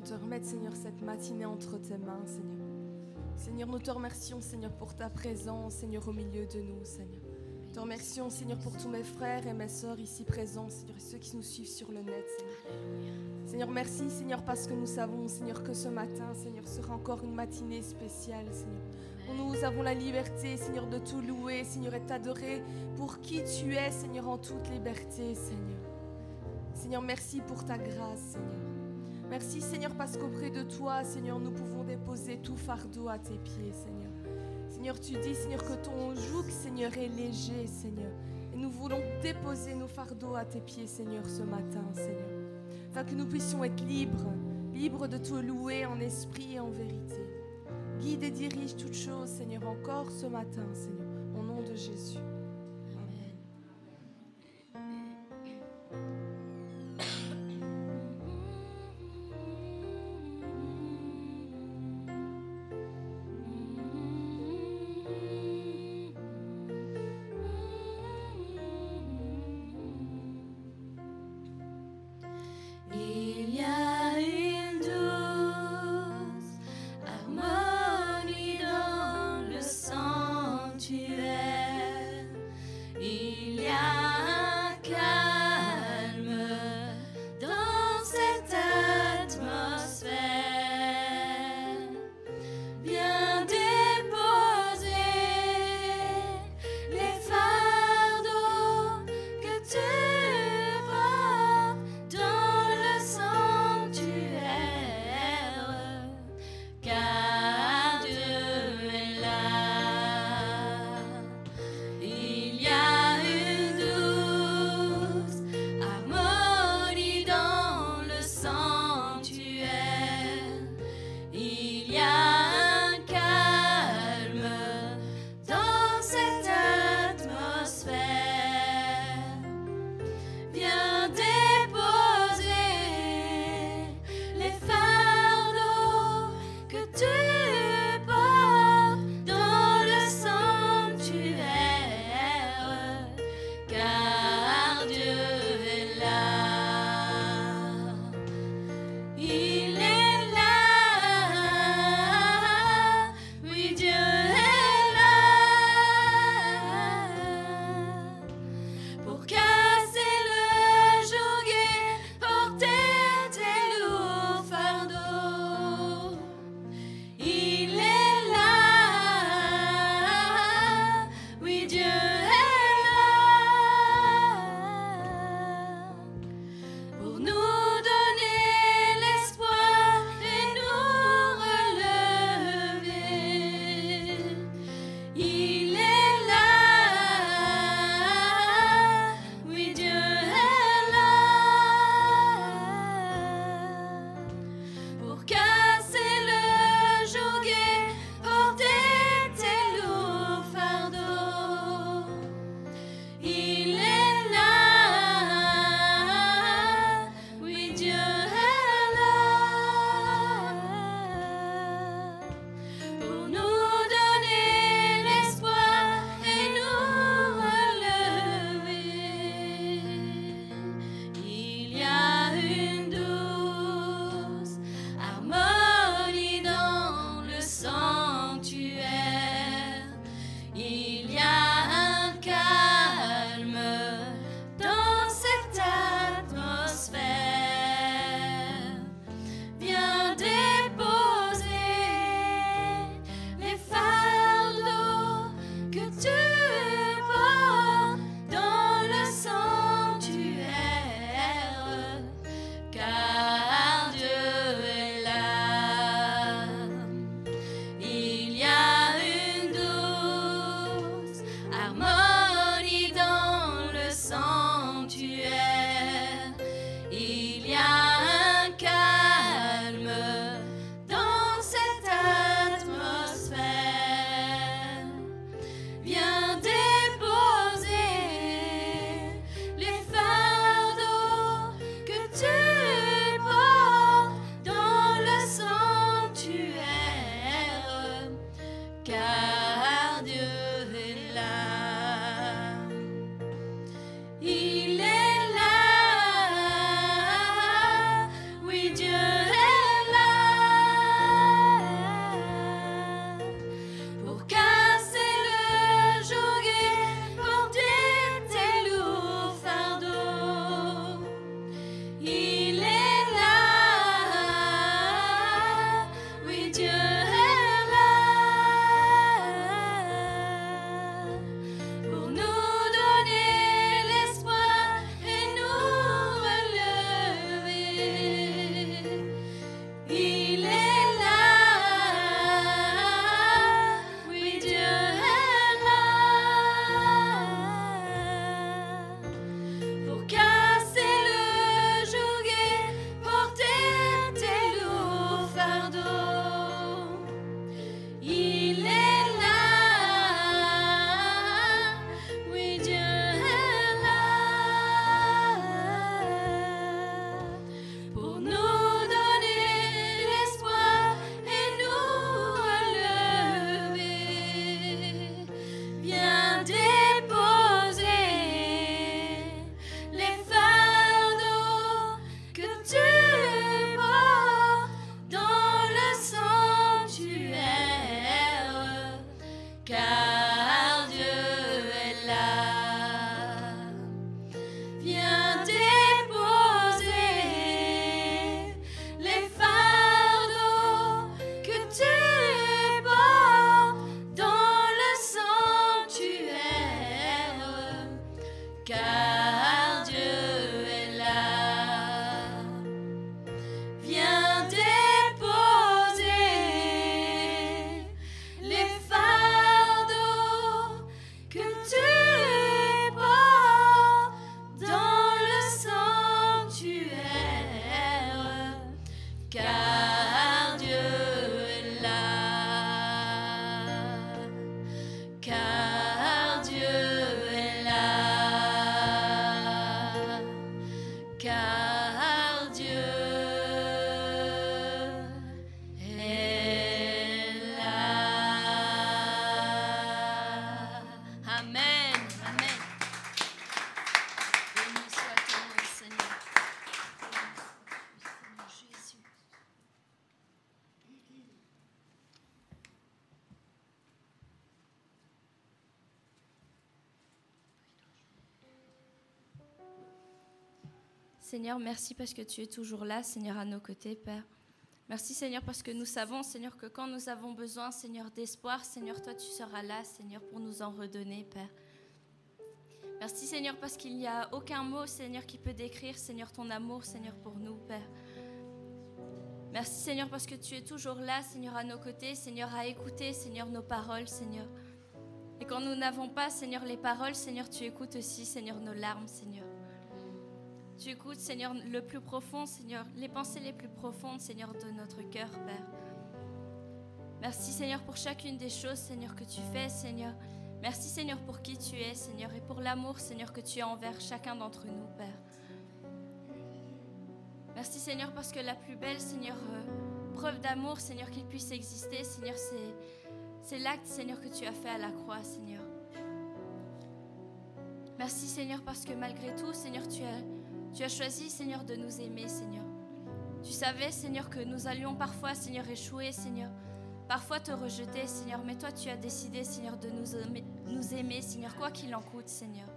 te remettre, Seigneur, cette matinée entre tes mains, Seigneur. Seigneur, nous te remercions, Seigneur, pour ta présence, Seigneur, au milieu de nous, Seigneur. Te remercions, Seigneur, pour tous mes frères et mes sœurs ici présents, Seigneur, et ceux qui nous suivent sur le net, Seigneur. Merci, Seigneur, parce que nous savons, Seigneur, que ce matin, Seigneur, sera encore une matinée spéciale, Seigneur. Nous avons la liberté, Seigneur, de tout louer, Seigneur, et t'adorer pour qui tu es, Seigneur, en toute liberté, Seigneur. Seigneur, merci pour ta grâce, Seigneur. Merci Seigneur parce qu'auprès de toi, Seigneur, nous pouvons déposer tout fardeau à tes pieds, Seigneur. Seigneur, tu dis, Seigneur, que ton joug, Seigneur, est léger, Seigneur. Et nous voulons déposer nos fardeaux à tes pieds, Seigneur, ce matin, Seigneur. Afin que nous puissions être libres, libres de te louer en esprit et en vérité. Guide et dirige toutes choses, Seigneur, encore ce matin, Seigneur, au nom de Jésus. Seigneur, merci parce que tu es toujours là, Seigneur, à nos côtés, Père. Merci, Seigneur, parce que nous savons, Seigneur, que quand nous avons besoin, Seigneur, d'espoir, Seigneur, toi, tu seras là, Seigneur, pour nous en redonner, Père. Merci, Seigneur, parce qu'il n'y a aucun mot, Seigneur, qui peut décrire, Seigneur, ton amour, Seigneur, pour nous, Père. Merci, Seigneur, parce que tu es toujours là, Seigneur, à nos côtés, Seigneur, à écouter, Seigneur, nos paroles, Seigneur. Et quand nous n'avons pas, Seigneur, les paroles, Seigneur, tu écoutes aussi, Seigneur, nos larmes, Seigneur. Tu écoutes, Seigneur, le plus profond, Seigneur, les pensées les plus profondes, Seigneur, de notre cœur, Père. Merci, Seigneur, pour chacune des choses, Seigneur, que tu fais, Seigneur. Merci, Seigneur, pour qui tu es, Seigneur, et pour l'amour, Seigneur, que tu as envers chacun d'entre nous, Père. Merci, Seigneur, parce que la plus belle, Seigneur, euh, preuve d'amour, Seigneur, qu'il puisse exister, Seigneur, c'est, c'est l'acte, Seigneur, que tu as fait à la croix, Seigneur. Merci, Seigneur, parce que malgré tout, Seigneur, tu as tu as choisi, Seigneur, de nous aimer, Seigneur. Tu savais, Seigneur, que nous allions parfois, Seigneur, échouer, Seigneur. Parfois te rejeter, Seigneur. Mais toi, tu as décidé, Seigneur, de nous aimer, Seigneur, quoi qu'il en coûte, Seigneur.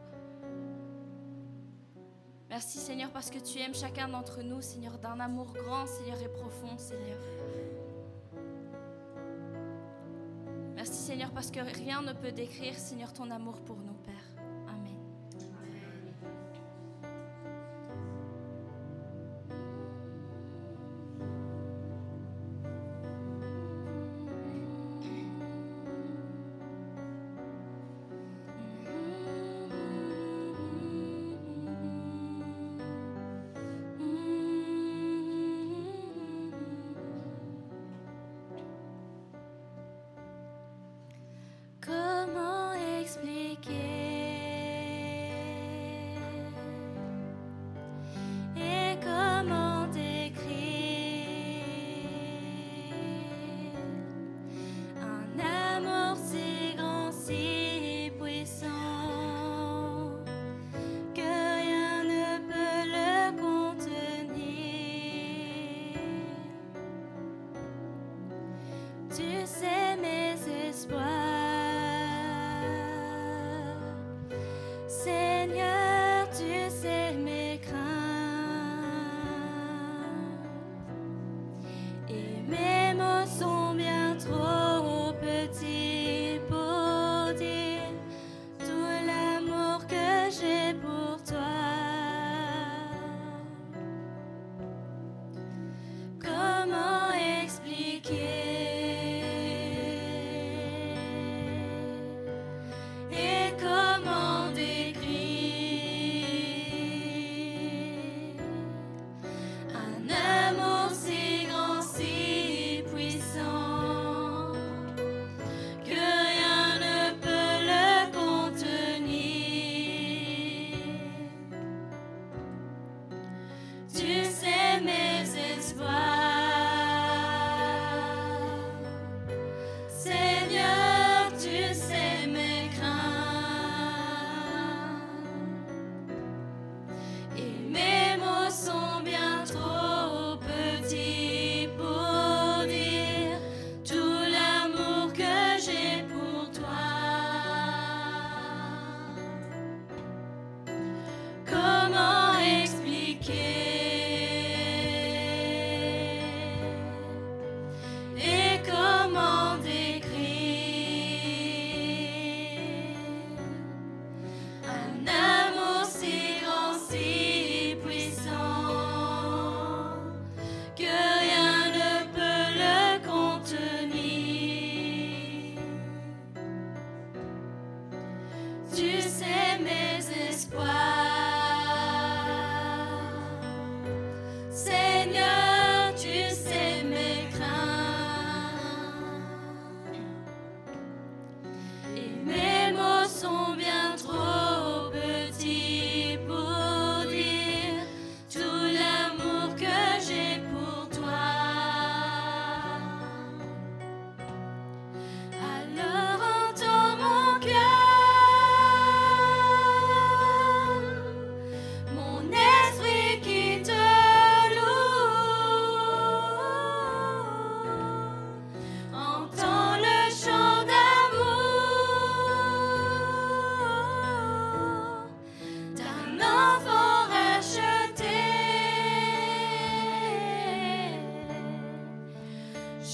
Merci, Seigneur, parce que tu aimes chacun d'entre nous, Seigneur, d'un amour grand, Seigneur, et profond, Seigneur. Merci, Seigneur, parce que rien ne peut décrire, Seigneur, ton amour pour nous, Père.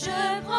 Je prends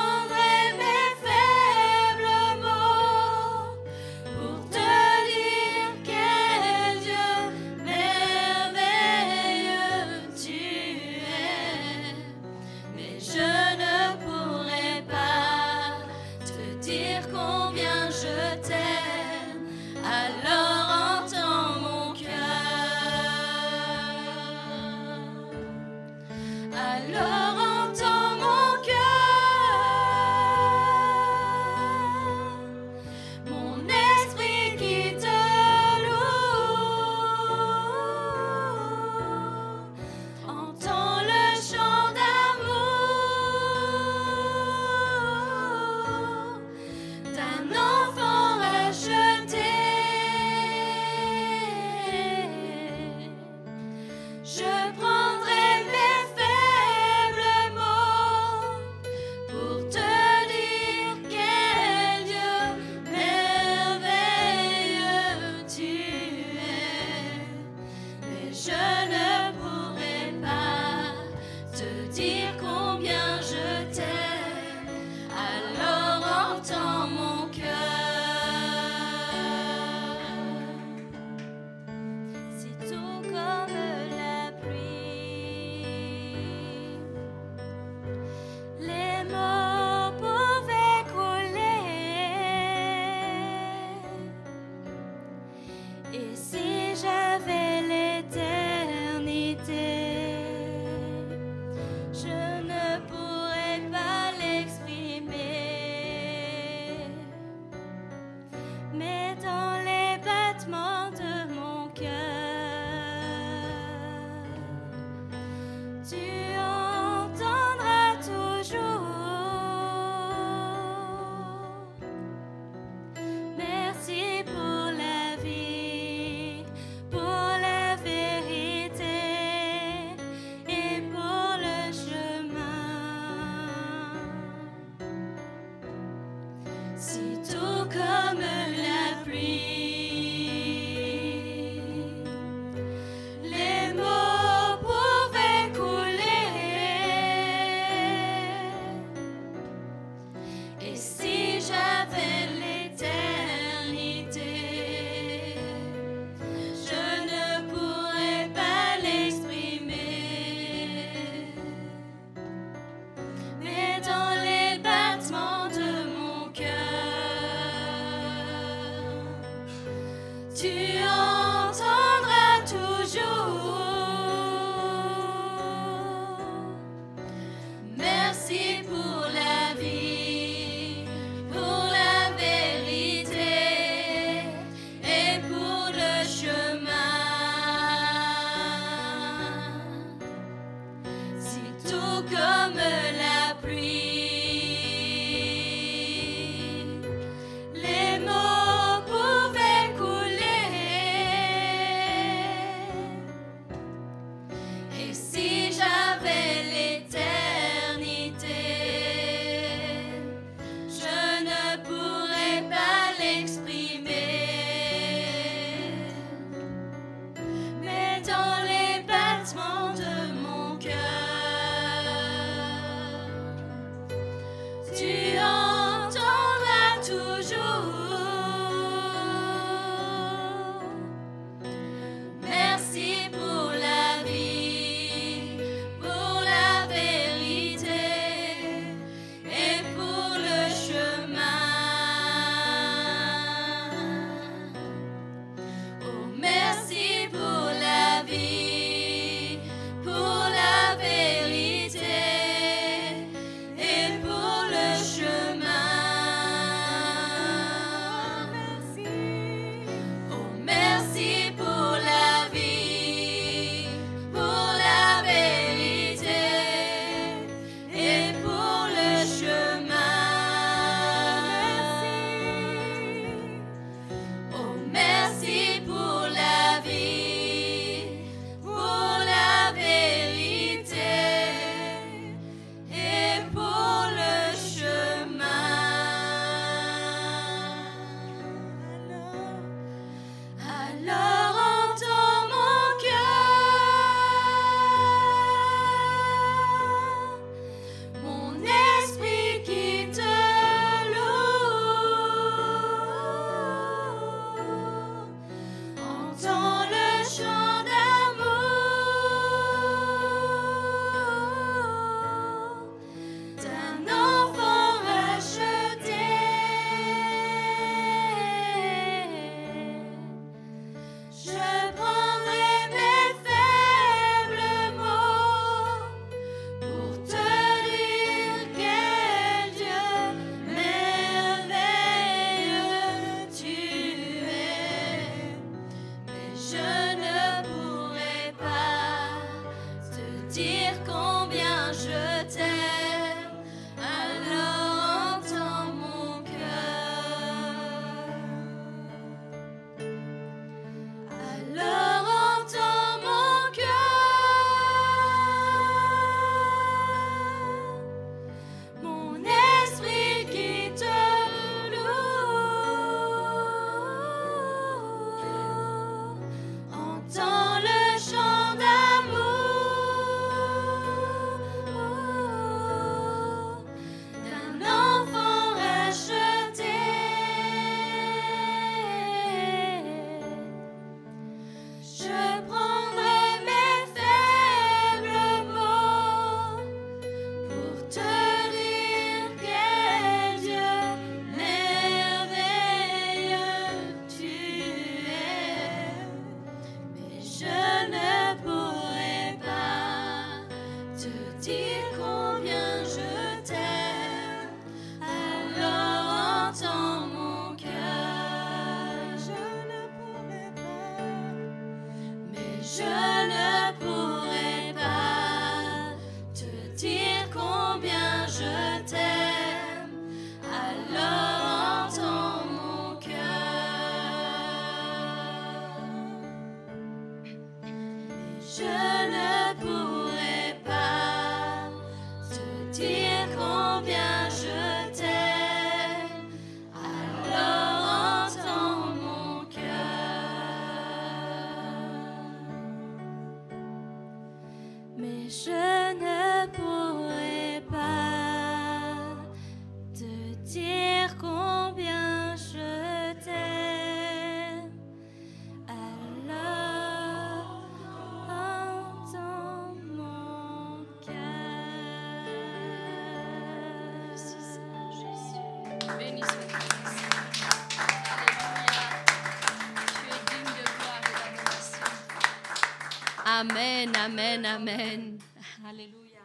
Amen, amen, amen. Alléluia.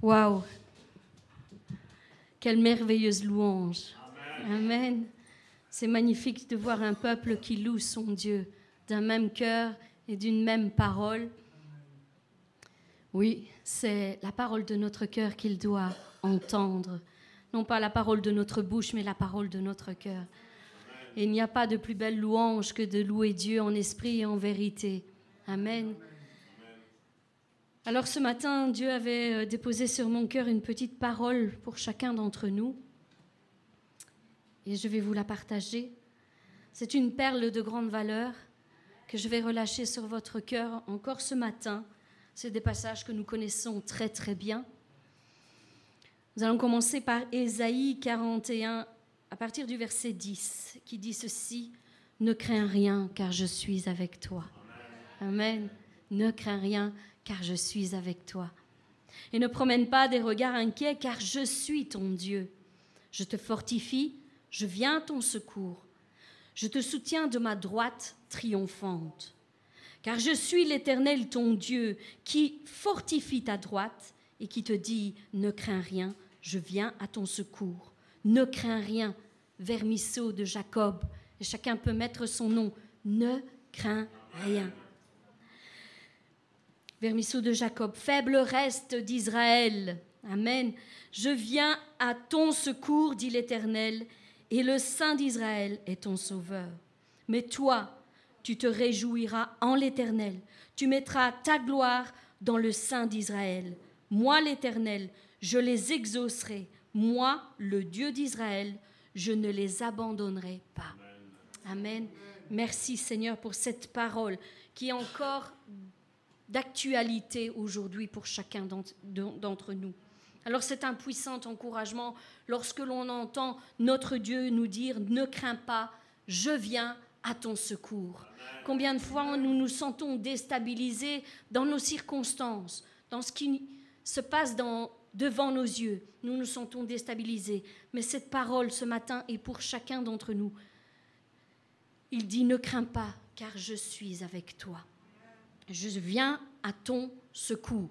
Waouh. Quelle merveilleuse louange. Amen. C'est magnifique de voir un peuple qui loue son Dieu d'un même cœur et d'une même parole. Oui, c'est la parole de notre cœur qu'il doit entendre. Non pas la parole de notre bouche, mais la parole de notre cœur. Il n'y a pas de plus belle louange que de louer Dieu en esprit et en vérité. Amen. Alors ce matin, Dieu avait euh, déposé sur mon cœur une petite parole pour chacun d'entre nous. Et je vais vous la partager. C'est une perle de grande valeur que je vais relâcher sur votre cœur encore ce matin. C'est des passages que nous connaissons très très bien. Nous allons commencer par Ésaïe 41, à partir du verset 10, qui dit ceci, Ne crains rien, car je suis avec toi. Amen. Ne crains rien, car je suis avec toi. Et ne promène pas des regards inquiets, car je suis ton Dieu. Je te fortifie, je viens à ton secours. Je te soutiens de ma droite triomphante. Car je suis l'Éternel, ton Dieu, qui fortifie ta droite et qui te dit, ne crains rien, je viens à ton secours. Ne crains rien, vermisseau de Jacob. Et chacun peut mettre son nom. Ne crains rien. Vermisseau de Jacob, faible reste d'Israël. Amen. Je viens à ton secours, dit l'Éternel, et le Saint d'Israël est ton sauveur. Mais toi, tu te réjouiras en l'Éternel. Tu mettras ta gloire dans le Saint d'Israël. Moi, l'Éternel, je les exaucerai. Moi, le Dieu d'Israël, je ne les abandonnerai pas. Amen. Merci Seigneur pour cette parole qui est encore d'actualité aujourd'hui pour chacun d'entre nous. Alors c'est un puissant encouragement lorsque l'on entend notre Dieu nous dire, ne crains pas, je viens à ton secours. Combien de fois nous nous sentons déstabilisés dans nos circonstances, dans ce qui se passe dans, devant nos yeux. Nous nous sentons déstabilisés. Mais cette parole ce matin est pour chacun d'entre nous. Il dit, ne crains pas, car je suis avec toi. Je viens à ton secours.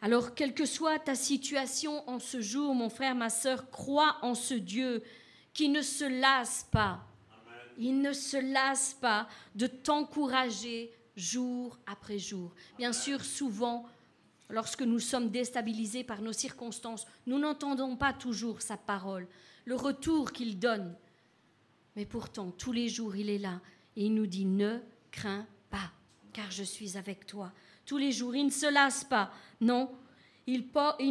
Alors, quelle que soit ta situation en ce jour, mon frère, ma sœur, crois en ce Dieu qui ne se lasse pas. Il ne se lasse pas de t'encourager jour après jour. Bien sûr, souvent, lorsque nous sommes déstabilisés par nos circonstances, nous n'entendons pas toujours sa parole, le retour qu'il donne. Mais pourtant, tous les jours, il est là et il nous dit, ne crains pas, car je suis avec toi. Tous les jours, il ne se lasse pas. Non, il,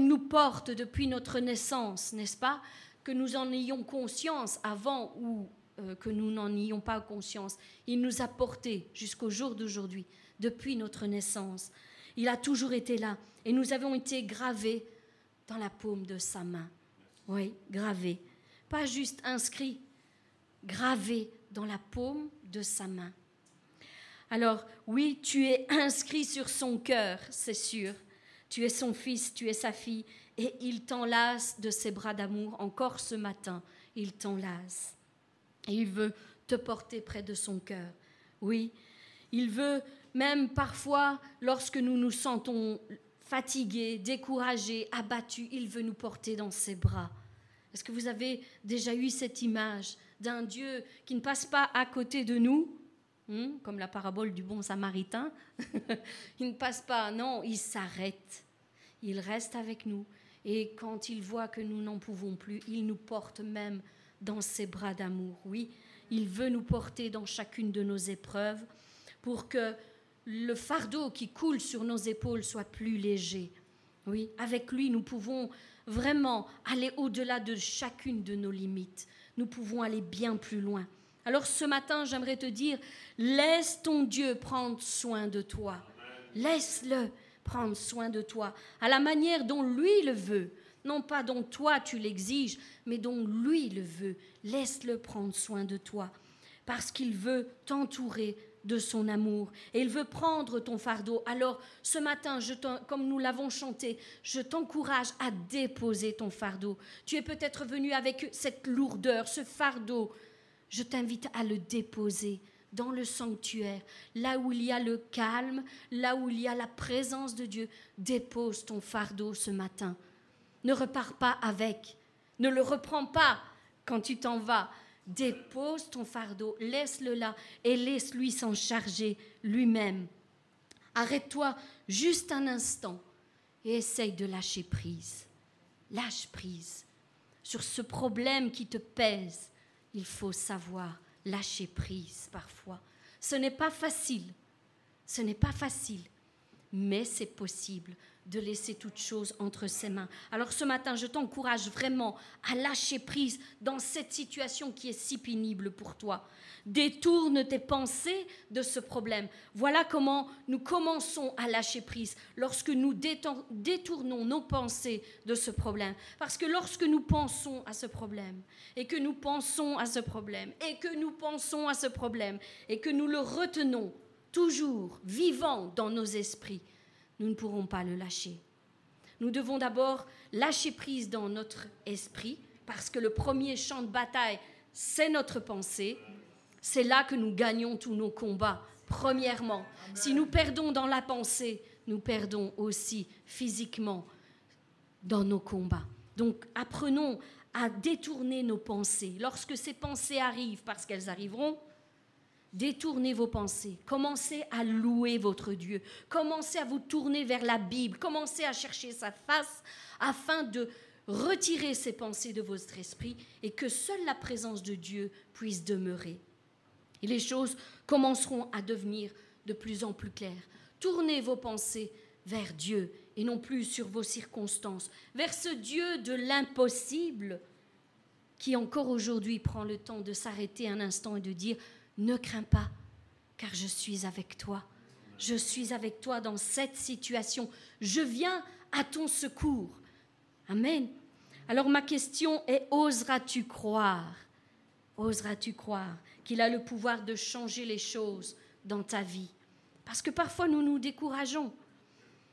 nous porte depuis notre naissance, n'est-ce pas? Que nous en ayons conscience avant ou euh, que nous n'en ayons pas conscience. Il nous a portés jusqu'au jour d'aujourd'hui, depuis notre naissance. Il a toujours été là et nous avons été gravés dans la paume de sa main. Oui, gravés. Pas juste inscrits, gravés dans la paume de sa main. Alors, oui, tu es inscrit sur son cœur, c'est sûr. Tu es son fils, tu es sa fille, et il t'enlace de ses bras d'amour encore ce matin. Il t'enlace. Et il veut te porter près de son cœur. Oui, il veut même parfois, lorsque nous nous sentons fatigués, découragés, abattus, il veut nous porter dans ses bras. Est-ce que vous avez déjà eu cette image d'un Dieu qui ne passe pas à côté de nous, hmm, comme la parabole du bon samaritain? Il ne passe pas, non, il s'arrête. Il reste avec nous. Et quand il voit que nous n'en pouvons plus, il nous porte même dans ses bras d'amour. Oui, il veut nous porter dans chacune de nos épreuves pour que le fardeau qui coule sur nos épaules soit plus léger. Oui, avec lui, nous pouvons vraiment aller au-delà de chacune de nos limites. Nous pouvons aller bien plus loin. Alors ce matin, j'aimerais te dire, laisse ton Dieu prendre soin de toi. Laisse-le prendre soin de toi à la manière dont lui le veut. Non pas dont toi tu l'exiges, mais dont lui le veut. Laisse-le prendre soin de toi. Parce qu'il veut t'entourer de son amour et il veut prendre ton fardeau. Alors ce matin, je comme nous l'avons chanté, je t'encourage à déposer ton fardeau. Tu es peut-être venu avec cette lourdeur, ce fardeau. Je t'invite à le déposer dans le sanctuaire, là où il y a le calme, là où il y a la présence de Dieu. Dépose ton fardeau ce matin. Ne repars pas avec. Ne le reprends pas quand tu t'en vas. Dépose ton fardeau, laisse-le là et laisse-lui s'en charger lui-même. Arrête-toi juste un instant et essaye de lâcher prise. Lâche prise. Sur ce problème qui te pèse, il faut savoir lâcher prise parfois. Ce n'est pas facile. Ce n'est pas facile, mais c'est possible de laisser toute chose entre ses mains. Alors ce matin, je t'encourage vraiment à lâcher prise dans cette situation qui est si pénible pour toi. Détourne tes pensées de ce problème. Voilà comment nous commençons à lâcher prise lorsque nous détournons nos pensées de ce problème. Parce que lorsque nous pensons à ce problème, et que nous pensons à ce problème, et que nous pensons à ce problème, et que nous le retenons toujours vivant dans nos esprits, nous ne pourrons pas le lâcher. Nous devons d'abord lâcher prise dans notre esprit, parce que le premier champ de bataille, c'est notre pensée. C'est là que nous gagnons tous nos combats, premièrement. Si nous perdons dans la pensée, nous perdons aussi physiquement dans nos combats. Donc apprenons à détourner nos pensées. Lorsque ces pensées arrivent, parce qu'elles arriveront, Détournez vos pensées. Commencez à louer votre Dieu. Commencez à vous tourner vers la Bible. Commencez à chercher sa face afin de retirer ces pensées de votre esprit et que seule la présence de Dieu puisse demeurer. Et les choses commenceront à devenir de plus en plus claires. Tournez vos pensées vers Dieu et non plus sur vos circonstances, vers ce Dieu de l'impossible qui encore aujourd'hui prend le temps de s'arrêter un instant et de dire ne crains pas, car je suis avec toi. Je suis avec toi dans cette situation. Je viens à ton secours. Amen. Alors ma question est, oseras-tu croire Oseras-tu croire qu'il a le pouvoir de changer les choses dans ta vie? Parce que parfois nous nous décourageons.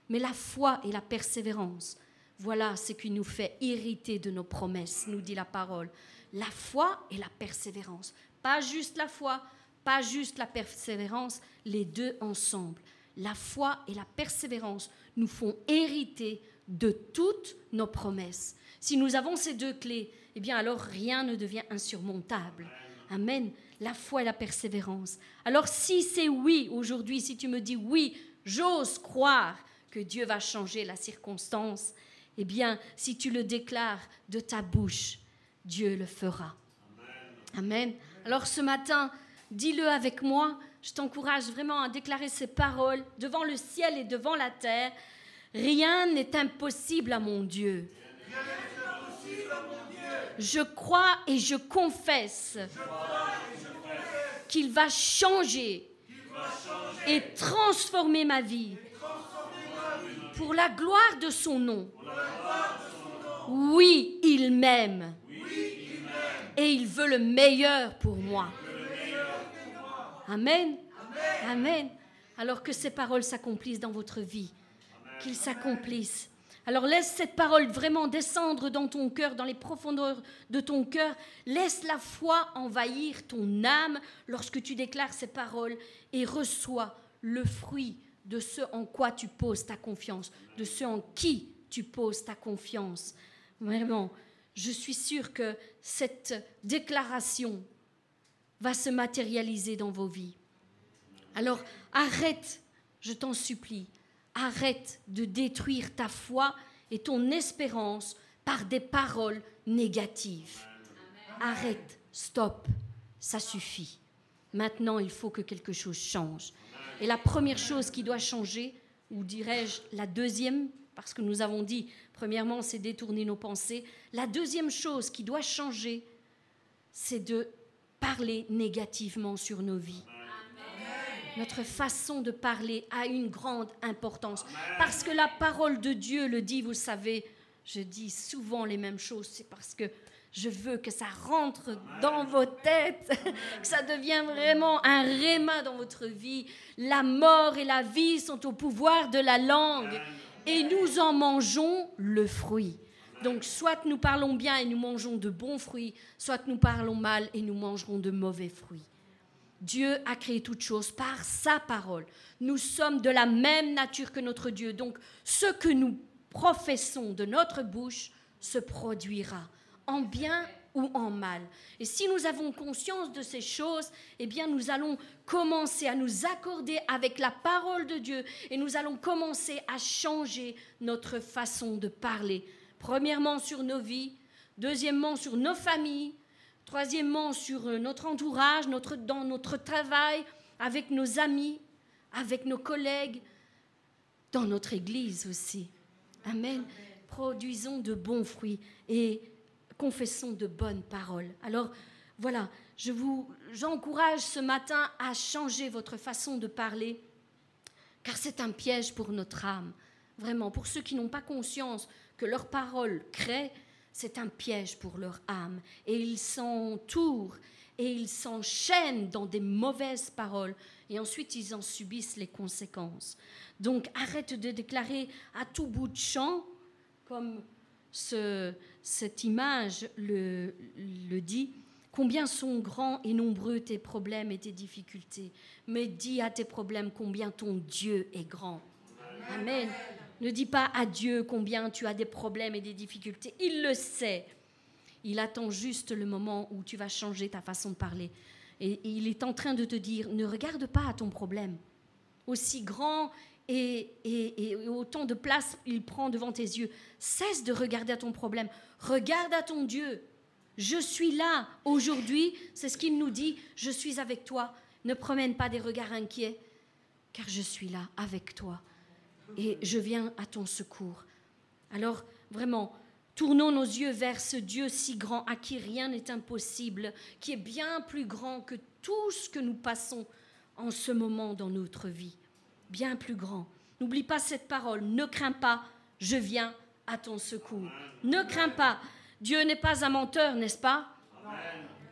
Mais la foi et la persévérance, voilà ce qui nous fait irriter de nos promesses, nous dit la parole. La foi et la persévérance. Pas juste la foi, pas juste la persévérance, les deux ensemble. La foi et la persévérance nous font hériter de toutes nos promesses. Si nous avons ces deux clés, eh bien alors rien ne devient insurmontable. Amen. La foi et la persévérance. Alors si c'est oui aujourd'hui, si tu me dis oui, j'ose croire que Dieu va changer la circonstance, eh bien si tu le déclares de ta bouche, Dieu le fera. Amen. Alors ce matin, dis-le avec moi. Je t'encourage vraiment à déclarer ces paroles devant le ciel et devant la terre. Rien n'est impossible à mon Dieu. Je crois et je confesse qu'il va changer et transformer ma vie pour la gloire de son nom. Oui, il m'aime et il veut le meilleur pour moi. Amen. Amen. Alors que ces paroles s'accomplissent dans votre vie, qu'ils s'accomplissent. Alors laisse cette parole vraiment descendre dans ton cœur, dans les profondeurs de ton cœur. Laisse la foi envahir ton âme lorsque tu déclares ces paroles et reçois le fruit de ce en quoi tu poses ta confiance, de ce en qui tu poses ta confiance. Vraiment, je suis sûre que cette déclaration va se matérialiser dans vos vies. Alors arrête, je t'en supplie, arrête de détruire ta foi et ton espérance par des paroles négatives. Arrête, stop, ça suffit. Maintenant, il faut que quelque chose change. Et la première chose qui doit changer, ou dirais-je la deuxième, parce que nous avons dit, premièrement, c'est détourner nos pensées, la deuxième chose qui doit changer, c'est de parler négativement sur nos vies. Notre façon de parler a une grande importance. Parce que la parole de Dieu le dit, vous savez, je dis souvent les mêmes choses, c'est parce que je veux que ça rentre dans vos têtes, que ça devienne vraiment un réma dans votre vie. La mort et la vie sont au pouvoir de la langue et nous en mangeons le fruit. Donc soit nous parlons bien et nous mangeons de bons fruits, soit nous parlons mal et nous mangerons de mauvais fruits. Dieu a créé toutes choses par sa parole. Nous sommes de la même nature que notre Dieu. Donc ce que nous professons de notre bouche se produira en bien ou en mal. Et si nous avons conscience de ces choses, eh bien nous allons commencer à nous accorder avec la parole de Dieu et nous allons commencer à changer notre façon de parler. Premièrement sur nos vies, deuxièmement sur nos familles, troisièmement sur euh, notre entourage, notre, dans notre travail, avec nos amis, avec nos collègues, dans notre Église aussi. Amen. Produisons de bons fruits et confessons de bonnes paroles. Alors voilà, je vous j'encourage ce matin à changer votre façon de parler, car c'est un piège pour notre âme. Vraiment, pour ceux qui n'ont pas conscience que leurs paroles créent, c'est un piège pour leur âme. Et ils s'entourent et ils s'enchaînent dans des mauvaises paroles. Et ensuite, ils en subissent les conséquences. Donc, arrête de déclarer à tout bout de champ, comme ce, cette image le, le dit, combien sont grands et nombreux tes problèmes et tes difficultés. Mais dis à tes problèmes combien ton Dieu est grand. Amen. Ne dis pas à Dieu combien tu as des problèmes et des difficultés. Il le sait. Il attend juste le moment où tu vas changer ta façon de parler. Et il est en train de te dire, ne regarde pas à ton problème. Aussi grand et, et, autant de place il prend devant tes yeux. Cesse de regarder à ton problème. Regarde à ton Dieu. Je suis là aujourd'hui, c'est ce qu'il nous dit, je suis avec toi. Ne promène pas des regards inquiets, car je suis là avec toi. Et je viens à ton secours. Alors, vraiment, tournons nos yeux vers ce Dieu si grand à qui rien n'est impossible, qui est bien plus grand que tout ce que nous passons en ce moment dans notre vie bien plus grand. N'oublie pas cette parole. Ne crains pas, je viens à ton secours. Ne crains pas. Dieu n'est pas un menteur, n'est-ce pas?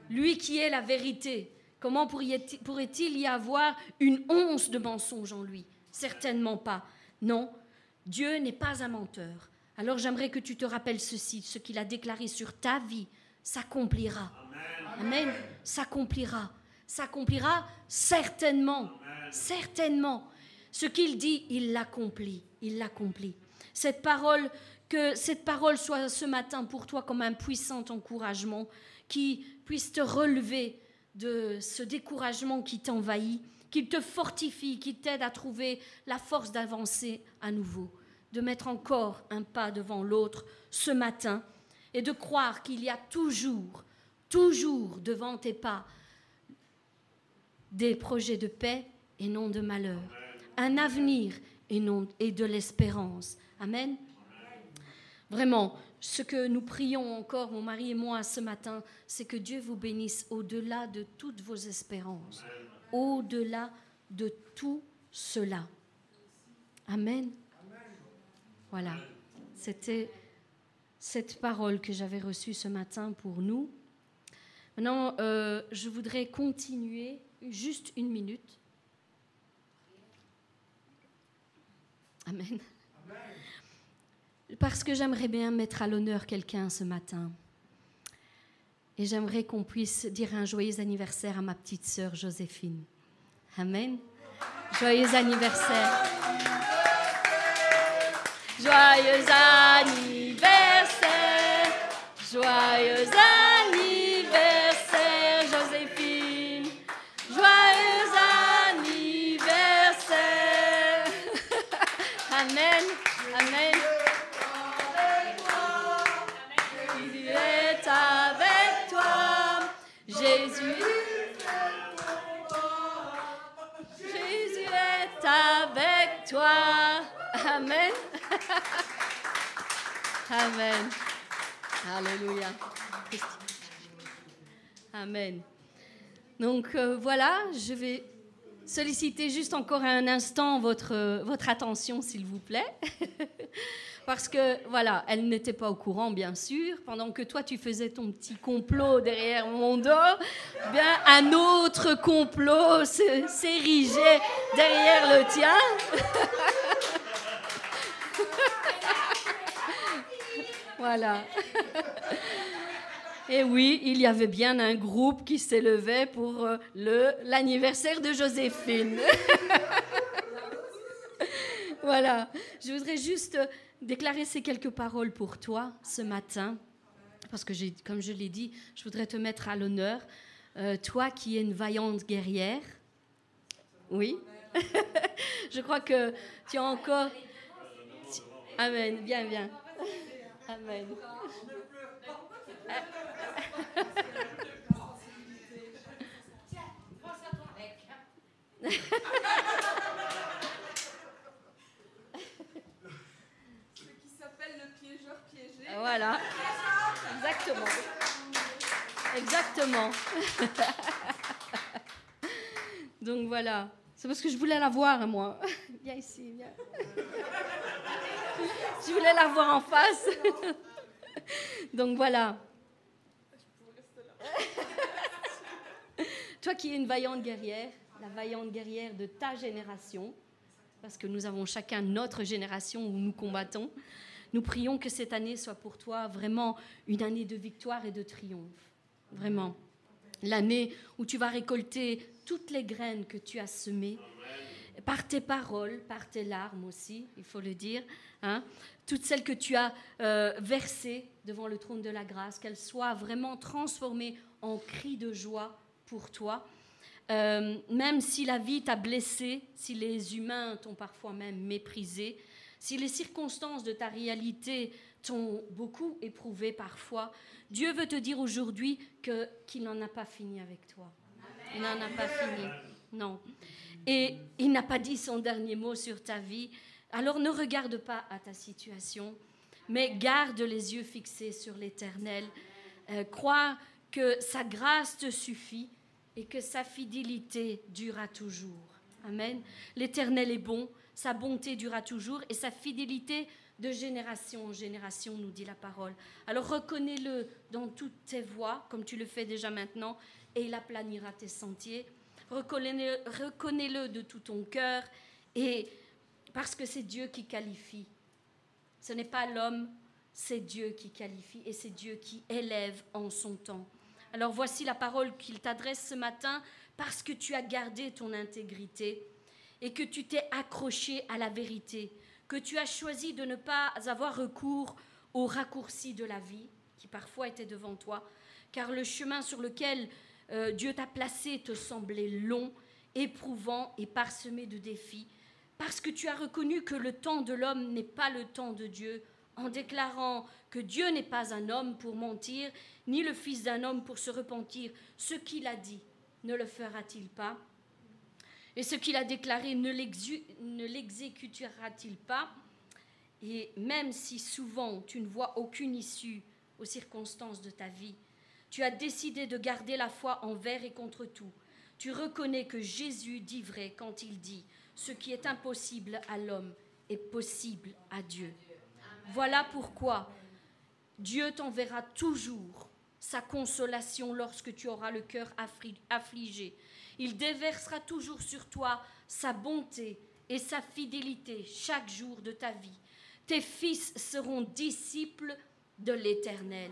Lui qui est la vérité. Comment pourrait-il y avoir une once de mensonge en lui? Certainement pas. Non, Dieu n'est pas un menteur. Alors j'aimerais que tu te rappelles ceci, ce qu'il a déclaré sur ta vie s'accomplira. Amen. S'accomplira. S'accomplira certainement. Certainement. Ce qu'il dit, il l'accomplit. Il l'accomplit. Cette parole, que cette parole soit ce matin pour toi comme un puissant encouragement qui puisse te relever de ce découragement qui t'envahit, qu'il te fortifie, qui t'aide à trouver la force d'avancer à nouveau, de mettre encore un pas devant l'autre ce matin et de croire qu'il y a toujours, toujours devant tes pas des projets de paix et non de malheur un avenir et, non, et de l'espérance. Amen. Vraiment, ce que nous prions encore, mon mari et moi, ce matin, c'est que Dieu vous bénisse au-delà de toutes vos espérances, au-delà de tout cela. Amen. Voilà, c'était cette parole que j'avais reçue ce matin pour nous. Maintenant, euh, je voudrais continuer juste une minute Amen. Parce que j'aimerais bien mettre à l'honneur quelqu'un ce matin. Et j'aimerais qu'on puisse dire un joyeux anniversaire à ma petite sœur Joséphine. Amen. Joyeux anniversaire. Joyeux anniversaire. Joyeux anniversaire, Amen. Amen. Alléluia. Amen. Donc euh, voilà, je vais solliciter juste encore un instant votre, votre attention, s'il vous plaît. Parce que, voilà, elle n'était pas au courant, bien sûr. Pendant que toi, tu faisais ton petit complot derrière mon dos, bien, un autre complot s'érigeait derrière le tien. voilà. Et oui, il y avait bien un groupe qui s'élevait pour euh, l'anniversaire de Joséphine. voilà. Je voudrais juste déclarer ces quelques paroles pour toi ce matin, parce que, comme je l'ai dit, je voudrais te mettre à l'honneur. Euh, toi qui es une vaillante guerrière. Oui. je crois que tu as encore... Amen. Bien, bien. Amen. Voilà. Exactement. Exactement. Donc voilà. C'est parce que je voulais la voir, moi. Viens ici, viens. Je voulais la voir en face. Donc voilà. Toi qui es une vaillante guerrière, la vaillante guerrière de ta génération, parce que nous avons chacun notre génération où nous combattons. Nous prions que cette année soit pour toi vraiment une année de victoire et de triomphe. Vraiment. L'année où tu vas récolter toutes les graines que tu as semées, par tes paroles, par tes larmes aussi, il faut le dire, hein, toutes celles que tu as euh, versées devant le trône de la grâce, qu'elles soient vraiment transformées en cris de joie pour toi. Euh, même si la vie t'a blessé, si les humains t'ont parfois même méprisé, si les circonstances de ta réalité t'ont beaucoup éprouvé parfois, Dieu veut te dire aujourd'hui qu'il n'en a pas fini avec toi. Il n'en a pas fini. Non. Et il n'a pas dit son dernier mot sur ta vie. Alors ne regarde pas à ta situation, mais garde les yeux fixés sur l'Éternel. Euh, crois que sa grâce te suffit et que sa fidélité durera toujours. Amen. L'Éternel est bon, sa bonté durera toujours et sa fidélité de génération en génération, nous dit la parole. Alors reconnais-le dans toutes tes voies, comme tu le fais déjà maintenant, et il aplanira tes sentiers. Reconnais-le de tout ton cœur, et parce que c'est Dieu qui qualifie. Ce n'est pas l'homme, c'est Dieu qui qualifie, et c'est Dieu qui élève en son temps. Alors voici la parole qu'il t'adresse ce matin, parce que tu as gardé ton intégrité et que tu t'es accroché à la vérité, que tu as choisi de ne pas avoir recours aux raccourcis de la vie qui parfois étaient devant toi, car le chemin sur lequel euh, Dieu t'a placé te semblait long, éprouvant et parsemé de défis, parce que tu as reconnu que le temps de l'homme n'est pas le temps de Dieu, en déclarant que Dieu n'est pas un homme pour mentir, ni le Fils d'un homme pour se repentir. Ce qu'il a dit, ne le fera-t-il pas? Et ce qu'il a déclaré ne l'exécutera-t-il pas? Et même si souvent tu ne vois aucune issue aux circonstances de ta vie, tu as décidé de garder la foi envers et contre tout. Tu reconnais que Jésus dit vrai quand il dit Ce qui est impossible à l'homme est possible à Dieu. Voilà pourquoi Dieu t'enverra toujours sa consolation lorsque tu auras le cœur affligé il déversera toujours sur toi sa bonté et sa fidélité chaque jour de ta vie. Tes fils seront disciples de l'Éternel,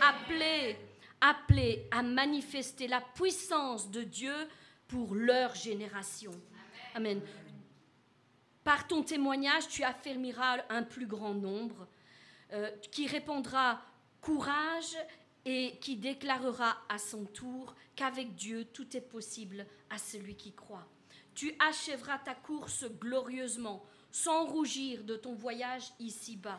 appelés, appelés à manifester la puissance de Dieu pour leur génération. Amen. Par ton témoignage, tu affermiras un plus grand nombre euh, qui répondra courage et qui déclarera à son tour qu'avec Dieu tout est possible à celui qui croit. Tu achèveras ta course glorieusement, sans rougir de ton voyage ici-bas.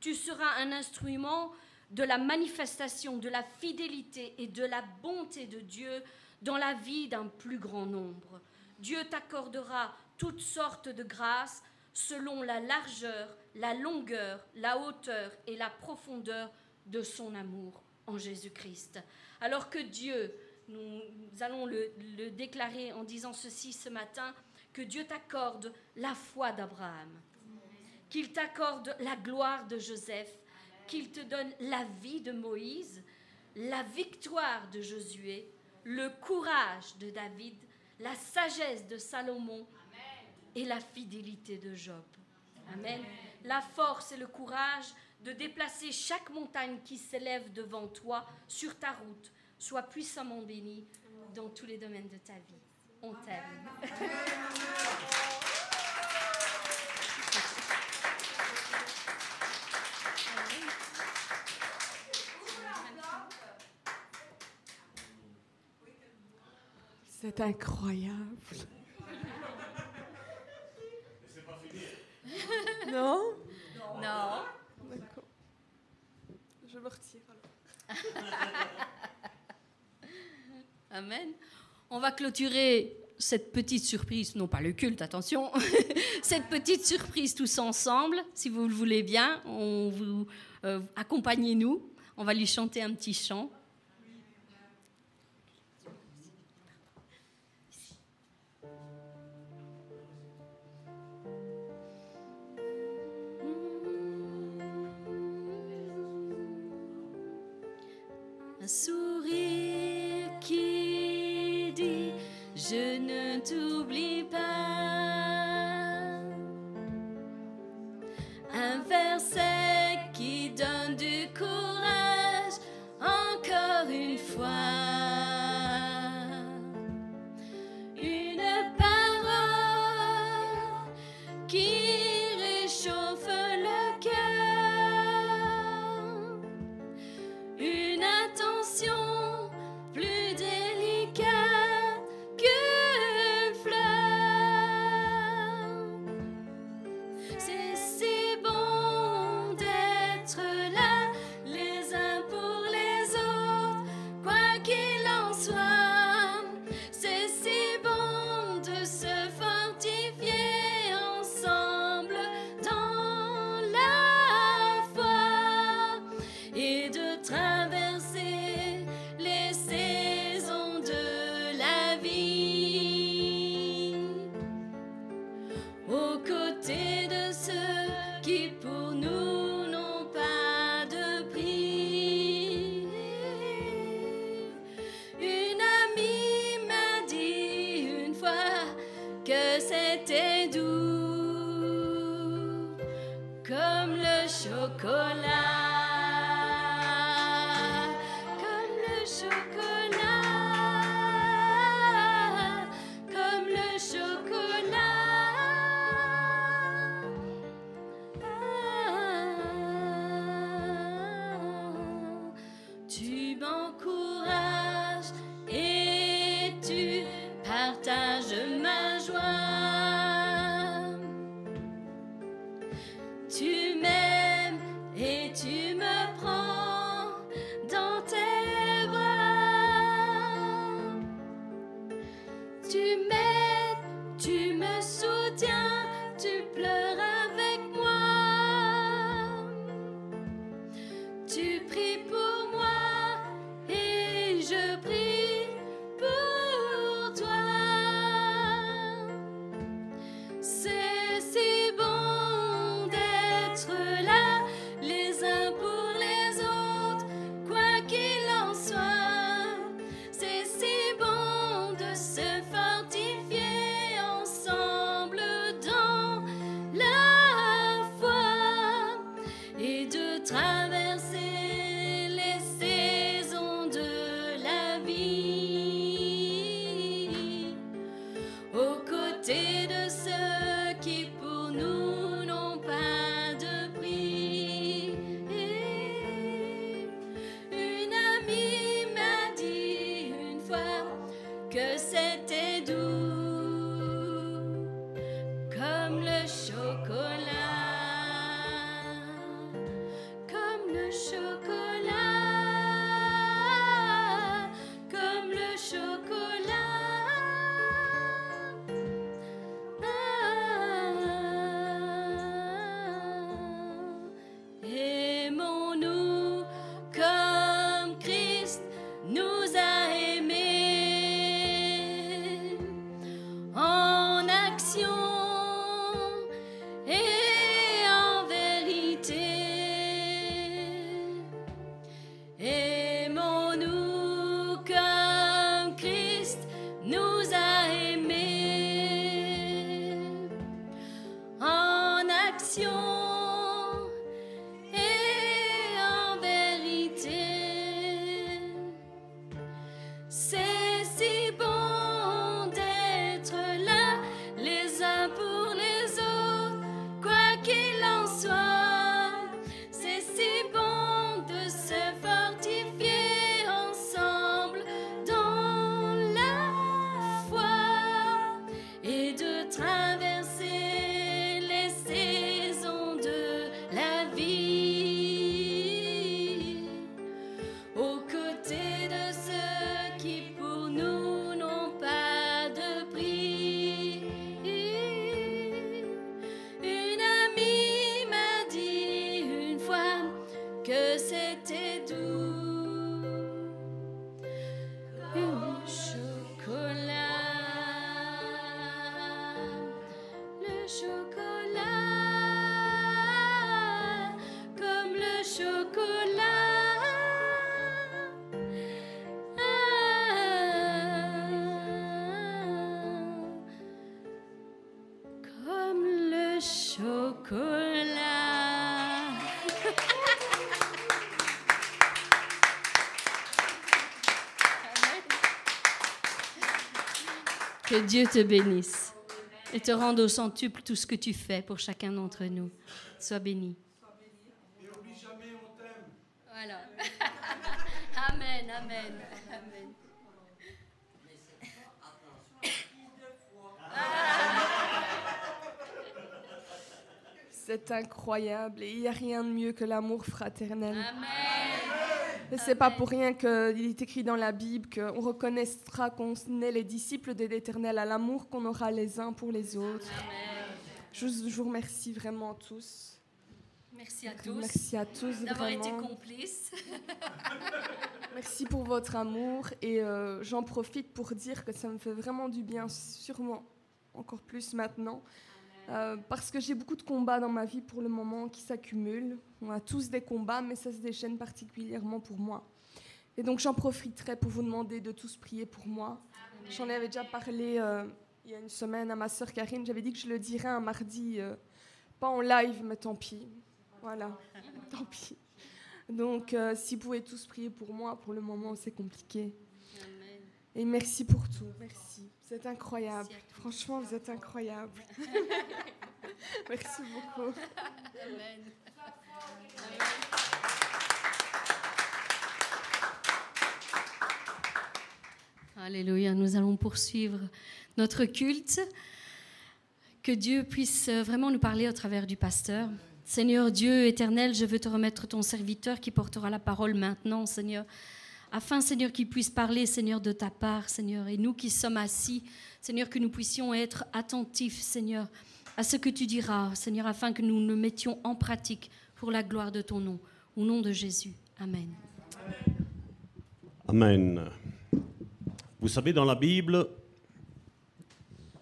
Tu seras un instrument de la manifestation de la fidélité et de la bonté de Dieu dans la vie d'un plus grand nombre. Dieu t'accordera toutes sortes de grâces selon la largeur, la longueur, la hauteur et la profondeur de son amour en Jésus-Christ. Alors que Dieu nous allons le, déclarer en disant ceci ce matin, que Dieu t'accorde la foi d'Abraham, qu'il t'accorde la gloire de Joseph, qu'il te donne la vie de Moïse, la victoire de Josué, le courage de David, la sagesse de Salomon et la fidélité de Job. Amen. La force et le courage de déplacer chaque montagne qui s'élève devant toi sur ta route. Sois puissamment béni dans tous les domaines de ta vie. On t'aime. C'est incroyable. Non? Non. D'accord. Je me retire alors. Amen. On va clôturer cette petite surprise, non pas le culte, attention, cette petite surprise tous ensemble, si vous le voulez bien. On vous euh, accompagnez-nous. On va lui chanter un petit chant. T'oublie pas. Que c'était doux Que Dieu te bénisse et te rende au centuple tout ce que tu fais pour chacun d'entre nous. Sois béni. Voilà. amen, amen, amen. C'est incroyable et il n'y a rien de mieux que l'amour fraternel. Amen. C'est pas pour rien qu'il est écrit dans la Bible qu'on reconnaîtra qu'on est les disciples de l'Éternel à l'amour qu'on aura les uns pour les autres. Je vous, remercie vraiment tous. Merci à tous Merci à tous d'avoir été complices. Merci pour votre amour et euh, j'en profite pour dire que ça me fait vraiment du bien, sûrement encore plus maintenant, euh, parce que j'ai beaucoup de combats dans ma vie pour le moment qui s'accumulent. On a tous des combats, mais ça se déchaîne particulièrement pour moi. Et donc j'en profiterai pour vous demander de tous prier pour moi. J'en avais déjà parlé euh, il y a une semaine à ma sœur Karine. J'avais dit que je le dirais un mardi, euh, pas en live, mais tant pis. Voilà, tant pis. Donc, si vous pouvez tous prier pour moi, pour le moment, c'est compliqué. Et merci pour tout. Merci. Vous êtes incroyable. Franchement, vous êtes incroyable. merci beaucoup. Amen. Alléluia, nous allons poursuivre notre culte. Que Dieu puisse vraiment nous parler au travers du pasteur. Seigneur Dieu éternel, je veux te remettre ton serviteur qui portera la parole maintenant, Seigneur, afin, Seigneur, qu'il puisse parler, Seigneur, de ta part, Seigneur, et nous qui sommes assis, Seigneur, que nous puissions être attentifs, Seigneur, à ce que tu diras, Seigneur, afin que nous le mettions en pratique pour la gloire de ton nom. Au nom de Jésus. Amen. Amen. Vous savez, dans la Bible,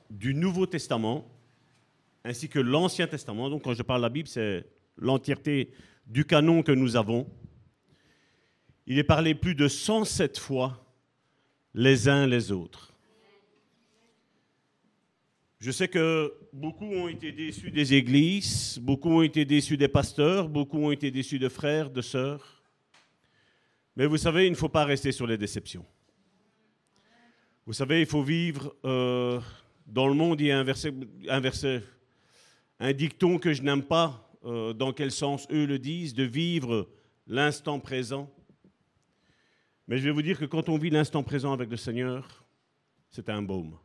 du Nouveau Testament, ainsi que l'Ancien Testament, donc quand je parle de la Bible, c'est l'entièreté du canon que nous avons, il est parlé plus de 107 fois les uns les autres. Je sais que beaucoup ont été déçus des églises, beaucoup ont été déçus des pasteurs, beaucoup ont été déçus de frères, de sœurs. Mais vous savez, il ne faut pas rester sur les déceptions. Vous savez, il faut vivre euh, dans le monde. Il y a un dicton que je n'aime pas, euh, dans quel sens eux le disent, de vivre l'instant présent. Mais je vais vous dire que quand on vit l'instant présent avec le Seigneur, c'est un baume.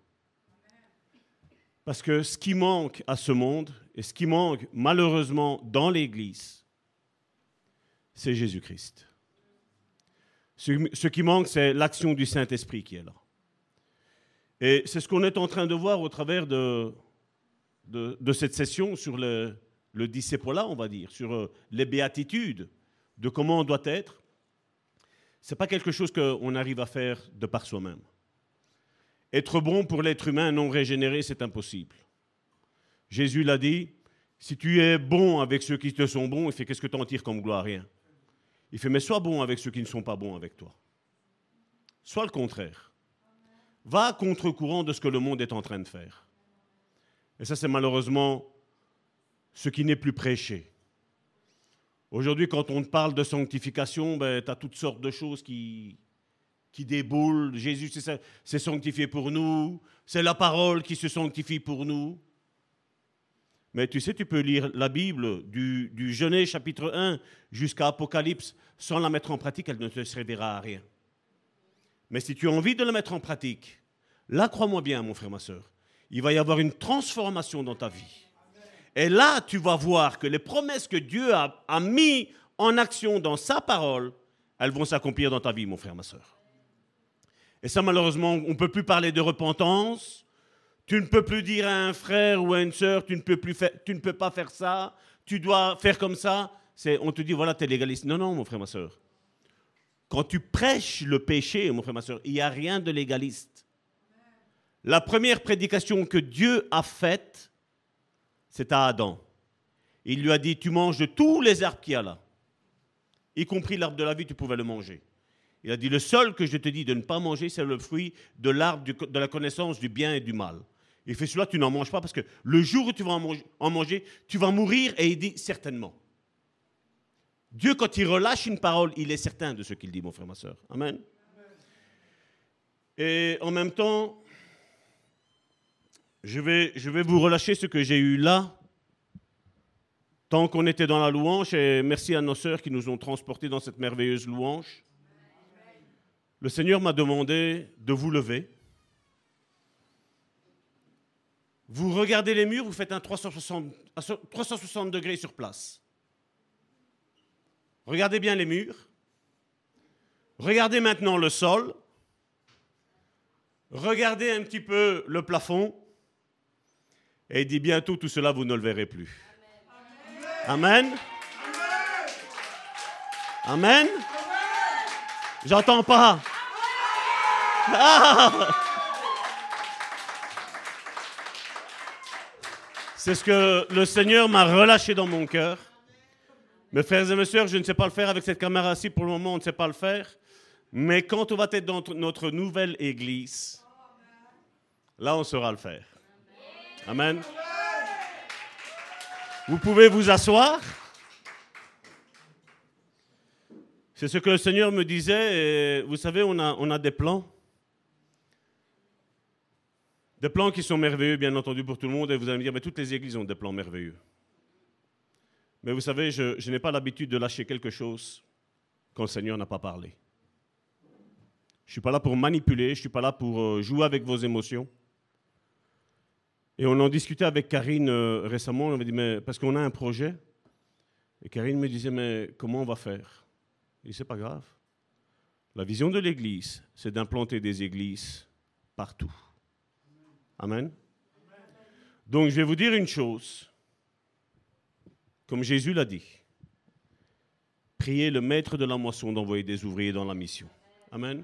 Parce que ce qui manque à ce monde, et ce qui manque malheureusement dans l'Église, c'est Jésus-Christ. Ce, qui manque, c'est l'action du Saint-Esprit qui est là. Et c'est ce qu'on est en train de voir au travers de, cette session sur le, le on va dire, sur euh, les béatitudes, de comment on doit être. N'est pas quelque chose qu'on arrive à faire de par soi-même. Être bon pour l'être humain non régénéré, c'est impossible. Jésus l'a dit, si tu es bon avec ceux qui te sont bons, il fait qu'est-ce que tu en tires comme gloire? Rien. Il fait mais sois bon avec ceux qui ne sont pas bons avec toi. Soit le contraire. Va contre-courant de ce que le monde est en train de faire. Et ça, c'est malheureusement ce qui n'est plus prêché. Aujourd'hui, quand on parle de sanctification, ben, tu as toutes sortes de choses qui, qui déboule. Jésus s'est sanctifié pour nous. C'est la parole qui se sanctifie pour nous. Mais tu sais, tu peux lire la Bible du, du Genèse chapitre 1 jusqu'à Apocalypse sans la mettre en pratique, elle ne te servira à rien. Mais si tu as envie de la mettre en pratique, là, crois-moi bien, mon frère, ma soeur, il va y avoir une transformation dans ta vie. Et là, tu vas voir que les promesses que Dieu a, a mis en action dans sa parole, elles vont s'accomplir dans ta vie, mon frère, ma soeur. Et ça, malheureusement, on ne peut plus parler de repentance. Tu ne peux plus dire à un frère ou à une sœur, tu ne peux, plus faire, tu ne peux pas faire ça, tu dois faire comme ça. C'est, on te dit, voilà, tu es légaliste. Non, non, mon frère, ma soeur. Quand tu prêches le péché, mon frère, ma soeur, il n'y a rien de légaliste. La première prédication que Dieu a faite, c'est à Adam. Il lui a dit, tu manges de tous les arbres qu'il y a là y compris l'arbre de la vie, tu pouvais le manger. Il a dit, le seul que je te dis de ne pas manger, c'est le fruit de l'arbre de la connaissance du bien et du mal. Il fait cela, tu n'en manges pas parce que le jour où tu vas en manger, tu vas mourir et il dit certainement. Dieu, quand il relâche une parole, il est certain de ce qu'il dit, mon frère, ma soeur. Amen. Et en même temps, je vais, vous relâcher ce que j'ai eu là Tant qu'on était dans la louange, et merci à nos sœurs qui nous ont transportés dans cette merveilleuse louange, le Seigneur m'a demandé de vous lever. Vous regardez les murs, vous faites un 360, 360 degrés sur place. Regardez bien les murs. Regardez maintenant le sol. Regardez un petit peu le plafond. Et dit bientôt tout cela, vous ne le verrez plus. Amen. Amen. J'entends pas. Ah. C'est ce que le Seigneur m'a relâché dans mon cœur. Mes frères et mes sœurs, je ne sais pas le faire avec cette caméra-ci. Pour le moment, on ne sait pas le faire. Mais quand on va être dans notre nouvelle église, là, on saura le faire. Amen. Vous pouvez vous asseoir. C'est ce que le Seigneur me disait. Vous savez, on a, on a des plans. Des plans qui sont merveilleux, bien entendu, pour tout le monde. Et vous allez me dire, mais toutes les églises ont des plans merveilleux. Mais vous savez, je, je n'ai pas l'habitude de lâcher quelque chose quand le Seigneur n'a pas parlé. Je ne suis pas là pour manipuler, je ne suis pas là pour euh, jouer avec vos émotions. Et on en discutait avec Karine euh, récemment, on avait dit, mais parce qu'on a un projet. Et Karine me disait, mais comment on va faire? Et c'est pas grave. La vision de l'Église, c'est d'implanter des églises partout. Amen. Donc je vais vous dire une chose, comme Jésus l'a dit. Priez le maître de la moisson d'envoyer des ouvriers dans la mission. Amen.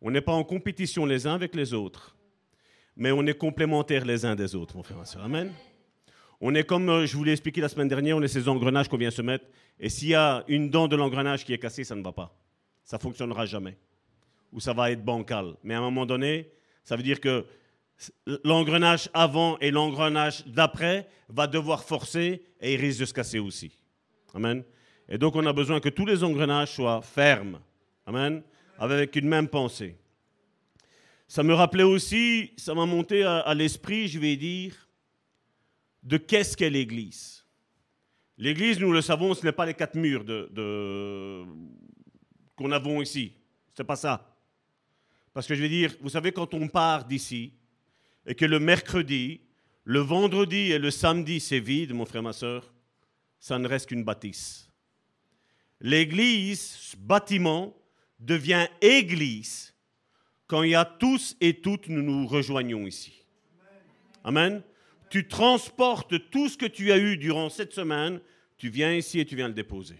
On n'est pas en compétition les uns avec les autres mais on est complémentaires les uns des autres, mon frère et Amen. On est comme, euh, je vous l'ai expliqué la semaine dernière, on est ces engrenages qu'on vient se mettre. Et s'il y a une dent de l'engrenage qui est cassée, ça ne va pas. Ça ne fonctionnera jamais. Ou ça va être bancal. Mais à un moment donné, ça veut dire que l'engrenage avant et l'engrenage d'après va devoir forcer et il risque de se casser aussi. Amen. Et donc on a besoin que tous les engrenages soient fermes. Amen. Avec une même pensée. Ça me rappelait aussi, ça m'a monté à, l'esprit, je vais dire, de qu'est-ce qu'est l'Église. L'Église, nous le savons, ce n'est pas les quatre murs de, qu'on avons ici. Ce n'est pas ça. Parce que je vais dire, vous savez, quand on part d'ici, et que le mercredi, le vendredi et le samedi, c'est vide, mon frère, ma soeur, ça ne reste qu'une bâtisse. L'église, ce bâtiment, devient église quand il y a tous et toutes, nous nous rejoignons ici. Amen. Tu transportes tout ce que tu as eu durant cette semaine, tu viens ici et tu viens le déposer.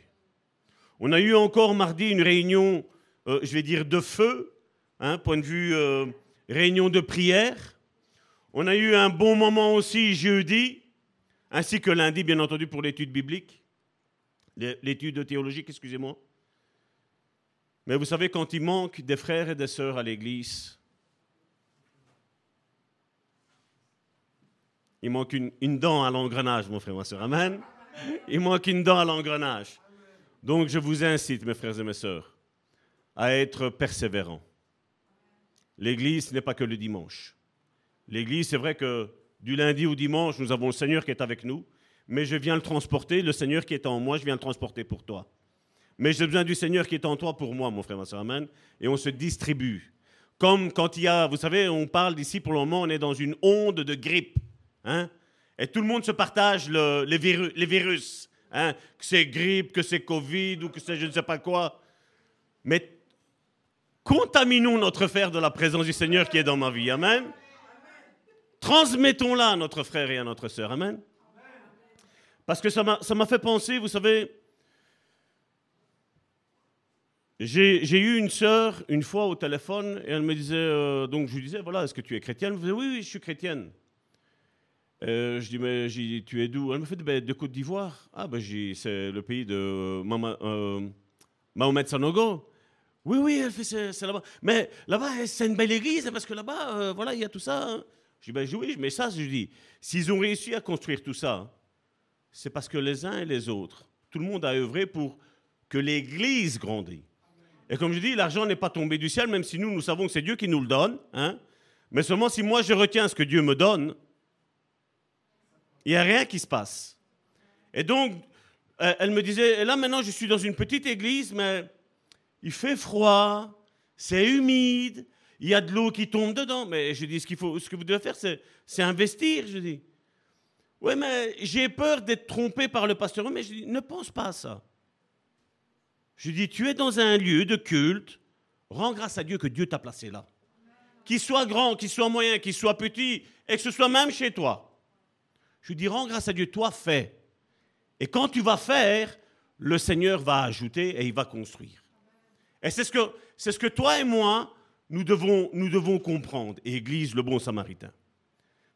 On a eu encore mardi une réunion, euh, je vais dire, de feu, hein, point de vue euh, réunion de prière. On a eu un bon moment aussi jeudi, ainsi que lundi, bien entendu, pour l'étude biblique, l'étude théologique, excusez-moi. Mais vous savez, quand il manque des frères et des sœurs à l'Église, il manque une, dent à l'engrenage, mon frère, ma soeur. Amen. Il manque une dent à l'engrenage. Donc je vous incite, mes frères et mes sœurs, à être persévérant. L'Église n'est pas que le dimanche. L'Église, c'est vrai que du lundi au dimanche, nous avons le Seigneur qui est avec nous, mais je viens le transporter, le Seigneur qui est en moi, je viens le transporter pour toi. Mais j'ai besoin du Seigneur qui est en toi pour moi, mon frère, ma soeur, amen. Et on se distribue. Comme quand il y a, vous savez, on parle d'ici pour le moment, on est dans une onde de grippe. Hein? Et tout le monde se partage le, les, virus, les virus. Hein? Que c'est grippe, que c'est Covid ou que c'est je ne sais pas quoi. Mais contaminons notre frère de la présence du Seigneur qui est dans ma vie. Amen. Transmettons-la à notre frère et à notre sœur. Amen. Parce que ça m'a fait penser, vous savez, j'ai eu une sœur une fois au téléphone et elle me disait, euh, donc je lui disais, voilà, est-ce que tu es chrétienne? Elle me disait, oui, oui, je suis chrétienne. Euh, je dis, mais tu es d'où? Elle me fait, ben, de Côte d'Ivoire. Ah, ben, c'est le pays de Mama, euh, Mahomet Sanogo. Oui, oui, elle fait, c'est là-bas. Mais là-bas, c'est une belle église, parce que là-bas, voilà, il y a tout ça. Hein. Je dis, ben oui, mais ça, je dis, s'ils ont réussi à construire tout ça, c'est parce que les uns et les autres, tout le monde a œuvré pour que l'église grandisse. Et comme je dis, l'argent n'est pas tombé du ciel, même si nous, nous savons que c'est Dieu qui nous le donne. Hein. Mais seulement si moi, je retiens ce que Dieu me donne, il n'y a rien qui se passe. Et donc, elle me disait, et là maintenant, je suis dans une petite église, mais il fait froid, c'est humide, il y a de l'eau qui tombe dedans. Mais je dis, ce, faut, ce que vous devez faire, c'est, investir, je dis. Oui, mais j'ai peur d'être trompé par le pasteur. Mais je dis, ne pense pas à ça. Je dis, tu es dans un lieu de culte, rends grâce à Dieu que Dieu t'a placé là. Qu'il soit grand, qu'il soit moyen, qu'il soit petit, et que ce soit même chez toi. Je dis, rends grâce à Dieu, toi fais. Et quand tu vas faire, le Seigneur va ajouter et il va construire. Et c'est ce que, c'est ce que toi et moi, nous devons, nous devons comprendre, Église, le bon samaritain.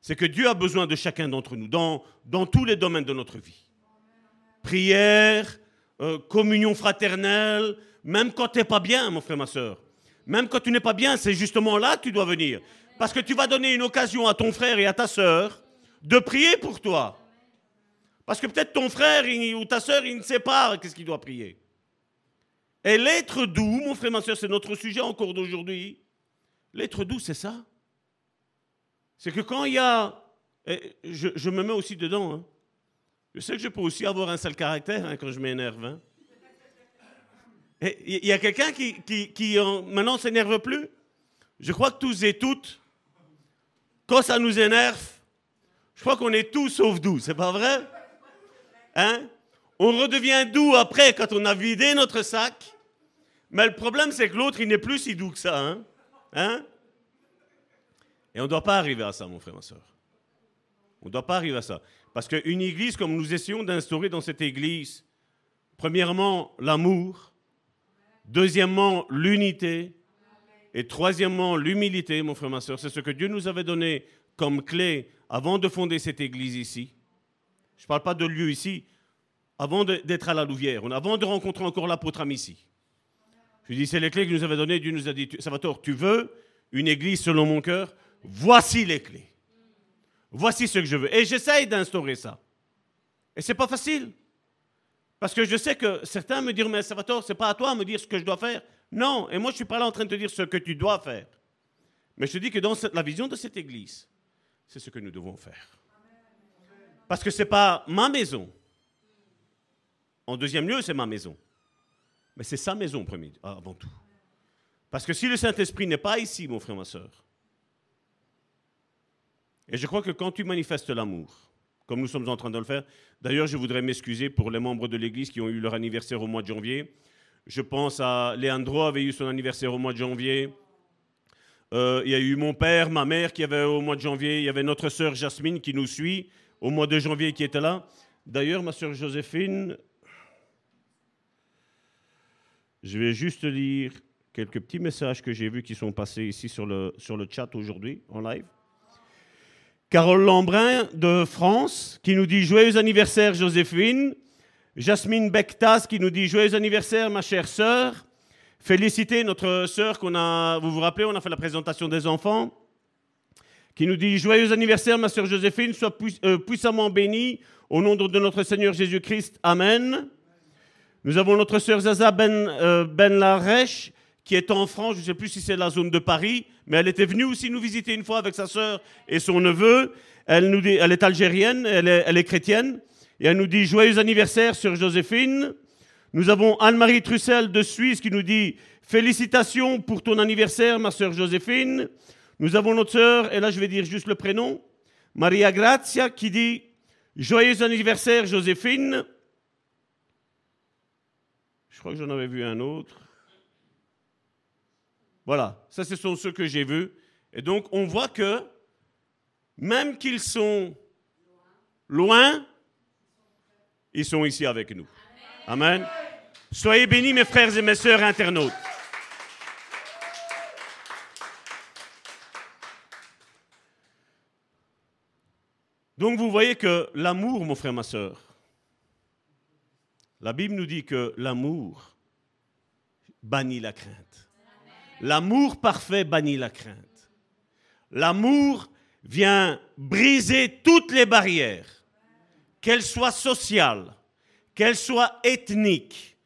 C'est que Dieu a besoin de chacun d'entre nous, dans, dans tous les domaines de notre vie. Prière, euh, communion fraternelle, même quand tu n'es pas bien, mon frère, ma soeur. Même quand tu n'es pas bien, c'est justement là que tu dois venir. Parce que tu vas donner une occasion à ton frère et à ta soeur de prier pour toi. Parce que peut-être ton frère ou ta soeur, il ne sait pas qu'est-ce qu'il doit prier. Et l'être doux, mon frère, ma soeur, c'est notre sujet encore d'aujourd'hui. L'être doux, c'est ça. C'est que quand il y a... Je, me mets aussi dedans. Hein. Je sais que je peux aussi avoir un sale caractère hein, quand je m'énerve. Hein. Il y a quelqu'un qui, qui, qui maintenant s'énerve plus? Je crois que tous et toutes, quand ça nous énerve, je crois qu'on est tous sauf doux, c'est pas vrai? Hein? On redevient doux après quand on a vidé notre sac. Mais le problème, c'est que l'autre, il n'est plus si doux que ça. Et on ne doit pas arriver à ça, mon frère, ma soeur. On ne doit pas arriver à ça. Parce qu'une église, comme nous essayons d'instaurer dans cette église, premièrement, l'amour, deuxièmement, l'unité, et troisièmement, l'humilité, mon frère, ma soeur, c'est ce que Dieu nous avait donné comme clé avant de fonder cette église ici. Je ne parle pas de lieu ici, avant d'être à la Louvière, avant de rencontrer encore l'apôtre ici. Je dis, c'est les clés que nous avait données. Dieu nous a dit, Salvatore, tu veux une église selon mon cœur? Voici les clés. Voici ce que je veux. Et j'essaye d'instaurer ça. Et c'est pas facile. Parce que je sais que certains me diront, mais Salvatore, c'est pas à toi de me dire ce que je dois faire. Non, et moi je suis pas là en train de te dire ce que tu dois faire. Mais je te dis que dans la vision de cette église, c'est ce que nous devons faire. Parce que ce n'est pas ma maison. En deuxième lieu, c'est ma maison. Mais c'est sa maison avant tout. Parce que si le Saint-Esprit n'est pas ici, mon frère, ma soeur, et je crois que quand tu manifestes l'amour, comme nous sommes en train de le faire, d'ailleurs, je voudrais m'excuser pour les membres de l'Église qui ont eu leur anniversaire au mois de janvier. Je pense à Leandro avait eu son anniversaire au mois de janvier. Euh, il y a eu mon père, ma mère qui avait au mois de janvier. Il y avait notre sœur Jasmine qui nous suit au mois de janvier qui était là. D'ailleurs, ma sœur Joséphine, je vais juste lire quelques petits messages que j'ai vus qui sont passés ici sur le, sur le chat aujourd'hui, en live. Carole Lambrin de France qui nous dit Joyeux anniversaire Joséphine. Jasmine Bectas qui nous dit Joyeux anniversaire ma chère sœur. Féliciter notre sœur qu'on a, vous vous rappelez, on a fait la présentation des enfants, qui nous dit Joyeux anniversaire ma sœur Joséphine, sois euh, puissamment bénie au nom de notre Seigneur Jésus-Christ. Amen. Nous avons notre sœur Zaza Ben, euh, ben Laresh qui est en France, je ne sais plus si c'est la zone de Paris, mais elle était venue aussi nous visiter une fois avec sa sœur et son neveu. Elle, nous dit, elle est algérienne, elle est, chrétienne, et elle nous dit joyeux anniversaire, sœur Joséphine. Nous avons Anne-Marie Trussel de Suisse qui nous dit félicitations pour ton anniversaire, ma sœur Joséphine. Nous avons notre sœur, et là je vais dire juste le prénom, Maria Grazia, qui dit joyeux anniversaire, Joséphine. Je crois que j'en avais vu un autre. Voilà, ça ce sont ceux que j'ai vus. Et donc on voit que même qu'ils sont loin, ils sont ici avec nous. Amen. Soyez bénis mes frères et mes sœurs internautes. Donc vous voyez que l'amour, mon frère, ma sœur, la Bible nous dit que l'amour bannit la crainte. L'amour parfait bannit la crainte. L'amour vient briser toutes les barrières, qu'elles soient sociales, qu'elles soient ethniques,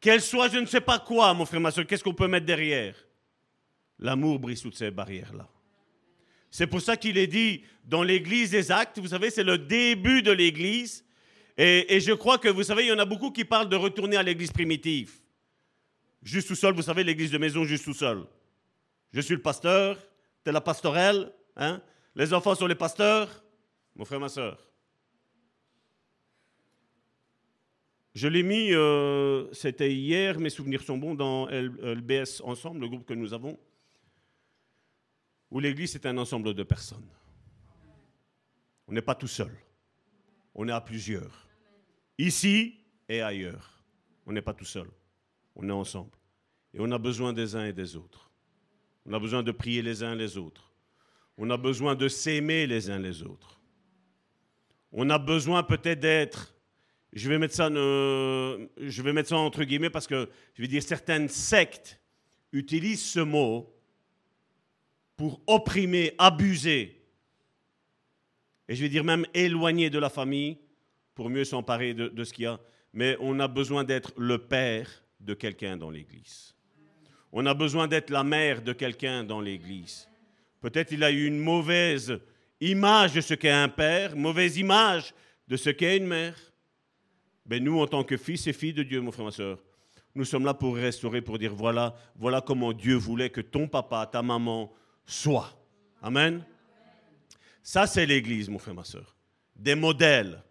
qu'elles soient je ne sais pas quoi, mon frère, ma soeur, qu'est-ce qu'on peut mettre derrière? L'amour brise toutes ces barrières-là. C'est pour ça qu'il est dit dans l'église des actes, vous savez, c'est le début de l'église. Et, et, je crois que, vous savez, il y en a beaucoup qui parlent de retourner à l'église primitive. Juste tout seul, vous savez, l'église de maison, juste tout seul. Je suis le pasteur, t'es la pastorelle, hein? les enfants sont les pasteurs, mon frère, ma soeur. Je l'ai mis, euh, c'était hier, mes souvenirs sont bons, dans LBS Ensemble, le groupe que nous avons, où l'église est un ensemble de personnes. On n'est pas tout seul, on est à plusieurs. Ici et ailleurs. On n'est pas tout seul, on est ensemble. Et on a besoin des uns et des autres. On a besoin de prier les uns les autres. On a besoin de s'aimer les uns les autres. On a besoin peut-être d'être je vais mettre ça, je vais mettre ça entre guillemets parce que je vais dire certaines sectes utilisent ce mot pour opprimer, abuser, et je vais dire même éloigner de la famille pour mieux s'emparer de, de, ce qu'il y a. Mais on a besoin d'être le père de quelqu'un dans l'Église. On a besoin d'être la mère de quelqu'un dans l'Église. Peut-être il a eu une mauvaise image de ce qu'est un père, mauvaise image de ce qu'est une mère. Ben nous, en tant que fils et filles de Dieu, mon frère, ma soeur, nous sommes là pour restaurer, pour dire voilà, voilà comment Dieu voulait que ton papa, ta maman soient. Amen. Ça, c'est l'Église, mon frère, ma soeur. Des modèles.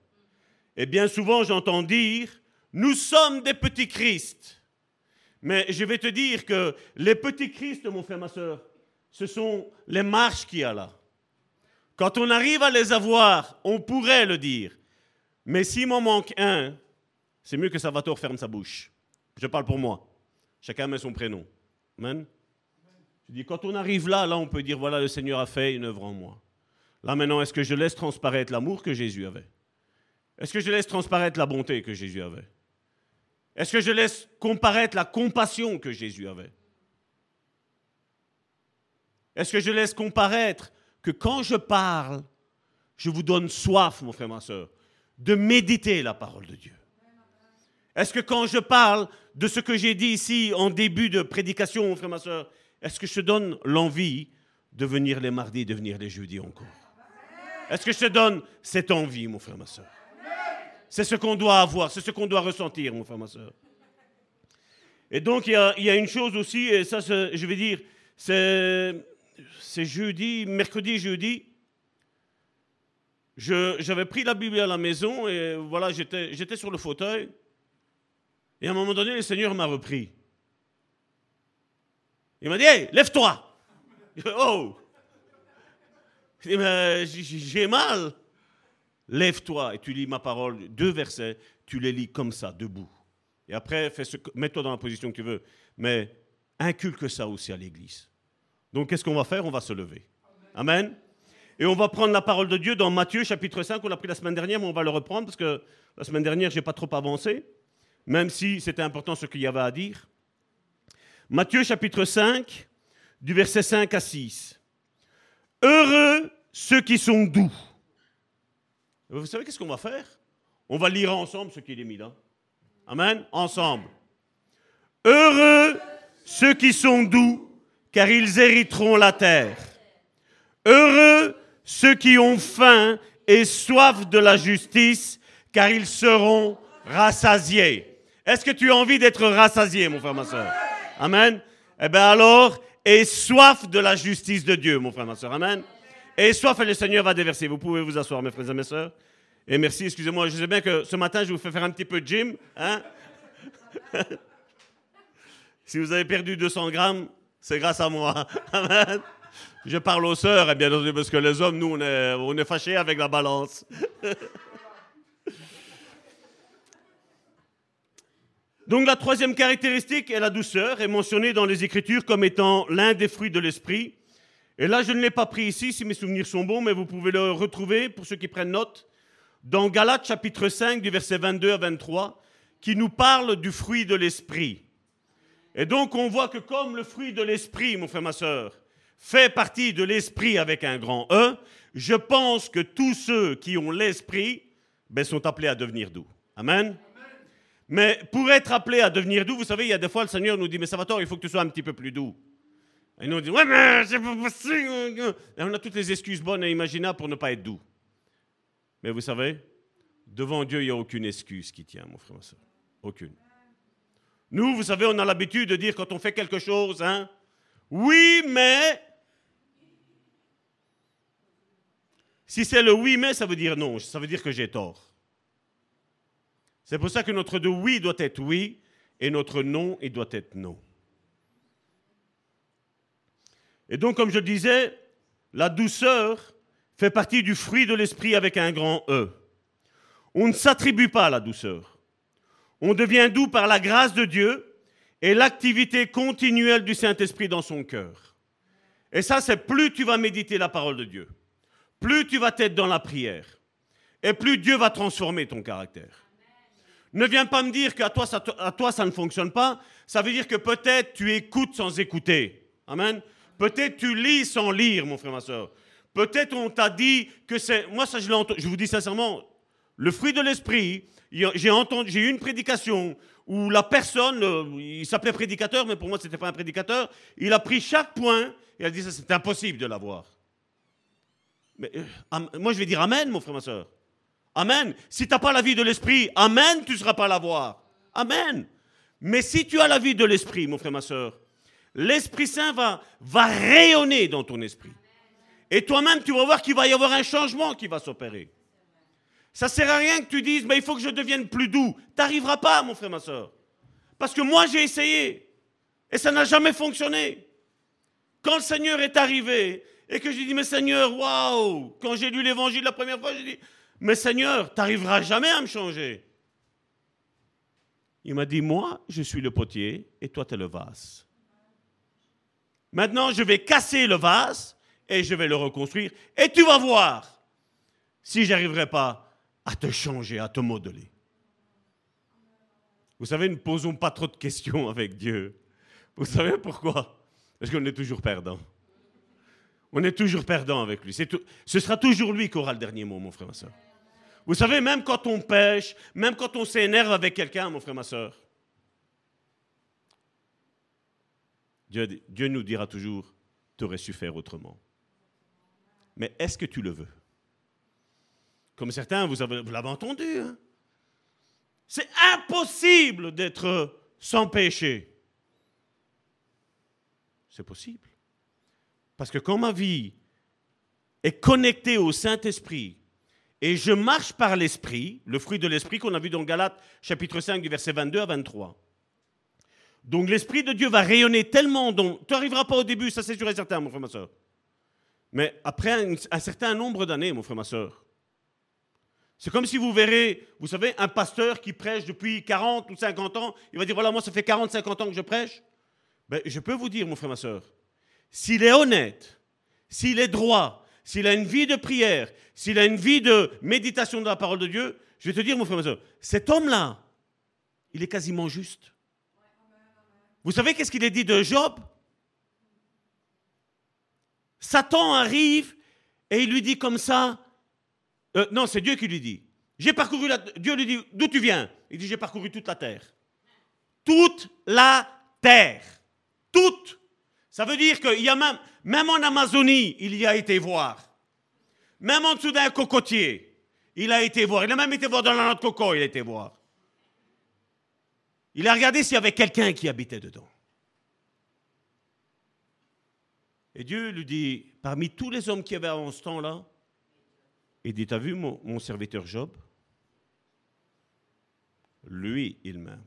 Et bien souvent, j'entends dire, nous sommes des petits Christ. Mais je vais te dire que les petits Christ, mon frère, ma soeur, ce sont les marches qu'il y a là. Quand on arrive à les avoir, on pourrait le dire. Mais s'il m'en manque un, c'est mieux que Salvatore ferme sa bouche. Je parle pour moi. Chacun met son prénom. Amen. Je dis, quand on arrive là, là, on peut dire, voilà, le Seigneur a fait une œuvre en moi. Là, maintenant, est-ce que je laisse transparaître l'amour que Jésus avait? Est-ce que je laisse transparaître la bonté que Jésus avait? Est-ce que je laisse comparaître la compassion que Jésus avait? Est-ce que je laisse comparaître que quand je parle, je vous donne soif, mon frère, ma soeur, de méditer la parole de Dieu? Est-ce que quand je parle de ce que j'ai dit ici en début de prédication, mon frère, ma soeur, est-ce que je te donne l'envie de venir les mardis, de venir les jeudis encore? Est-ce que je te donne cette envie, mon frère, ma soeur? C'est ce qu'on doit avoir, c'est ce qu'on doit ressentir, mon frère, ma soeur. Et donc, il y, a, une chose aussi, et ça, je vais dire, c'est, jeudi, mercredi, jeudi. j'avais pris la Bible à la maison et voilà, j'étais, j'étais sur le fauteuil. Et à un moment donné, le Seigneur m'a repris. Il m'a dit, hey, lève-toi. Oh. J'ai mal. Lève-toi et tu lis ma parole, deux versets, tu les lis comme ça, debout. Et après, mets-toi dans la position que tu veux. Mais inculque ça aussi à l'Église. Donc, qu'est-ce qu'on va faire? On va se lever. Amen. Et on va prendre la parole de Dieu dans Matthieu chapitre 5. On l'a pris la semaine dernière, mais on va le reprendre parce que la semaine dernière, je n'ai pas trop avancé, même si c'était important ce qu'il y avait à dire. Matthieu chapitre 5, du verset 5 à 6. Heureux ceux qui sont doux. Vous savez qu'est-ce qu'on va faire? On va lire ensemble ce qu'il est mis là. Amen? Ensemble. Heureux ceux qui sont doux, car ils hériteront la terre. Heureux ceux qui ont faim et soif de la justice, car ils seront rassasiés. Est-ce que tu as envie d'être rassasié, mon frère, ma soeur? Amen? Eh bien alors, aie soif de la justice de Dieu, mon frère, ma soeur. Amen? Et soif, le Seigneur va déverser. Vous pouvez vous asseoir, mes frères et mes soeurs. Et merci, excusez-moi, je sais bien que ce matin, je vous fais faire un petit peu de gym. Hein si vous avez perdu 200 grammes, c'est grâce à moi. Amen. Je parle aux sœurs, et bien entendu, parce que les hommes, nous, on est, on est fâchés avec la balance. Donc la troisième caractéristique est la douceur, est mentionnée dans les Écritures comme étant l'un des fruits de l'esprit. Et là, je ne l'ai pas pris ici, si mes souvenirs sont bons, mais vous pouvez le retrouver, pour ceux qui prennent note, dans Galates chapitre 5, du verset 22 à 23, qui nous parle du fruit de l'esprit. Et donc on voit que comme le fruit de l'esprit, mon frère, ma soeur, fait partie de l'esprit avec un grand E, je pense que tous ceux qui ont l'esprit ben, sont appelés à devenir doux. Amen. Mais pour être appelé à devenir doux, vous savez, il y a des fois le Seigneur nous dit, mais ça va tort, il faut que tu sois un petit peu plus doux. Et nous on dit, ouais, mais c'est pas possible. Et on a toutes les excuses bonnes et imaginables pour ne pas être doux. Mais vous savez, devant Dieu, il n'y a aucune excuse qui tient, mon frère, ma soeur. Aucune. Nous, vous savez, on a l'habitude de dire quand on fait quelque chose, hein, oui, mais. Si c'est le oui, mais, ça veut dire non, ça veut dire que j'ai tort. C'est pour ça que notre oui doit être oui et notre non, il doit être non. Et donc, comme je disais, la douceur fait partie du fruit de l'esprit avec un grand E. On ne s'attribue pas à la douceur. On devient doux par la grâce de Dieu et l'activité continuelle du Saint-Esprit dans son cœur. Et ça, c'est plus tu vas méditer la parole de Dieu, plus tu vas être dans la prière, et plus Dieu va transformer ton caractère. Ne viens pas me dire qu'à à toi, ça ne fonctionne pas. Ça veut dire que peut-être tu écoutes sans écouter. Amen. Peut-être tu lis sans lire, mon frère, ma soeur. Peut-être on t'a dit que c'est... Moi, ça, je, je vous dis sincèrement, le fruit de l'esprit, j'ai entendu, eu une prédication où la personne, il s'appelait prédicateur, mais pour moi, ce n'était pas un prédicateur, il a pris chaque point et a dit, ça, c'est impossible de l'avoir. Mais, euh, moi, je vais dire Amen, mon frère, ma soeur. Amen. Si tu n'as pas la vie de l'esprit, Amen, tu ne seras pas l'avoir. Amen. Mais si tu as la vie de l'esprit, mon frère, ma soeur, l'Esprit Saint va, va rayonner dans ton esprit. Et toi-même, tu vas voir qu'il va y avoir un changement qui va s'opérer. Ça ne sert à rien que tu dises, mais il faut que je devienne plus doux. Tu n'arriveras pas, mon frère, ma soeur. Parce que moi, j'ai essayé. Et ça n'a jamais fonctionné. Quand le Seigneur est arrivé et que j'ai dit, mais Seigneur, waouh, quand j'ai lu l'évangile la première fois, j'ai dit, mais Seigneur, tu n'arriveras jamais à me changer. Il m'a dit, moi, je suis le potier et toi, tu es le vase. Maintenant, je vais casser le vase et je vais le reconstruire. Et tu vas voir si j'arriverai pas à te changer, à te modeler. Vous savez, ne posons pas trop de questions avec Dieu. Vous savez pourquoi? Parce qu'on est toujours perdant. On est toujours perdant avec lui. ce sera toujours lui qui aura le dernier mot, mon frère, ma soeur. Vous savez, même quand on pêche, même quand on s'énerve avec quelqu'un, mon frère, ma soeur, Dieu, nous dira toujours, tu aurais su faire autrement. Mais est-ce que tu le veux? Comme certains, vous, vous l'avez entendu. Hein? C'est impossible d'être sans péché. C'est possible. Parce que quand ma vie est connectée au Saint-Esprit, et je marche par l'esprit, le fruit de l'esprit qu'on a vu dans Galates chapitre 5 du verset 22 à 23. Donc l'esprit de Dieu va rayonner tellement dont tu n'arriveras pas au début, ça c'est sûr et certain, mon frère, ma soeur. Mais après un, certain nombre d'années, mon frère, ma soeur, c'est comme si vous verrez, vous savez, un pasteur qui prêche depuis 40 ou 50 ans, il va dire, voilà, moi ça fait 40, 50 ans que je prêche. Ben, je peux vous dire, mon frère, ma soeur, s'il est honnête, s'il est droit, s'il a une vie de prière, s'il a une vie de méditation de la parole de Dieu, je vais te dire, mon frère, ma soeur, cet homme-là, il est quasiment juste. Vous savez qu'est-ce qu'il est dit de Job? Satan arrive et il lui dit comme ça, euh, non, c'est Dieu qui lui dit, j'ai parcouru. Dieu lui dit, d'où tu viens? Il dit, j'ai parcouru toute la terre. Toute la terre. toutes. Ça veut dire qu'il y a même, même en Amazonie, il y a été voir. Même en dessous d'un cocotier, il a été voir. Il a même été voir dans la noix de coco, il a été voir. Il a regardé s'il y avait quelqu'un qui habitait dedans. Et Dieu lui dit, parmi tous les hommes qui avaient en ce temps-là, il dit, t'as vu mon, serviteur Job? Lui, il m'aime.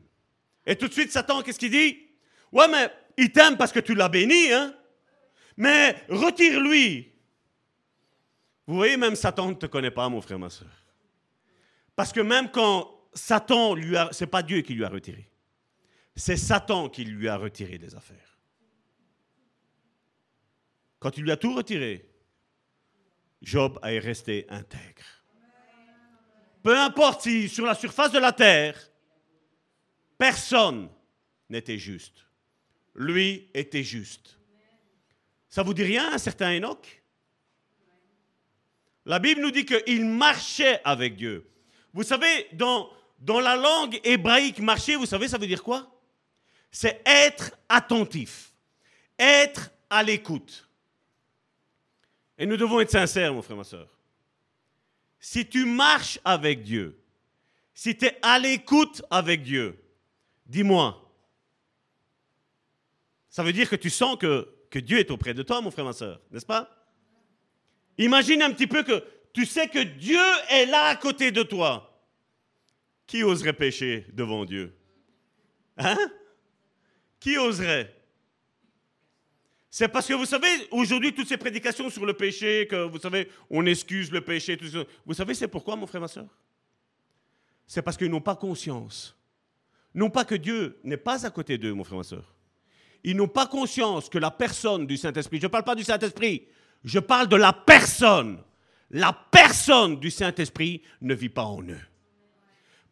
Et tout de suite, Satan, qu'est-ce qu'il dit? Ouais, mais il t'aime parce que tu l'as béni, hein Mais retire-lui. Vous voyez, même Satan ne te connaît pas, mon frère, ma soeur. Parce que même quand Satan lui a. C'est pas Dieu qui lui a retiré. C'est Satan qui lui a retiré des affaires. Quand il lui a tout retiré, Job est resté intègre. Peu importe si sur la surface de la terre, personne n'était juste. Lui était juste. Ça vous dit rien, un certain Enoch? La Bible nous dit qu'il marchait avec Dieu. Vous savez, dans, dans la langue hébraïque, marcher, vous savez, ça veut dire quoi? C'est être attentif, être à l'écoute. Et nous devons être sincères, mon frère, ma soeur. Si tu marches avec Dieu, si tu es à l'écoute avec Dieu, dis-moi, ça veut dire que tu sens que, Dieu est auprès de toi, mon frère, ma soeur, n'est-ce pas? Imagine un petit peu que tu sais que Dieu est là à côté de toi. Qui oserait pécher devant Dieu? Hein? Qui oserait? C'est parce que vous savez, aujourd'hui, toutes ces prédications sur le péché, que vous savez, on excuse le péché, tout ça. Vous savez, c'est pourquoi, mon frère, ma soeur? C'est parce qu'ils n'ont pas conscience. Non pas que Dieu n'est pas à côté d'eux, mon frère, ma soeur. Ils n'ont pas conscience que la personne du Saint-Esprit, je ne parle pas du Saint-Esprit, je parle de la personne. La personne du Saint-Esprit ne vit pas en eux.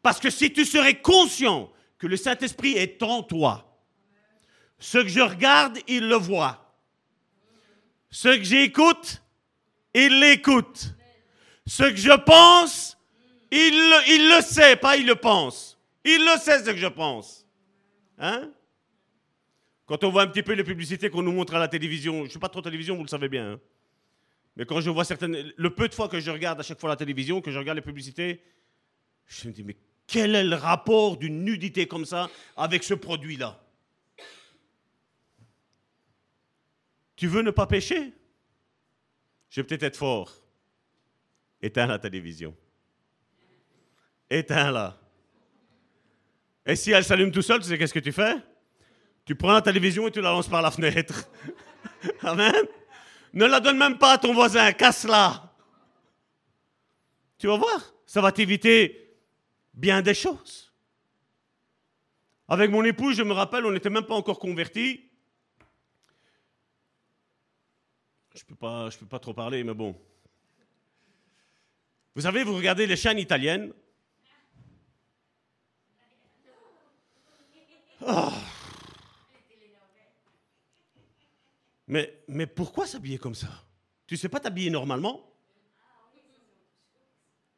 Parce que si tu serais conscient que le Saint-Esprit est en toi, ce que je regarde, il le voit. Ce que j'écoute, il l'écoute. Ce que je pense, il le, sait, pas il le pense. Il le sait ce que je pense. Hein? Quand on voit un petit peu les publicités qu'on nous montre à la télévision, je ne suis pas trop télévision, vous le savez bien. hein. Mais quand je vois certaines. Le peu de fois que je regarde à chaque fois la télévision, que je regarde les publicités, je me dis, mais quel est le rapport d'une nudité comme ça avec ce produit-là? Tu veux ne pas pécher? Je vais peut-être être fort. Éteins la télévision. Éteins-la. Et si elle s'allume tout seul, tu sais qu'est-ce que tu fais? Tu prends la télévision et tu la lances par la fenêtre. Amen. Ne la donne même pas à ton voisin, casse-la. Tu vas voir, ça va t'éviter bien des choses. Avec mon épouse, je me rappelle, on n'était même pas encore convertis. Je ne peux, peux pas trop parler, mais bon. Vous savez, vous regardez les chaînes italiennes. Ah. Mais, mais pourquoi s'habiller comme ça? Tu sais pas t'habiller normalement?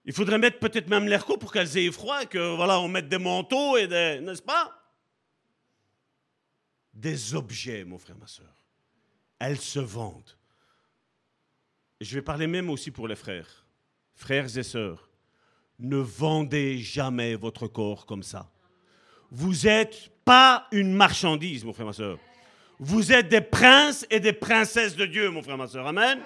Il faudrait mettre peut-être même chaud pour qu'elles aient froid, que voilà, on mette des manteaux et des. N'est-ce pas? Des objets, mon frère, ma soeur. Elles se vendent. Je vais parler même aussi pour les frères. Frères et sœurs, ne vendez jamais votre corps comme ça. Vous n'êtes pas une marchandise, mon frère, ma soeur. Vous êtes des princes et des princesses de Dieu, mon frère, ma soeur. Amen.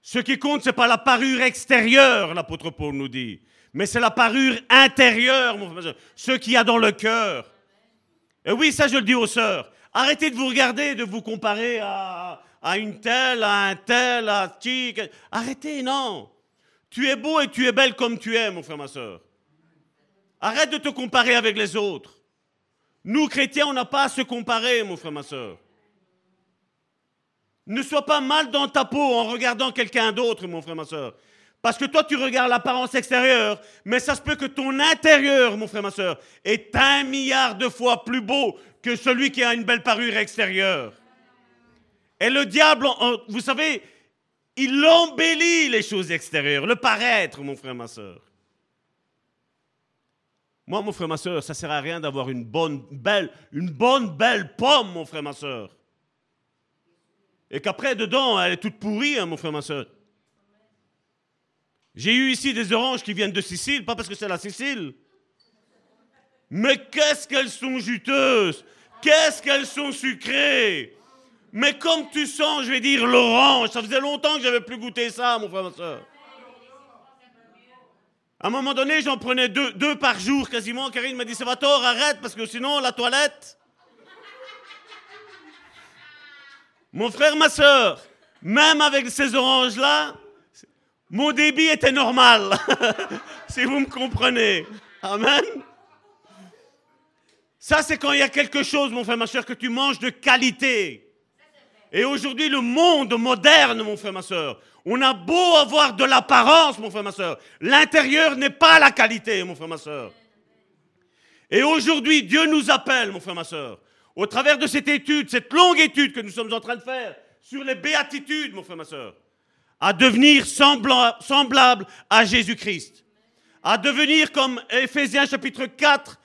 Ce qui compte, ce n'est pas la parure extérieure, l'apôtre Paul nous dit, mais c'est la parure intérieure, mon frère, ma soeur. Ce qu'il y a dans le cœur. Et oui, ça, je le dis aux sœurs. Arrêtez de vous regarder, de vous comparer à, à une telle, à un tel, à qui. Arrêtez, non. Tu es beau et tu es belle comme tu es, mon frère, ma soeur. Arrête de te comparer avec les autres. Nous, chrétiens, on n'a pas à se comparer, mon frère, ma soeur. Ne sois pas mal dans ta peau en regardant quelqu'un d'autre, mon frère, ma soeur. Parce que toi, tu regardes l'apparence extérieure, mais ça se peut que ton intérieur, mon frère, ma soeur, est un milliard de fois plus beau que celui qui a une belle parure extérieure. Et le diable, vous savez, il embellit les choses extérieures, le paraître, mon frère, ma soeur. Moi, mon frère, ma soeur, ça sert à rien d'avoir une bonne, belle, une bonne, belle pomme, mon frère, ma soeur. Et qu'après, dedans, elle est toute pourrie, hein, mon frère, ma soeur. J'ai eu ici des oranges qui viennent de Sicile, pas parce que c'est la Sicile. Mais qu'est-ce qu'elles sont juteuses? Qu'est-ce qu'elles sont sucrées? Mais comme tu sens, je vais dire l'orange, ça faisait longtemps que j'avais plus goûté ça, mon frère, ma soeur. À un moment donné, j'en prenais deux, deux par jour quasiment. Karine m'a dit, c'est tort, arrête, parce que sinon, la toilette. Mon frère, ma soeur, même avec ces oranges-là, mon débit était normal. si vous me comprenez. Amen. Ça, c'est quand il y a quelque chose, mon frère, ma soeur, que tu manges de qualité. Et aujourd'hui, le monde moderne, mon frère, ma soeur, on a beau avoir de l'apparence, mon frère, ma soeur, l'intérieur n'est pas la qualité, mon frère, ma soeur. Et aujourd'hui, Dieu nous appelle, mon frère, ma soeur, au travers de cette étude, cette longue étude que nous sommes en train de faire sur les béatitudes, mon frère, ma soeur, à devenir semblable à Jésus-Christ, à devenir comme Ephésiens chapitre 4,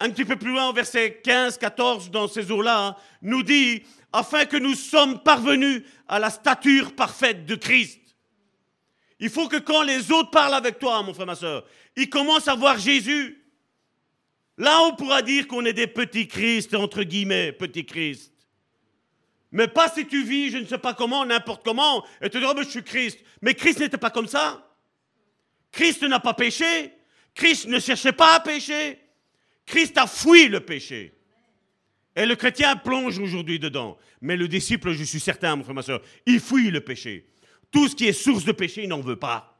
un petit peu plus loin, verset 15, 14, dans ces eaux-là, hein, nous dit, afin que nous sommes parvenus à la stature parfaite de Christ. Il faut que quand les autres parlent avec toi, mon frère, ma soeur, ils commencent à voir Jésus. Là, on pourra dire qu'on est des petits Christ, entre guillemets, petits Christ. Mais pas si tu vis, je ne sais pas comment, n'importe comment, et te dire, oh, je suis Christ. Mais Christ n'était pas comme ça. Christ n'a pas péché. Christ ne cherchait pas à pécher. Christ a fui le péché. Et le chrétien plonge aujourd'hui dedans. Mais le disciple, je suis certain, mon frère, ma soeur, il fuit le péché. Tout ce qui est source de péché, il n'en veut pas.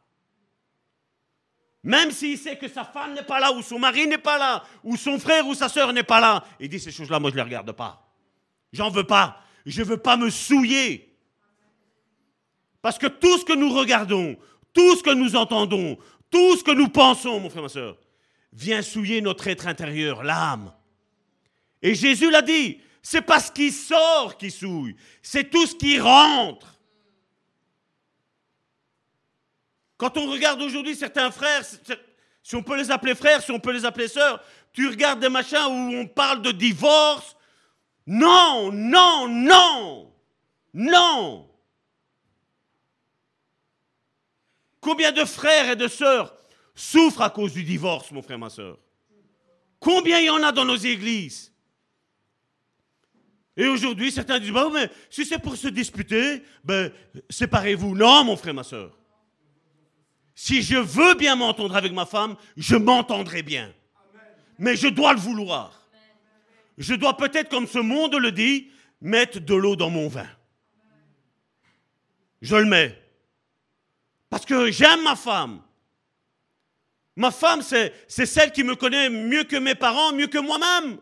Même s'il sait que sa femme n'est pas là, ou son mari n'est pas là, ou son frère ou sa soeur n'est pas là, il dit ces choses-là, moi je ne les regarde pas. J'en veux pas. Je ne veux pas me souiller. Parce que tout ce que nous regardons, tout ce que nous entendons, tout ce que nous pensons, mon frère, ma soeur, vient souiller notre être intérieur, l'âme. Et Jésus l'a dit, c'est pas ce qui sort qui souille, c'est tout ce qui rentre. Quand on regarde aujourd'hui certains frères, si on peut les appeler frères, si on peut les appeler sœurs, tu regardes des machins où on parle de divorce. Non, non, non, non. Combien de frères et de sœurs souffrent à cause du divorce, mon frère, ma soeur. Combien il y en a dans nos églises? Et aujourd'hui, certains disent, bah, mais si c'est pour se disputer, ben, séparez-vous. Non, mon frère, ma soeur. Si je veux bien m'entendre avec ma femme, je m'entendrai bien. Mais je dois le vouloir. Je dois peut-être, comme ce monde le dit, mettre de l'eau dans mon vin. Je le mets. Parce que j'aime ma femme. Ma femme, c'est celle qui me connaît mieux que mes parents, mieux que moi-même.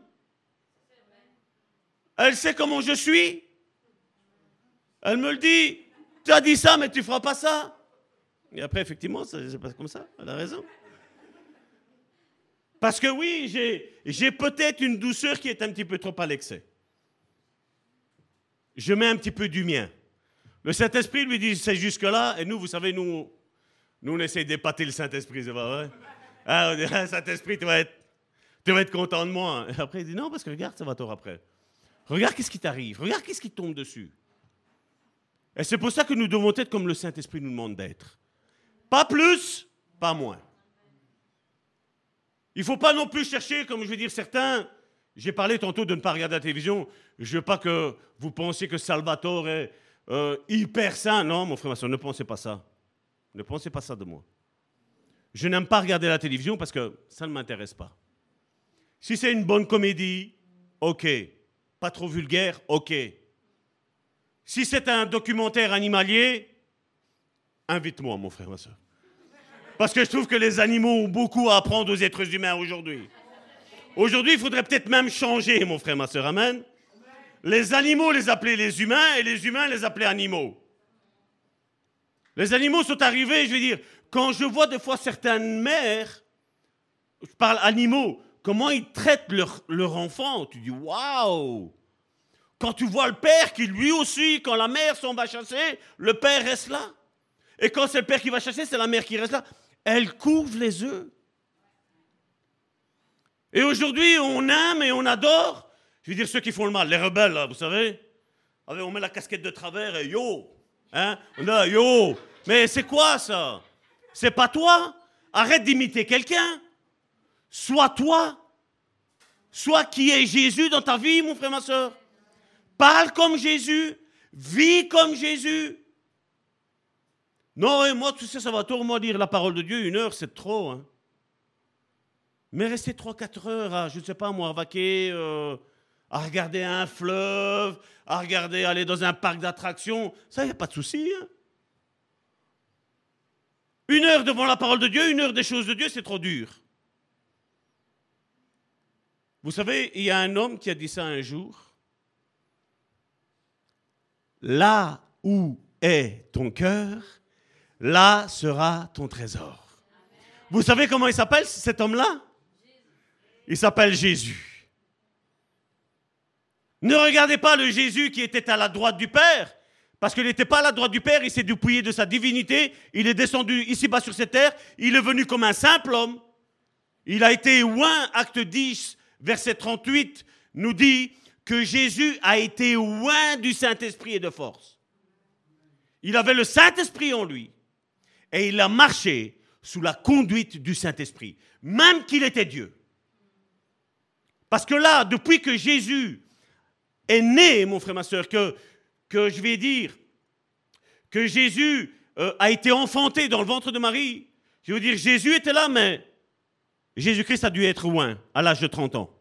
Elle sait comment je suis. Elle me le dit. Tu as dit ça, mais tu ne feras pas ça. Et après, effectivement, c'est pas comme ça. Elle a raison. Parce que oui, j'ai peut-être une douceur qui est un petit peu trop à l'excès. Je mets un petit peu du mien. Le Saint-Esprit lui dit, c'est jusque-là, et nous, vous savez, nous, nous, on essaie d'épater le Saint-Esprit, c'est pas vrai? Ah, Saint-Esprit, tu vas, être, tu vas être content de moi. Et après, il dit, non, parce que regarde, ça va tort après. Regarde qu'est-ce qui t'arrive, regarde qu'est-ce qui tombe dessus. Et c'est pour ça que nous devons être comme le Saint-Esprit nous demande d'être. Pas plus, pas moins. Il ne faut pas non plus chercher, comme je veux dire certains, j'ai parlé tantôt de ne pas regarder la télévision, je ne veux pas que vous pensiez que Salvatore est euh, hyper sain. Non, mon frère, ma ne pensez pas ça. Ne pensez pas ça de moi. Je n'aime pas regarder la télévision parce que ça ne m'intéresse pas. Si c'est une bonne comédie, ok. Pas trop vulgaire, ok. Si c'est un documentaire animalier, invite-moi, mon frère, ma soeur. Parce que je trouve que les animaux ont beaucoup à apprendre aux êtres humains aujourd'hui. Aujourd'hui, il faudrait peut-être même changer, mon frère, ma soeur. Amen. Les animaux les appeler les humains et les humains les appeler animaux. Les animaux sont arrivés, je veux dire, quand je vois des fois certaines mères, je parle animaux, comment ils traitent leur, enfant, tu dis waouh Quand tu vois le père qui lui aussi, quand la mère s'en va chasser, le père reste là. Et quand c'est le père qui va chasser, c'est la mère qui reste là. Elle couvre les œufs. Et aujourd'hui, on aime et on adore. Je veux dire, ceux qui font le mal, les rebelles, vous savez. Allez, on met la casquette de travers et yo. Hein? On a yo. Mais c'est quoi ça? C'est pas toi? Arrête d'imiter quelqu'un. Sois toi. Sois qui est Jésus dans ta vie, mon frère, ma soeur. Parle comme Jésus. Vis comme Jésus. Non, moi, tu sais, ça va tout moi dire la parole de Dieu, une heure, c'est trop. Hein. Mais rester 3-4 heures à, je ne sais pas moi, à vaquer, euh, à regarder un fleuve, à regarder, aller dans un parc d'attractions, ça, il n'y a pas de souci. Hein. Une heure devant la parole de Dieu, une heure des choses de Dieu, c'est trop dur. Vous savez, il y a un homme qui a dit ça un jour. Là où est ton cœur, là sera ton trésor. Vous savez comment il s'appelle cet homme-là? Il s'appelle Jésus. Ne regardez pas le Jésus qui était à la droite du Père, parce qu'il n'était pas à la droite du Père, il s'est dépouillé de sa divinité, il est descendu ici-bas sur cette terre, il est venu comme un simple homme. Il a été oint, acte 10, verset 38, nous dit que Jésus a été oint du Saint-Esprit et de force. Il avait le Saint-Esprit en lui et il a marché sous la conduite du Saint-Esprit, même qu'il était Dieu. Parce que là, depuis que Jésus est né, mon frère, ma soeur, que, que je vais dire que Jésus euh, a été enfanté dans le ventre de Marie, je veux dire, Jésus était là, mais Jésus-Christ a dû être loin à l'âge de 30 ans.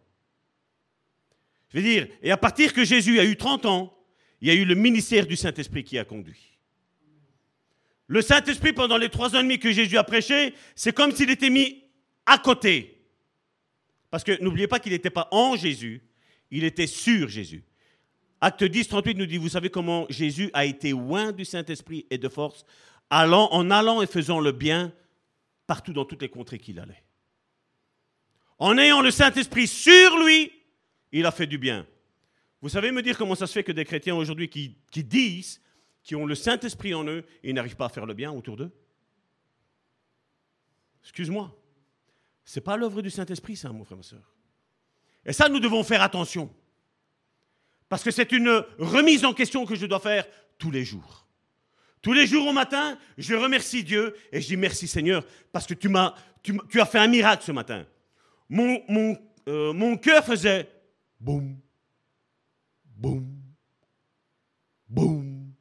Je veux dire, et à partir que Jésus a eu 30 ans, il y a eu le ministère du Saint-Esprit qui a conduit. Le Saint-Esprit, pendant les trois ans et demi que Jésus a prêché, c'est comme s'il était mis à côté. Parce que n'oubliez pas qu'il n'était pas en Jésus, il était sur Jésus. Acte 10, 38 nous dit, vous savez comment Jésus a été loin du Saint-Esprit et de force, allant, en allant et faisant le bien partout dans toutes les contrées qu'il allait. En ayant le Saint-Esprit sur lui, il a fait du bien. Vous savez me dire comment ça se fait que des chrétiens aujourd'hui qui, qui disent qui ont le Saint-Esprit en eux et n'arrivent pas à faire le bien autour d'eux? Excuse-moi. Ce n'est pas l'œuvre du Saint-Esprit, ça, mon frère, ma soeur. Et ça, nous devons faire attention. Parce que c'est une remise en question que je dois faire tous les jours. Tous les jours au matin, je remercie Dieu et je dis merci Seigneur parce que tu, m'as, tu, as fait un miracle ce matin. Mon, mon, euh, mon cœur faisait boum, boum, boum,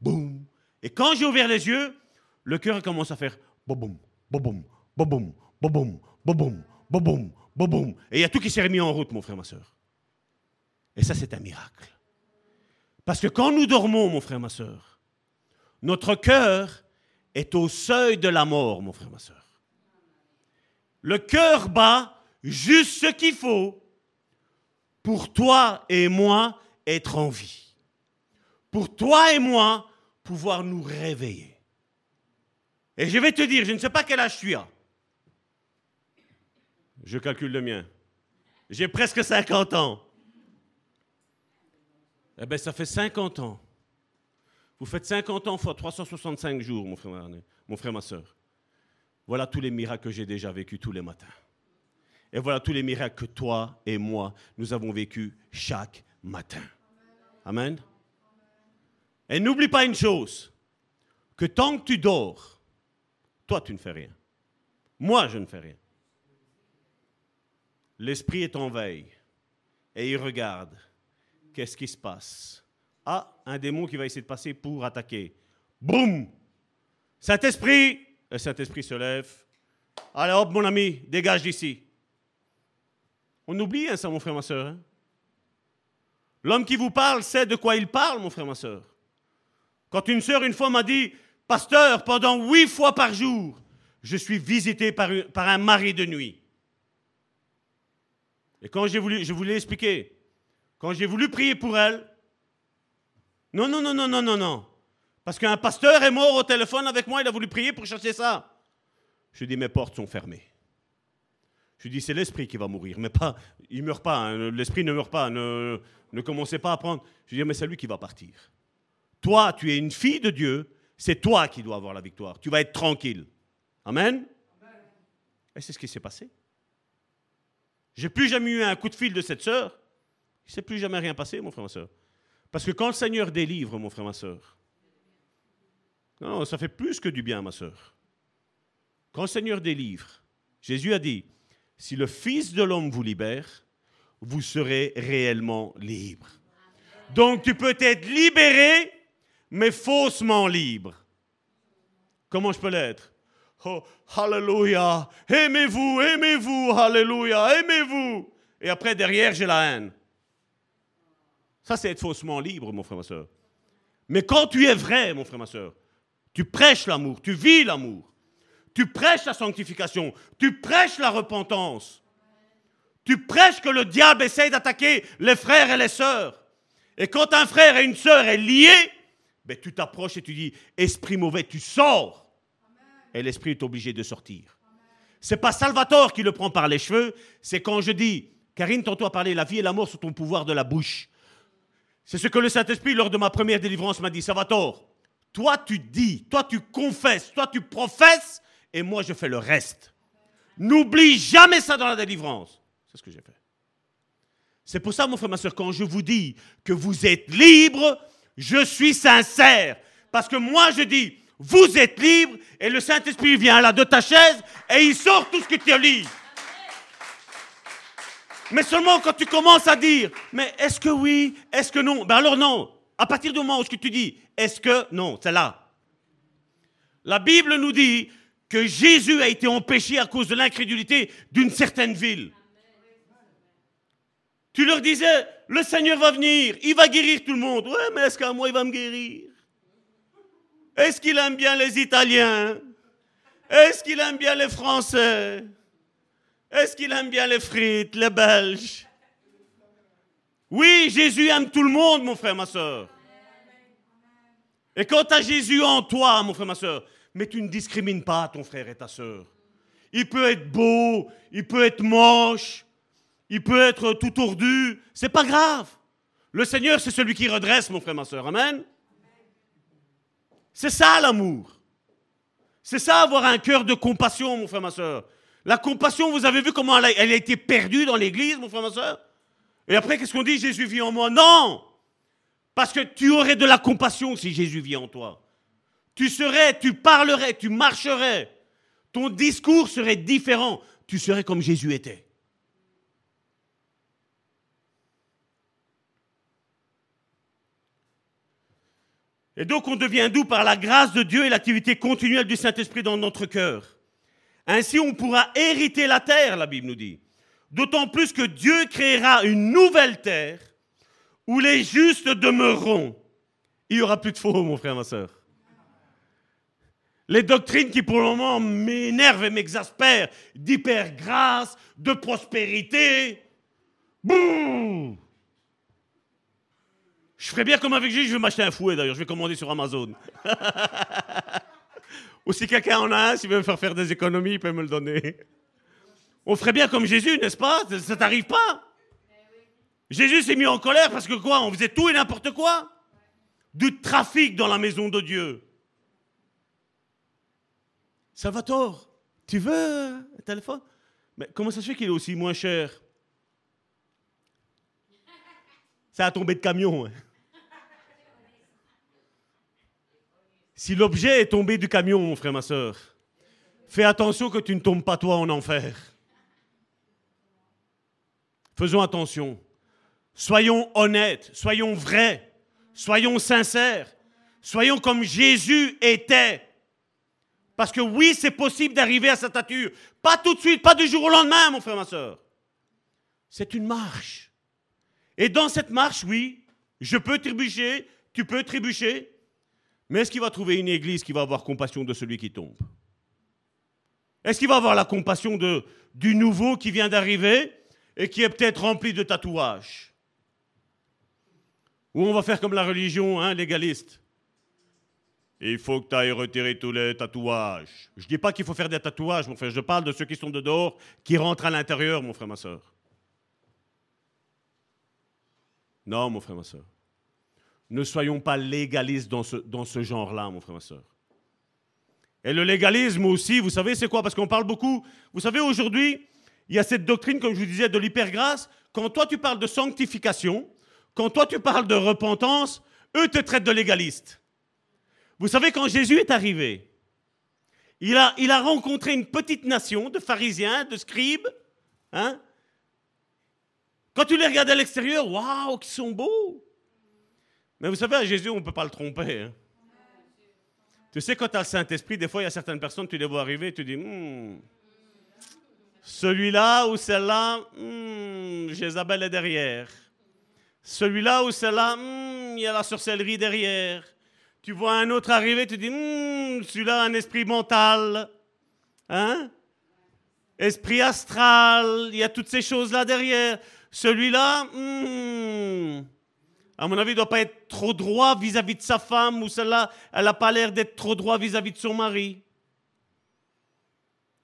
boum. Et quand j'ai ouvert les yeux, le cœur commence à faire boum, boum, boum, boum, boum, boum, boum, Et il y a tout qui s'est remis en route, mon frère, ma soeur. Et ça, c'est un miracle. Parce que quand nous dormons, mon frère, ma soeur, notre cœur est au seuil de la mort, mon frère, ma soeur. Le cœur bat juste ce qu'il faut pour toi et moi être en vie. Pour toi et moi pouvoir nous réveiller. Et je vais te dire, je ne sais pas quel âge tu as. Je calcule le mien. J'ai presque 50 ans. Eh bien, ça fait 50 ans. Vous faites 50 ans fois 365 jours, mon frère, mon frère ma soeur. Voilà tous les miracles que j'ai déjà vécus tous les matins. Et voilà tous les miracles que toi et moi, nous avons vécus chaque matin. Amen. Et n'oublie pas une chose, que tant que tu dors, toi tu ne fais rien. Moi je ne fais rien. L'esprit est en veille et il regarde. Qu'est-ce qui se passe Ah, un démon qui va essayer de passer pour attaquer. Boum Saint-Esprit Le Saint-Esprit se lève. Allez hop, mon ami, dégage d'ici. On oublie hein, ça, mon frère, ma soeur. Hein. L'homme qui vous parle sait de quoi il parle, mon frère, ma soeur. Quand une sœur, une fois, m'a dit, Pasteur, pendant huit fois par jour, je suis visité par, un mari de nuit. Et quand j'ai voulu, je voulais expliquer, quand j'ai voulu prier pour elle, non, non, non, non, non, non, non. Parce qu'un pasteur est mort au téléphone avec moi, il a voulu prier pour chercher ça. Je dis, mes portes sont fermées. Je dis, c'est l'esprit qui va mourir, mais pas, il ne meurt pas, hein. l'esprit ne meurt pas, ne, ne commencez pas à prendre. Je dis, mais c'est lui qui va partir. Toi, tu es une fille de Dieu, c'est toi qui dois avoir la victoire. Tu vas être tranquille. Amen. Et c'est ce qui s'est passé. J'ai plus jamais eu un coup de fil de cette sœur. Il ne s'est plus jamais rien passé, mon frère, ma soeur. Parce que quand le Seigneur délivre, mon frère, ma soeur, non, ça fait plus que du bien, ma soeur. Quand le Seigneur délivre, Jésus a dit, si le Fils de l'homme vous libère, vous serez réellement libre. Donc tu peux être libéré, mais faussement libre. Comment je peux l'être? Oh, Alléluia, aimez-vous, aimez-vous, Alléluia, aimez-vous. Et après, derrière, j'ai la haine. Ça, c'est être faussement libre, mon frère, ma soeur. Mais quand tu es vrai, mon frère, ma soeur, tu prêches l'amour, tu vis l'amour, tu prêches la sanctification, tu prêches la repentance, tu prêches que le diable essaye d'attaquer les frères et les sœurs. Et quand un frère et une sœur est lié, ben, tu t'approches et tu dis, esprit mauvais, tu sors et l'esprit est obligé de sortir. C'est pas Salvatore qui le prend par les cheveux, c'est quand je dis, Karine, tantôt a parlé, la vie et la mort sont ton pouvoir de la bouche. C'est ce que le Saint-Esprit, lors de ma première délivrance, m'a dit, Salvatore, toi tu dis, toi tu confesses, toi tu professes, et moi je fais le reste. N'oublie jamais ça dans la délivrance. C'est ce que j'ai fait. C'est pour ça, mon frère, ma soeur, quand je vous dis que vous êtes libre, je suis sincère. Parce que moi, je dis, vous êtes libre et le Saint-Esprit vient là de ta chaise et il sort tout ce que tu as lu. Mais seulement quand tu commences à dire, mais est-ce que oui, est-ce que non? Ben alors non. À partir du moment où tu dis, est-ce que non, c'est là. La Bible nous dit que Jésus a été empêché à cause de l'incrédulité d'une certaine ville. Tu leur disais, le Seigneur va venir, il va guérir tout le monde. Ouais, mais est-ce qu'à moi il va me guérir? Est-ce qu'il aime bien les Italiens? Est-ce qu'il aime bien les Français? Est-ce qu'il aime bien les frites, les Belges? Oui, Jésus aime tout le monde, mon frère, ma soeur. Et quand tu as Jésus en toi, mon frère, ma soeur, mais tu ne discrimines pas ton frère et ta soeur. Il peut être beau, il peut être moche, il peut être tout tordu, c'est pas grave. Le Seigneur, c'est celui qui redresse, mon frère, ma soeur. Amen. C'est ça l'amour. C'est ça avoir un cœur de compassion, mon frère, ma soeur. La compassion, vous avez vu comment elle a, été perdue dans l'église, mon frère, ma soeur Et après, qu'est-ce qu'on dit? Jésus vit en moi. Non Parce que tu aurais de la compassion si Jésus vit en toi. Tu serais, tu parlerais, tu marcherais. Ton discours serait différent. Tu serais comme Jésus était. Et donc on devient doux par la grâce de Dieu et l'activité continuelle du Saint-Esprit dans notre cœur. Ainsi on pourra hériter la terre, la Bible nous dit. D'autant plus que Dieu créera une nouvelle terre où les justes demeureront. Il n'y aura plus de faux, mon frère, ma soeur. Les doctrines qui pour le moment m'énervent et m'exaspèrent, d'hyper-grâce, de prospérité, boum je ferais bien comme avec Jésus, je vais m'acheter un fouet d'ailleurs, je vais commander sur Amazon. Ou si quelqu'un en a un, s'il veut me faire faire des économies, il peut me le donner. On ferait bien comme Jésus, n'est-ce pas? Ça t'arrive pas? Jésus s'est mis en colère parce que quoi? On faisait tout et n'importe quoi? Du trafic dans la maison de Dieu. Salvatore, tu veux un téléphone? Mais comment ça se fait qu'il est aussi moins cher? Ça a tombé de camion. Hein. Si l'objet est tombé du camion, mon frère, ma soeur, fais attention que tu ne tombes pas toi en enfer. Faisons attention. Soyons honnêtes, soyons vrais, soyons sincères, soyons comme Jésus était. Parce que oui, c'est possible d'arriver à sa stature. Pas tout de suite, pas du jour au lendemain, mon frère, ma soeur. C'est une marche. Et dans cette marche, oui, je peux trébucher, tu peux trébucher, mais est-ce qu'il va trouver une église qui va avoir compassion de celui qui tombe? Est-ce qu'il va avoir la compassion du nouveau qui vient d'arriver et qui est peut-être rempli de tatouages? Ou on va faire comme la religion hein, légaliste? Il faut que tu ailles retirer tous les tatouages. Je dis pas qu'il faut faire des tatouages, mon frère. Je parle de ceux qui sont de dehors, qui rentrent à l'intérieur, mon frère, ma soeur. Non, mon frère, ma soeur. Ne soyons pas légalistes dans ce, dans ce genre-là, mon frère, ma soeur. Et le légalisme aussi, vous savez, c'est quoi? Parce qu'on parle beaucoup. Vous savez, aujourd'hui, il y a cette doctrine, comme je vous disais, de l'hypergrâce. Quand toi tu parles de sanctification, quand toi tu parles de repentance, eux te traitent de légaliste. Vous savez, quand Jésus est arrivé, il a, rencontré une petite nation de pharisiens, de scribes. Hein quand tu les regardes à l'extérieur, waouh, qu'ils sont beaux. Mais vous savez, à Jésus, on ne peut pas le tromper. hein. Tu sais, quand tu as le Saint-Esprit, des fois, il y a certaines personnes, tu les vois arriver, tu dis, Hmm, celui-là ou celle-là, hmm, Jézabel est derrière. Celui-là ou celle-là, hmm, il y a la sorcellerie derrière. Tu vois un autre arriver, tu dis, Hmm, celui-là a un esprit mental. Hein? Esprit astral, il y a toutes ces choses-là derrière. Celui-là, hmm, à mon avis, il ne doit pas être trop droit vis-à-vis de sa femme, ou celle-là, elle n'a pas l'air d'être trop droit vis-à-vis de son mari.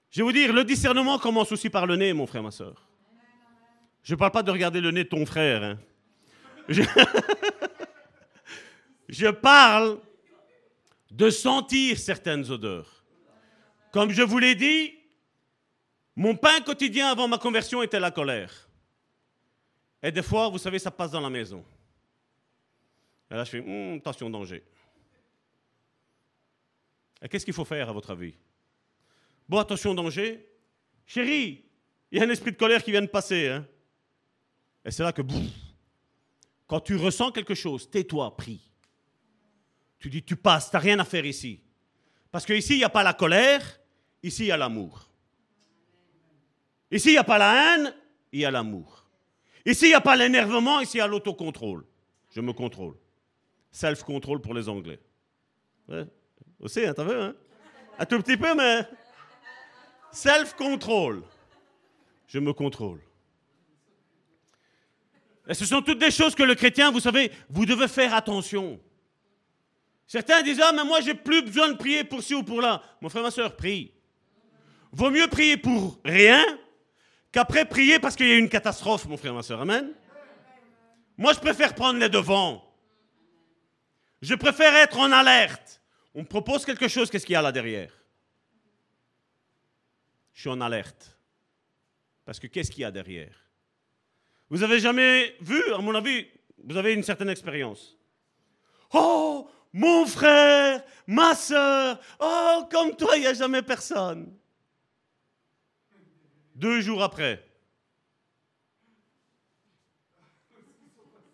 Je vais vous dire, le discernement commence aussi par le nez, mon frère, ma soeur. Je ne parle pas de regarder le nez de ton frère. hein. Je... Je parle de sentir certaines odeurs. Comme je vous l'ai dit, mon pain quotidien avant ma conversion était la colère. Et des fois, vous savez, ça passe dans la maison. Et là, je fais, Hum, attention, danger. Et qu'est-ce qu'il faut faire, à votre avis? Bon, attention, danger. Chérie, il y a un esprit de colère qui vient de passer. hein. Et c'est là que, bouf, quand tu ressens quelque chose, tais-toi, prie. Tu dis, tu passes, tu n'as rien à faire ici. Parce qu'ici, il n'y a pas la colère, ici, il y a l'amour. Ici, il n'y a pas la haine, il y a l'amour. Ici, il n'y a pas l'énervement, ici, il y a l'autocontrôle. Je me contrôle. Self-control pour les Anglais. Ouais. Aussi, hein, t'as vu, hein? Un tout petit peu, mais. Self-control. Je me contrôle. Et ce sont toutes des choses que le chrétien, vous savez, vous devez faire attention. Certains disent Ah, mais moi, j'ai plus besoin de prier pour ci ou pour là. Mon frère, ma soeur, prie. Vaut mieux prier pour rien qu'après prier parce qu'il y a une catastrophe, mon frère, ma soeur. Amen. Moi, je préfère prendre les devants. Je préfère être en alerte. On me propose quelque chose, qu'est-ce qu'il y a là derrière? Je suis en alerte. Parce que qu'est-ce qu'il y a derrière? Vous avez jamais vu, à mon avis, vous avez une certaine expérience. Oh, mon frère, ma soeur, oh, comme toi, il n'y a jamais personne. Deux jours après,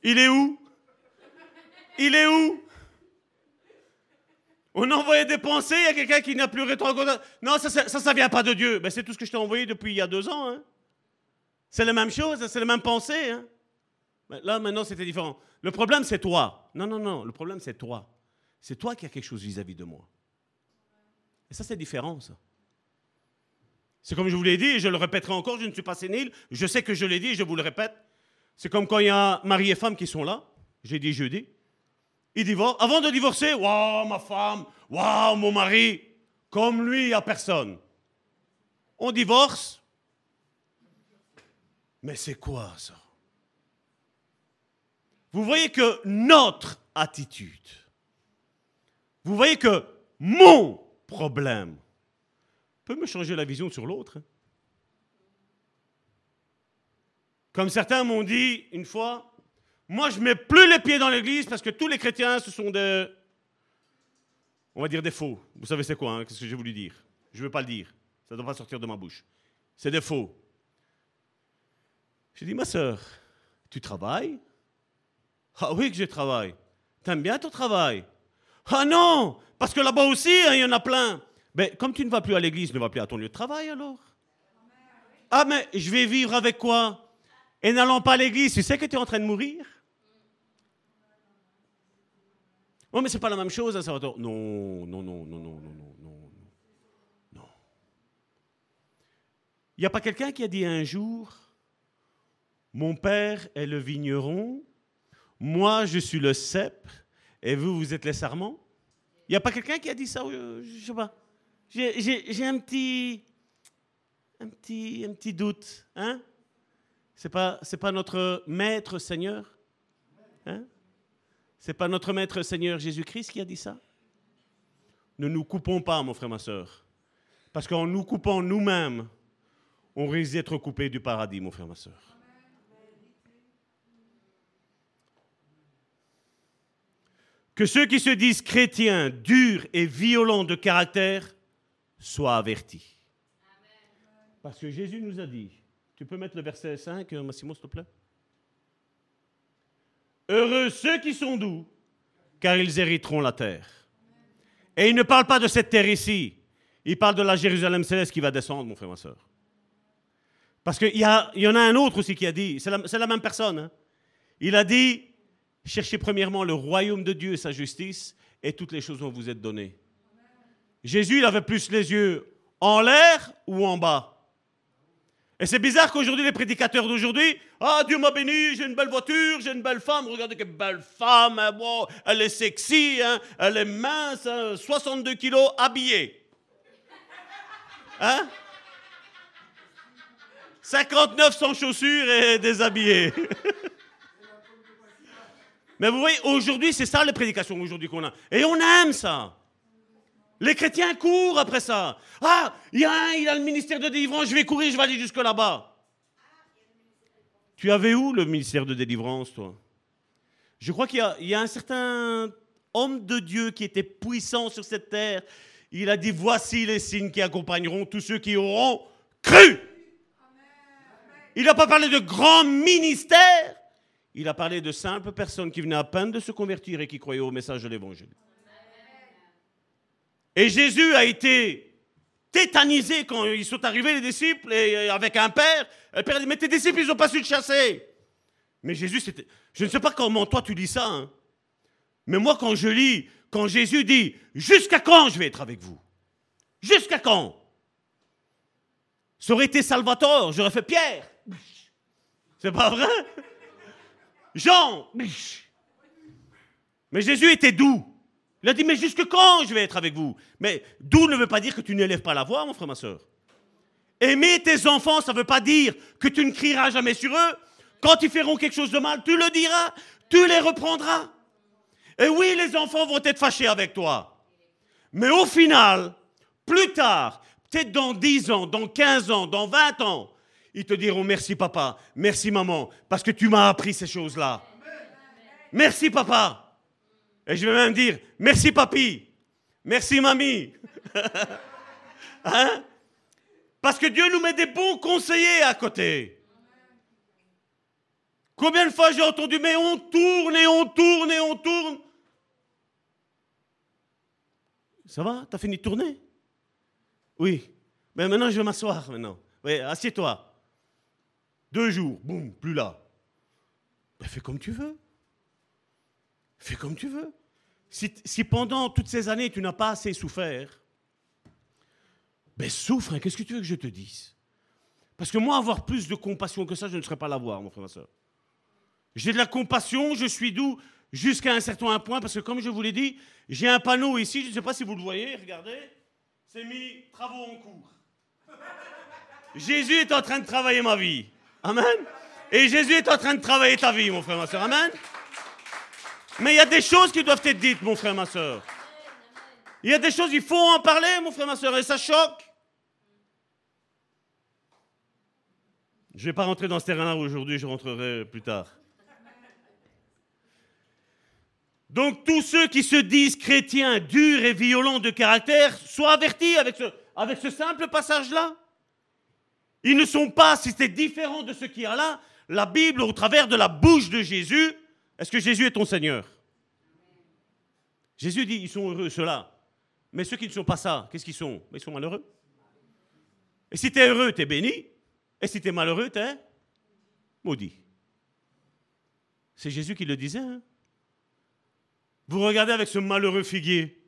il est où? Il est où? On a envoyé des pensées, a quelqu'un qui n'a plus rétrogradé. Non, ça, ça, ça, vient pas de Dieu. Ben, c'est tout ce que je t'ai envoyé depuis il y a deux ans. hein. C'est la même chose, c'est la même pensée. hein. Mais là, maintenant, c'était différent. Le problème, c'est toi. Non, non, non, le problème, c'est toi. C'est toi qui as quelque chose vis-à-vis de moi. Et ça, c'est différent, ça. C'est comme je vous l'ai dit, et je le répéterai encore, je ne suis pas sénile, je sais que je l'ai dit, je vous le répète. C'est comme quand il y a mari et femme qui sont là, j'ai dit jeudi, ils divorcent. Avant de divorcer, waouh, ma femme, waouh, mon mari, comme lui, il n'y a personne. On divorce. Mais c'est quoi ça? Vous voyez que notre attitude, vous voyez que mon problème peut me changer la vision sur l'autre. hein. Comme certains m'ont dit une fois, moi je mets plus les pieds dans l'église parce que tous les chrétiens ce sont des, on va dire des faux. Vous savez c'est quoi hein, Qu'est-ce que j'ai voulu dire? Je ne veux pas le dire. Ça ne doit pas sortir de ma bouche. C'est des faux. J'ai dit, ma soeur, tu travailles? Ah oui que je travaille. T'aimes bien ton travail? Ah non Parce que là-bas aussi, hein, il y en a plein. Mais comme tu ne vas plus à l'église, ne va plus à ton lieu de travail alors Ah mais je vais vivre avec quoi? Et n'allant pas à l'église, tu sais que tu es en train de mourir? Oh mais c'est pas la même chose, hein. Non, non, non, non, non, non, non, non, non. Il n'y a pas quelqu'un qui a dit un jour, mon père est le vigneron, moi je suis le cep, et vous, vous êtes les sarments? Il n'y a pas quelqu'un qui a dit ça euh, Je sais pas? J'ai- un petit, un petit, doute. Hein? C'est pas, c'est pas notre maître Seigneur Hein? C'est pas notre maître Seigneur Jésus-Christ qui a dit ça? Ne nous coupons pas, mon frère, ma soeur. Parce qu'en nous coupant nous-mêmes, on risque d'être coupé du paradis, mon frère, ma soeur. Que ceux qui se disent chrétiens, durs et violents de caractère, soient avertis. Parce que Jésus nous a dit, tu peux mettre le verset 5, euh, Massimo, s'il te plaît? Heureux ceux qui sont doux, car ils hériteront la terre. Et il ne parle pas de cette terre ici, il parle de la Jérusalem céleste qui va descendre, mon frère, ma soeur. Parce qu'il y, en a un autre aussi qui a dit, c'est la, c'est la même personne, hein. il a dit, cherchez premièrement le royaume de Dieu et sa justice, et toutes les choses vont vous être données. Jésus, il avait plus les yeux en l'air ou en bas. Et c'est bizarre qu'aujourd'hui, les prédicateurs d'aujourd'hui, ah, Dieu m'a béni, j'ai une belle voiture, j'ai une belle femme, regardez quelle belle femme, hein, elle est sexy, hein, elle est mince, hein, 62 kilos, habillée. Hein? 59 sans chaussures et déshabillée. Mais vous voyez, aujourd'hui, c'est ça les prédications aujourd'hui qu'on a. Et on aime ça. Les chrétiens courent après ça. Ah, il y a un, il a le ministère de délivrance, je vais courir, je vais aller jusque là-bas. Tu avais où le ministère de délivrance, toi? Je crois qu'il y y a un certain homme de Dieu qui était puissant sur cette terre. Il a dit, voici les signes qui accompagneront tous ceux qui auront cru. Il n'a pas parlé de grand ministère. Il a parlé de simples personnes qui venaient à peine de se convertir et qui croyaient au message de l'évangile. Et Jésus a été tétanisé quand ils sont arrivés, les disciples, et avec un père. Le père dit, mais tes disciples, ils n'ont pas su te chasser. Mais Jésus, c'était... Je ne sais pas comment toi tu lis ça, hein. mais moi quand je lis, quand Jésus dit, jusqu'à quand je vais être avec vous? Jusqu'à quand? Ça aurait été Salvatore, j'aurais fait Pierre. C'est pas vrai? Jean. Mais Jésus était doux. Il a dit, mais jusque quand je vais être avec vous? Mais doux ne veut pas dire que tu n'élèves pas la voix, mon frère, ma soeur. Aimer tes enfants, ça ne veut pas dire que tu ne crieras jamais sur eux. Quand ils feront quelque chose de mal, tu le diras, tu les reprendras. Et oui, les enfants vont être fâchés avec toi. Mais au final, plus tard, peut-être dans 10 ans, dans 15 ans, dans 20 ans, ils te diront merci papa, merci maman, parce que tu m'as appris ces choses-là. Merci papa. Et je vais même dire merci papi, merci mamie. hein? Parce que Dieu nous met des bons conseillers à côté. Combien de fois j'ai entendu, mais on tourne et on tourne et on tourne. Ça va? T'as fini de tourner? Oui. Mais maintenant, je vais m'asseoir maintenant. Oui, assieds-toi. Deux jours, boum, plus là. Ben, fais comme tu veux. Fais comme tu veux. Si, pendant toutes ces années, tu n'as pas assez souffert, ben souffre, hein, qu'est-ce que tu veux que je te dise? Parce que moi, avoir plus de compassion que ça, je ne serais pas l'avoir, mon frère, ma soeur. J'ai de la compassion, je suis doux jusqu'à un certain point, parce que comme je vous l'ai dit, j'ai un panneau ici, je ne sais pas si vous le voyez, regardez, c'est mis travaux en cours. Jésus est en train de travailler ma vie. Amen. Et Jésus est en train de travailler ta vie, mon frère, ma soeur. Amen. Mais il y a des choses qui doivent être dites, mon frère, ma soeur. Il y a des choses, il faut en parler, mon frère, ma soeur, et ça choque. Je ne vais pas rentrer dans ce terrain-là aujourd'hui, je rentrerai plus tard. Donc tous ceux qui se disent chrétiens, durs et violents de caractère, soient avertis avec ce, avec ce simple passage-là. Ils ne sont pas, si c'est différent de ce qu'il y a là, la Bible au travers de la bouche de Jésus. Est-ce que Jésus est ton Seigneur? Jésus dit, ils sont heureux, ceux-là. Mais ceux qui ne sont pas ça, qu'est-ce qu'ils sont? Ils sont malheureux. Et si tu es heureux, tu es béni. Et si tu es malheureux, tu es maudit. C'est Jésus qui le disait. hein. Vous regardez avec ce malheureux figuier.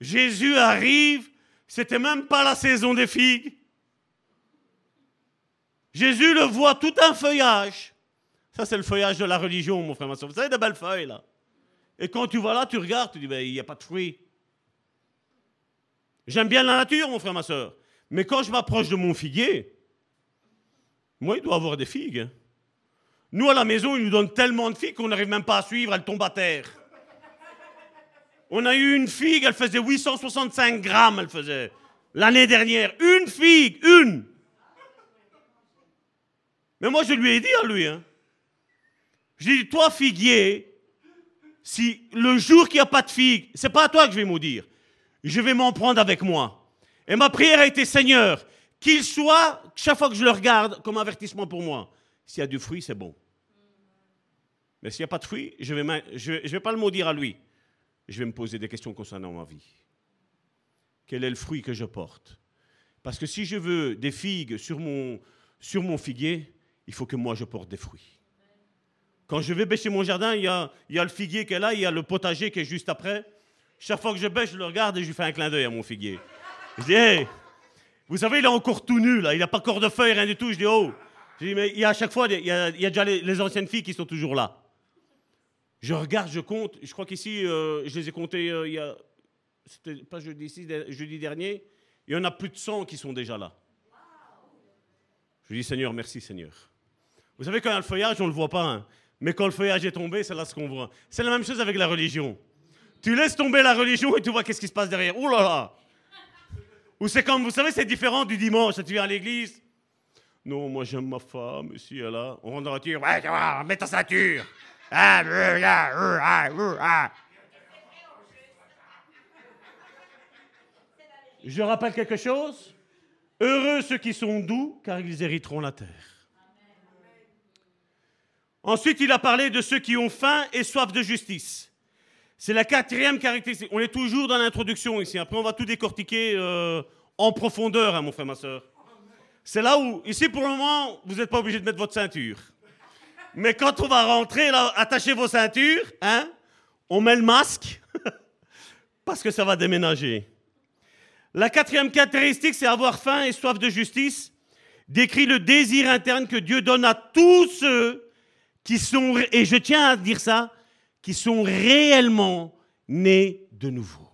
Jésus arrive, c'était même pas la saison des figues. Jésus le voit tout un feuillage. Ça, c'est le feuillage de la religion, mon frère, ma soeur. Vous savez, de belles feuilles, là. Et quand tu vas là, tu regardes, tu dis, ben, il n'y a pas de fruits. J'aime bien la nature, mon frère, ma soeur. Mais quand je m'approche de mon figuier, moi, il doit avoir des figues. hein. Nous, à la maison, ils nous donnent tellement de figues qu'on n'arrive même pas à suivre, elles tombent à terre. On a eu une figue, elle faisait 865 grammes, elle faisait. L'année dernière, une figue, une. Mais moi, je lui ai dit à lui, hein. J'ai dit, toi, figuier, si le jour qu'il n'y a pas de figue, c'est pas à toi que je vais maudire. Je vais m'en prendre avec moi. Et ma prière a été, Seigneur, qu'il soit, chaque fois que je le regarde, comme avertissement pour moi. S'il y a du fruit, c'est bon. Mais s'il n'y a pas de fruit, je ne vais, je, je pas le maudire à lui. Je vais me poser des questions concernant ma vie. Quel est le fruit que je porte? Parce que si je veux des figues sur mon figuier, il faut que moi je porte des fruits. Quand je vais bêcher mon jardin, il y a, le figuier qui est là, il y a le potager qui est juste après. Chaque fois que je bêche, je le regarde et je lui fais un clin d'œil à mon figuier. Je dis, hey, vous savez, il est encore tout nu, là. Il n'a pas encore de feuilles, rien du tout. Je dis, oh. Je dis, mais il y a à chaque fois, il y a, déjà les, anciennes filles qui sont toujours là. Je regarde, je compte. Je crois qu'ici, euh, je les ai comptées euh, il y a. C'était pas jeudi, jeudi dernier. Il y en a plus de 100 qui sont déjà là. Je dis, Seigneur, merci, Seigneur. Vous savez, quand il y a le feuillage, on ne le voit pas. Hein. Mais quand le feuillage est tombé, c'est là ce qu'on voit. C'est la même chose avec la religion. Tu laisses tomber la religion et tu vois qu'est-ce qui se passe derrière. Ouh là là Ou c'est comme, vous savez, c'est différent du dimanche. Tu viens à l'église. Non, moi j'aime ma femme, ici et là. On rentre dans la voiture. Ouais, tu vois, mets ta ceinture. Ah, ah, ah, Je rappelle quelque chose. Heureux ceux qui sont doux, car ils hériteront la terre. Ensuite, il a parlé de ceux qui ont faim et soif de justice. C'est la quatrième caractéristique. On est toujours dans l'introduction ici. Après, on va tout décortiquer euh, en profondeur, hein, mon frère, ma soeur. C'est là où, ici pour le moment, vous n'êtes pas obligé de mettre votre ceinture. Mais quand on va rentrer, attachez vos ceintures, hein, on met le masque, parce que ça va déménager. La quatrième caractéristique, c'est avoir faim et soif de justice, décrit le désir interne que Dieu donne à tous ceux qui sont, et je tiens à dire ça, qui sont réellement nés de nouveau.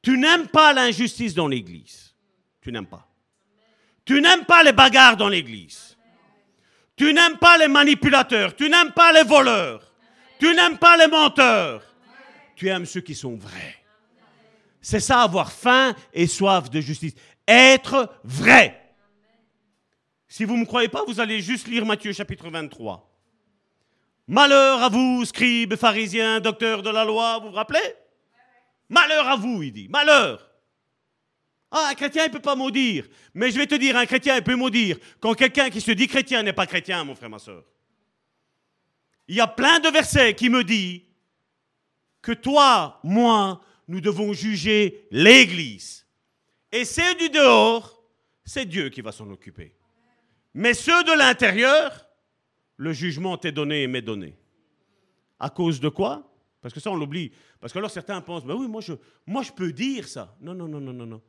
Tu n'aimes pas l'injustice dans l'Église. Tu n'aimes pas. Tu n'aimes pas les bagarres dans l'Église. Tu n'aimes pas les manipulateurs. Tu n'aimes pas les voleurs. Tu n'aimes pas les menteurs. Tu aimes ceux qui sont vrais. C'est ça, avoir faim et soif de justice. Être vrai. Si vous ne me croyez pas, vous allez juste lire Matthieu chapitre 23. Malheur à vous, scribes, pharisiens, docteurs de la loi, vous vous rappelez? Malheur à vous, il dit. Malheur. Ah, un chrétien, il ne peut pas maudire. Mais je vais te dire, un chrétien, il peut maudire. Quand quelqu'un qui se dit chrétien n'est pas chrétien, mon frère, ma soeur. Il y a plein de versets qui me disent que toi, moi, nous devons juger l'Église. Et ceux du dehors, c'est Dieu qui va s'en occuper. Mais ceux de l'intérieur, le jugement t'est donné et m'est donné. À cause de quoi? Parce que ça, on l'oublie. Parce que alors certains pensent, ben oui, moi je, moi je peux dire ça. Non, non, non, non, non, non.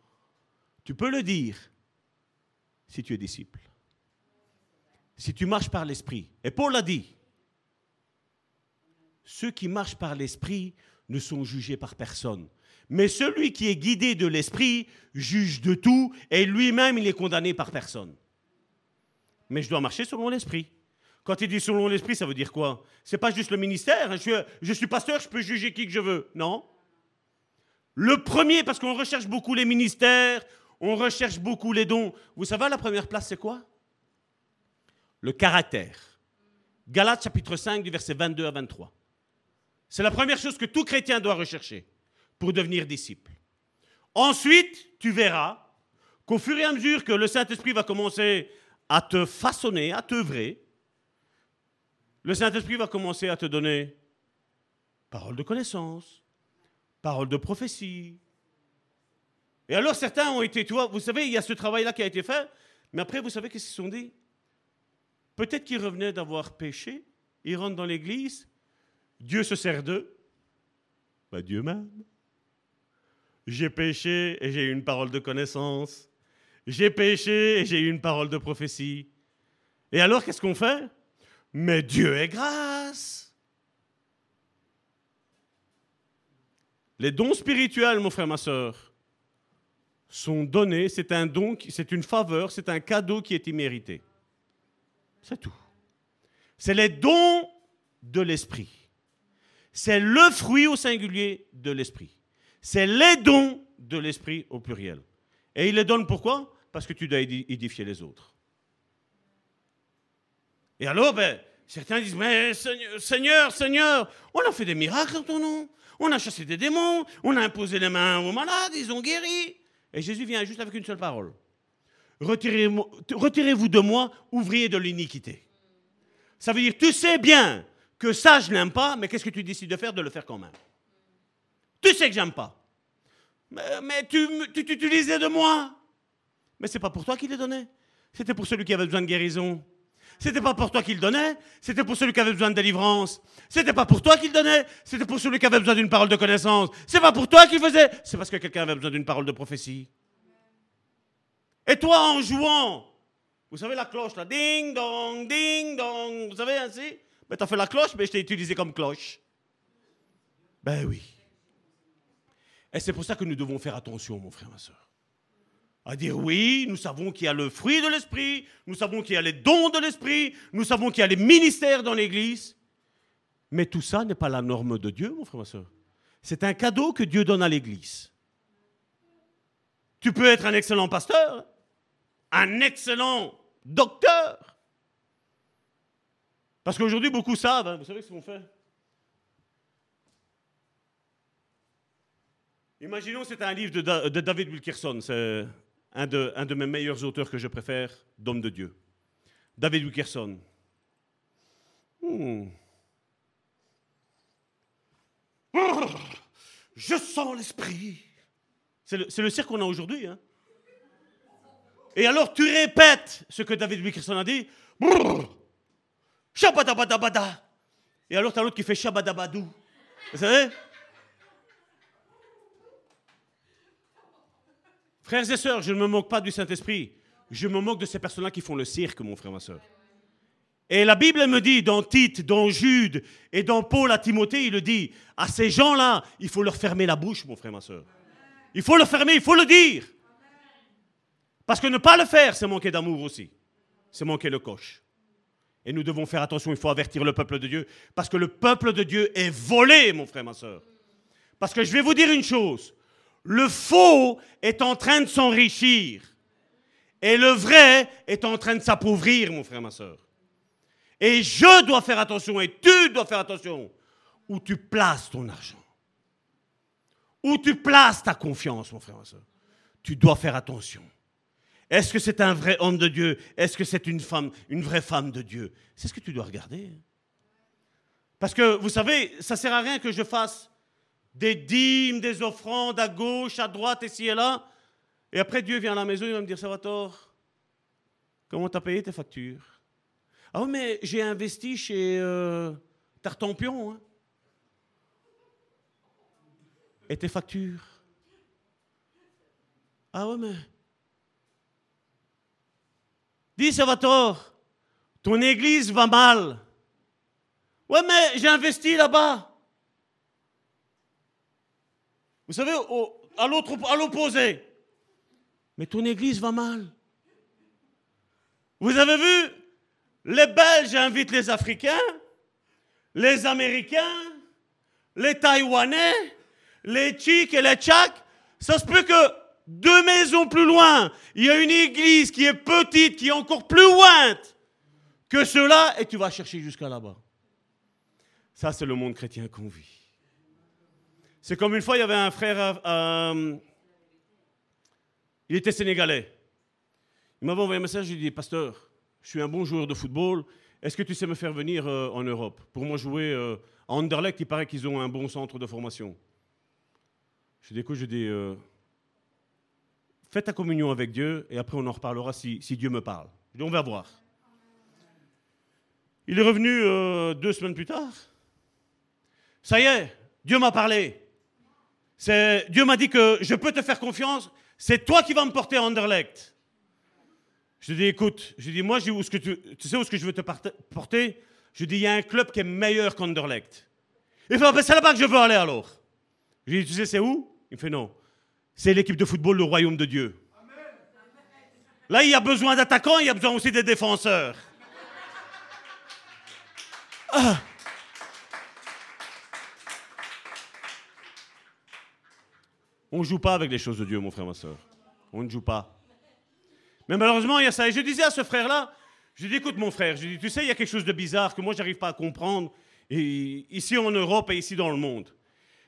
Tu peux le dire si tu es disciple. Si tu marches par l'esprit. Et Paul l'a dit. Ceux qui marchent par l'esprit ne sont jugés par personne. Mais celui qui est guidé de l'esprit juge de tout et lui-même il est condamné par personne. Mais je dois marcher selon l'esprit. Quand il dit selon l'esprit, ça veut dire quoi? C'est pas juste le ministère. Je suis, je suis pasteur, je peux juger qui que je veux. Non. Le premier, parce qu'on recherche beaucoup les ministères, on recherche beaucoup les dons. Vous savez, la première place, c'est quoi? Le caractère. Galates chapitre 5 du verset 22 à 23. C'est la première chose que tout chrétien doit rechercher pour devenir disciple. Ensuite, tu verras qu'au fur et à mesure que le Saint-Esprit va commencer à te façonner, à t'œuvrer, le Saint-Esprit va commencer à te donner parole de connaissance, parole de prophétie. Et alors certains ont été, toi, vous savez, il y a ce travail-là qui a été fait, mais après, vous savez qu'est-ce qu'ils se sont dit? Peut-être qu'ils revenaient d'avoir péché, ils rentrent dans l'église, Dieu se sert d'eux. Ben, Dieu même. J'ai péché et j'ai eu une parole de connaissance. J'ai péché et j'ai eu une parole de prophétie. Et alors, qu'est-ce qu'on fait? Mais Dieu est grâce. Les dons spirituels, mon frère, ma soeur, sont donnés. C'est un don, c'est une faveur, c'est un cadeau qui est immérité. C'est tout. C'est les dons de l'esprit. C'est le fruit au singulier de l'esprit. C'est les dons de l'esprit au pluriel. Et il les donne pourquoi? Parce que tu dois édifier les autres. Et alors, ben, certains disent, mais Seigneur, Seigneur, on a fait des miracles en ton nom. On a chassé des démons, on a imposé les mains aux malades, ils ont guéri. Et Jésus vient juste avec une seule parole. Retirez-vous de moi, ouvrier de l'iniquité. Ça veut dire, tu sais bien que ça, je n'aime pas, mais qu'est-ce que tu décides de faire? De le faire quand même. Tu sais que j'aime pas. Mais, tu, tu t'utilisais de moi. Mais c'est pas pour toi qu'il les donnait. C'était pour celui qui avait besoin de guérison. C'était pas pour toi qu'il donnait, c'était pour celui qui avait besoin de délivrance. C'était pas pour toi qu'il donnait, c'était pour celui qui avait besoin d'une parole de connaissance. C'est pas pour toi qu'il faisait, c'est parce que quelqu'un avait besoin d'une parole de prophétie. Et toi, en jouant, vous savez la cloche là, ding dong, ding dong, vous savez ainsi Ben t'as fait la cloche, mais je t'ai utilisé comme cloche. Ben oui. Et c'est pour ça que nous devons faire attention, mon frère, ma soeur à dire oui, nous savons qu'il y a le fruit de l'esprit, nous savons qu'il y a les dons de l'esprit, nous savons qu'il y a les ministères dans l'église. Mais tout ça n'est pas la norme de Dieu, mon frère, ma soeur. C'est un cadeau que Dieu donne à l'église. Tu peux être un excellent pasteur, un excellent docteur. Parce qu'aujourd'hui, beaucoup savent, hein, vous savez ce qu'on fait? Imaginons, c'est un livre de, Da- de David Wilkerson, un de, mes meilleurs auteurs que je préfère, d'homme de Dieu. David Wilkerson. Hmm. Oh, je sens l'esprit. C'est le, cirque qu'on a aujourd'hui. hein. Et alors tu répètes ce que David Wilkerson a dit. Shabadabadabada. Et alors tu as l'autre qui fait shabadabadou. Vous savez? Frères et sœurs, je ne me moque pas du Saint-Esprit. Je me moque de ces personnes-là qui font le cirque, mon frère, ma sœur. Et la Bible me dit, dans Tite, dans Jude et dans Paul à Timothée, il le dit, à ces gens-là, il faut leur fermer la bouche, mon frère, ma sœur. Il faut le fermer, il faut le dire. Parce que ne pas le faire, c'est manquer d'amour aussi. C'est manquer le coche. Et nous devons faire attention, il faut avertir le peuple de Dieu. Parce que le peuple de Dieu est volé, mon frère, ma sœur. Parce que je vais vous dire une chose. Le faux est en train de s'enrichir. Et le vrai est en train de s'appauvrir, mon frère, ma soeur. Et je dois faire attention, et tu dois faire attention, où tu places ton argent. Où tu places ta confiance, mon frère, ma soeur. Tu dois faire attention. Est-ce que c'est un vrai homme de Dieu? Est-ce que c'est une femme, une vraie femme de Dieu? C'est ce que tu dois regarder. Parce que, vous savez, ça ne sert à rien que je fasse des dîmes, des offrandes à gauche, à droite, ici et là. Et après, Dieu vient à la maison, il va me dire, Salvatore, comment t'as payé tes factures? Ah oui, mais j'ai investi chez euh, Tartampion. Hein. Et tes factures? Ah oui, mais... Dis, Salvatore, ton église va mal. Ouais, mais j'ai investi là-bas. Vous savez, à l'autre, à l'opposé. Mais ton église va mal. Vous avez vu? Les Belges invitent les Africains, les Américains, les Taïwanais, les Tchiks et les Tchaks. Ça se peut que deux maisons plus loin, il y a une église qui est petite, qui est encore plus lointe que cela, et tu vas chercher jusqu'à là-bas. Ça, c'est le monde chrétien qu'on vit. C'est comme une fois, il y avait un frère, euh, il était sénégalais. Il m'avait envoyé un message, il dit, pasteur, je suis un bon joueur de football, est-ce que tu sais me faire venir euh, en Europe Pour moi jouer euh, à Anderlecht, il paraît qu'ils ont un bon centre de formation. Je dis, écoute, je dis, fais ta communion avec Dieu et après on en reparlera si, si Dieu me parle. Je dis, on va voir. Il est revenu deux semaines plus tard. Ça y est, Dieu m'a parlé. Dieu m'a dit que je peux te faire confiance, c'est toi qui vas me porter à Anderlecht. Je lui dis, écoute, je lui dis, moi, je que tu, sais où est-ce que je veux te porter? Je lui dis, il y a un club qui est meilleur qu'Anderlecht. Il fait, Ah ben, c'est là-bas que je veux aller alors. Je lui dis, tu sais, c'est où? Il me fait, non. C'est l'équipe de football, le royaume de Dieu. Là, il y a besoin d'attaquants, il y a besoin aussi des défenseurs. Ah. On ne joue pas avec les choses de Dieu, mon frère, ma soeur. On ne joue pas. Mais malheureusement, il y a ça. Et je disais à ce frère-là, Je dis, écoute mon frère, je dis, tu sais, il y a quelque chose de bizarre que moi, j'arrive pas à comprendre ici en Europe et ici dans le monde.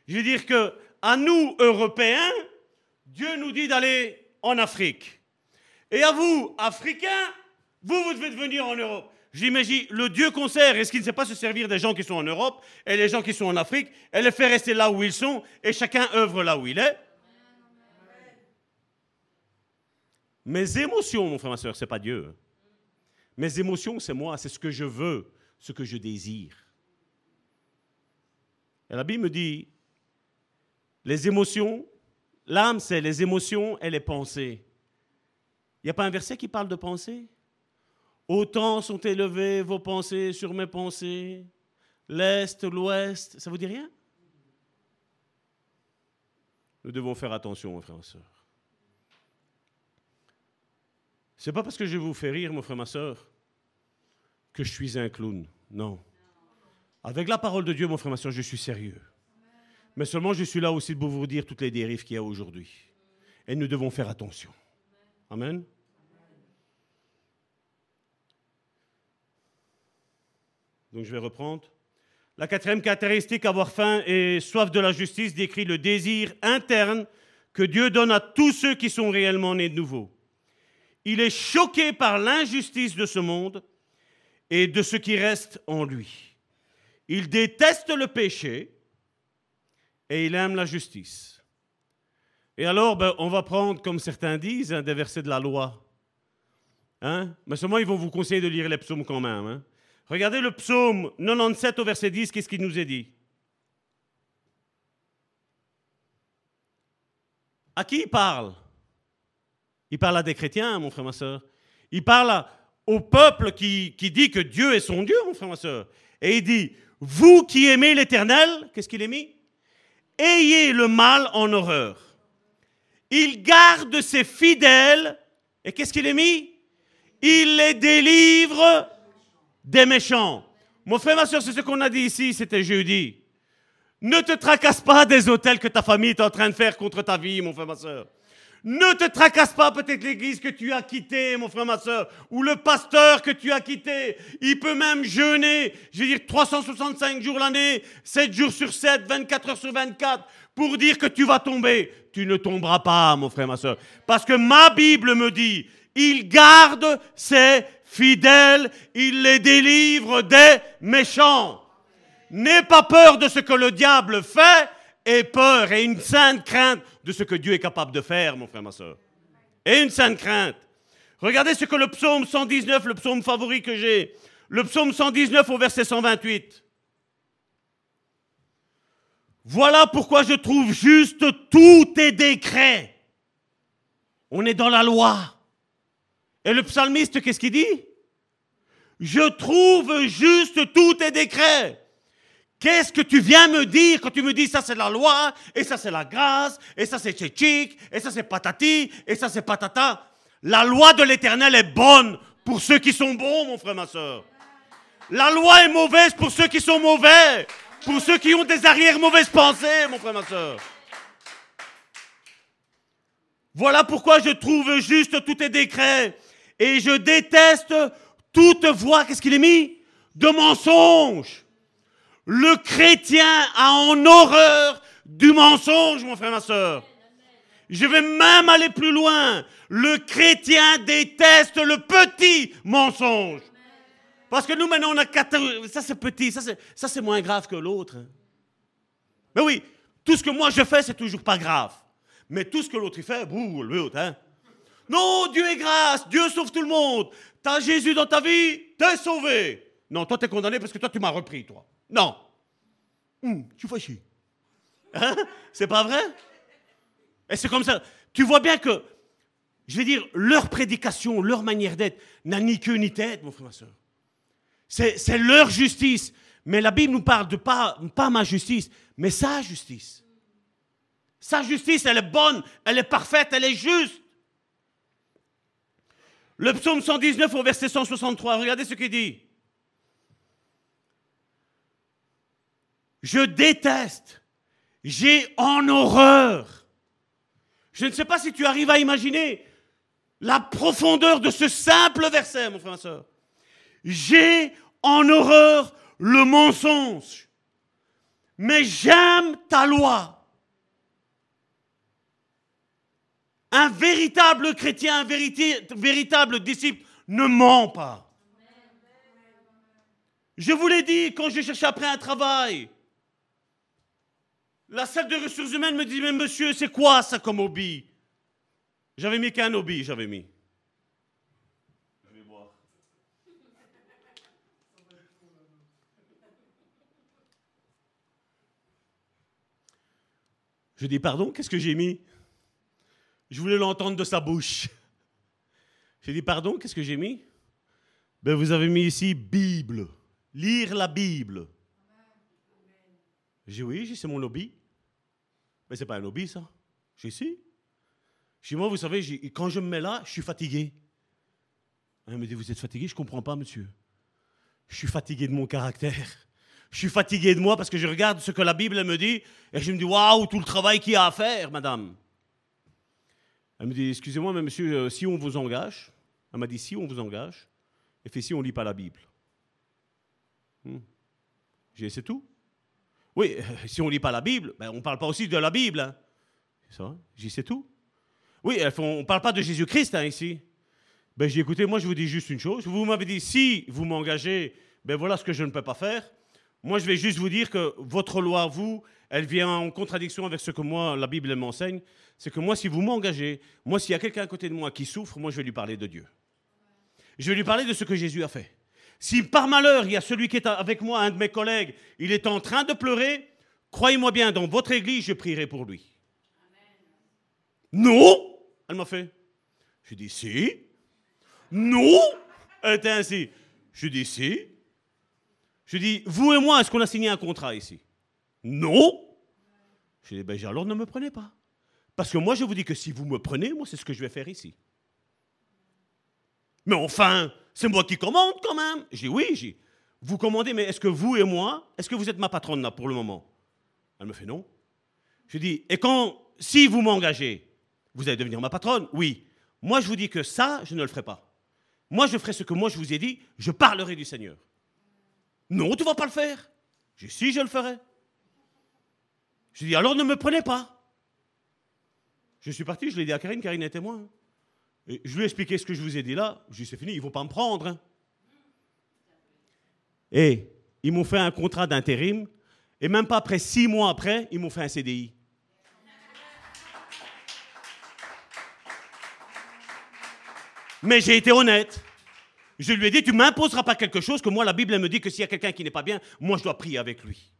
Je veux dire que à nous, Européens, Dieu nous dit d'aller en Afrique. Et à vous, Africains, vous, vous devez venir en Europe. J'imagine, le Dieu qu'on sert, est-ce qu'il ne sait pas se servir des gens qui sont en Europe et les gens qui sont en Afrique et les faire rester là où ils sont et chacun œuvre là où il est? Mes émotions, mon frère, ma soeur, ce n'est pas Dieu. Mes émotions, c'est moi, c'est ce que je veux, ce que je désire. Et la Bible me dit, les émotions, l'âme, c'est les émotions et les pensées. Il n'y a pas un verset qui parle de pensées? Autant sont élevées vos pensées sur mes pensées, l'Est, l'Ouest, ça vous dit rien? Nous devons faire attention, mon frère et soeur. C'est pas parce que je vous fais rire, mon frère, ma soeur, que je suis un clown. Non. Avec la parole de Dieu, mon frère, ma soeur, je suis sérieux. Mais seulement, je suis là aussi pour vous dire toutes les dérives qu'il y a aujourd'hui. Et nous devons faire attention. Amen. Donc je vais reprendre. La quatrième caractéristique, avoir faim et soif de la justice, décrit le désir interne que Dieu donne à tous ceux qui sont réellement nés de nouveau. Il est choqué par l'injustice de ce monde et de ce qui reste en lui. Il déteste le péché et il aime la justice. Et alors, ben, on va prendre, comme certains disent, hein, des versets de la loi. Hein? Mais seulement, ils vont vous conseiller de lire les psaumes quand même. Hein? Regardez le psaume 97 au verset 10, qu'est-ce qu'il nous est dit? À qui il parle? Il parle à des chrétiens, mon frère, ma soeur. Il parle au peuple qui, qui, dit que Dieu est son Dieu, mon frère, ma soeur. Et il dit, vous qui aimez l'Éternel, qu'est-ce qu'il est mis? Ayez le mal en horreur. Il garde ses fidèles, et qu'est-ce qu'il est mis? Il les délivre des méchants. Mon frère, ma soeur, c'est ce qu'on a dit ici, c'était jeudi. Ne te tracasse pas des hôtels que ta famille est en train de faire contre ta vie, mon frère, ma soeur. Ne te tracasse pas peut-être l'église que tu as quittée, mon frère, ma soeur, ou le pasteur que tu as quitté. Il peut même jeûner, je veux dire 365 jours l'année, 7 jours sur 7, 24 heures sur 24, pour dire que tu vas tomber. Tu ne tomberas pas, mon frère, ma soeur. Parce que ma Bible me dit, il garde ses fidèles, il les délivre des méchants. N'aie pas peur de ce que le diable fait, et peur et une sainte crainte de ce que Dieu est capable de faire, mon frère, ma soeur. Et une sainte crainte. Regardez ce que le psaume 119, le psaume favori que j'ai, le psaume 119 au verset 128. Voilà pourquoi je trouve juste tous tes décrets. On est dans la loi. Et le psalmiste, qu'est-ce qu'il dit? Je trouve juste tous tes décrets. Qu'est-ce que tu viens me dire quand tu me dis ça c'est la loi, et ça c'est la grâce, et ça c'est tchétchik, et ça c'est patati, et ça c'est patata La loi de l'éternel est bonne pour ceux qui sont bons, mon frère, ma soeur. La loi est mauvaise pour ceux qui sont mauvais, pour ceux qui ont des arrières mauvaises pensées, mon frère, ma soeur. Voilà pourquoi je trouve juste tous tes décrets. Et je déteste toute voix, qu'est-ce qu'il est mis? De mensonge. Le chrétien a en horreur du mensonge, mon frère, ma soeur. Je vais même aller plus loin. Le chrétien déteste le petit mensonge. Parce que nous, maintenant, on a quatre... Ça, c'est petit. Ça, c'est moins grave que l'autre. Mais oui, tout ce que moi je fais, c'est toujours pas grave. Mais tout ce que l'autre fait, bouh, l'autre, hein. Non, Dieu est grâce, Dieu sauve tout le monde. T'as Jésus dans ta vie, t'es sauvé. Non, toi t'es condamné parce que toi tu m'as repris, toi. Non. Hum, tu fais chier. Hein? C'est pas vrai? Et c'est comme ça. Tu vois bien que, je vais dire, leur prédication, leur manière d'être n'a ni queue ni tête, mon frère, ma soeur. C'est leur justice. Mais la Bible nous parle de pas, pas ma justice, mais sa justice. Sa justice, elle est bonne, elle est parfaite, elle est juste. Le psaume 119 au verset 163, regardez ce qu'il dit. Je déteste, j'ai en horreur. Je ne sais pas si tu arrives à imaginer la profondeur de ce simple verset, mon frère, ma soeur. J'ai en horreur le mensonge, mais j'aime ta loi. Un véritable chrétien, un véritable disciple ne ment pas. Je vous l'ai dit quand j'ai cherché après un travail. La salle de ressources humaines me dit, mais monsieur, c'est quoi ça comme hobby? J'avais mis qu'un hobby, j'avais mis. Je. Je dis, pardon, qu'est-ce que j'ai mis? Je voulais l'entendre de sa bouche. J'ai dit, pardon, qu'est-ce que j'ai mis? Ben, Vous avez mis ici Bible, lire la Bible. J'ai dit, oui, c'est mon hobby. Mais c'est pas un hobby, ça. J'ai si. Chez moi, vous savez, quand je me mets là, je suis fatigué. Elle me dit, vous êtes fatigué? Je comprends pas, monsieur. Je suis fatigué de mon caractère. Je suis fatigué de moi parce que je regarde ce que la Bible me dit et je me dis, waouh, tout le travail qu'il y a à faire, madame. Elle me dit, excusez-moi, mais monsieur, euh, si on vous engage, elle m'a dit, si on vous engage, et fait si on ne lit pas la Bible. Hmm. J'ai c'est tout. Oui, si on ne lit pas la Bible, ben on ne parle pas aussi de la Bible. Hein. Ça J'ai c'est tout. Oui, on ne parle pas de Jésus-Christ hein, ici. Ben, j'ai écouté, moi je vous dis juste une chose. Vous m'avez dit, si vous m'engagez, ben voilà ce que je ne peux pas faire. Moi je vais juste vous dire que votre loi, vous, elle vient en contradiction avec ce que moi, la Bible m'enseigne. C'est que moi, si vous m'engagez, moi, s'il y a quelqu'un à côté de moi qui souffre, moi je vais lui parler de Dieu. Je vais lui parler de ce que Jésus a fait. Si par malheur, il y a celui qui est avec moi, un de mes collègues, il est en train de pleurer, croyez-moi bien, dans votre église, je prierai pour lui. Non Elle m'a fait. Je dis si. Non Elle était ainsi. Je dis si. Je dis, vous et moi, est-ce qu'on a signé un contrat ici? Non. Je dis, ben alors ne me prenez pas. Parce que moi, je vous dis que si vous me prenez, moi, c'est ce que je vais faire ici. Mais enfin, c'est moi qui commande quand même. J'ai oui, j'ai. Vous commandez, mais est-ce que vous et moi, est-ce que vous êtes ma patronne là pour le moment? Elle me fait non. Je dis, et quand, si vous m'engagez, vous allez devenir ma patronne? Oui. Moi, je vous dis que ça, je ne le ferai pas. Moi, je ferai ce que moi je vous ai dit, je parlerai du Seigneur. Non, tu ne vas pas le faire. Je dis, si, je le ferai. Je dis, alors ne me prenez pas. Je suis parti, je l'ai dit à Karine, Karine est témoin je lui ai expliqué ce que je vous ai dit là. Je lui c'est fini, ils ne vont pas me prendre. Hein. Et ils m'ont fait un contrat d'intérim. Et même pas après six mois après, ils m'ont fait un CDI. Mais j'ai été honnête. Je lui ai dit, tu m'imposeras pas quelque chose que moi, la Bible me dit que s'il y a quelqu'un qui n'est pas bien, moi, je dois prier avec lui.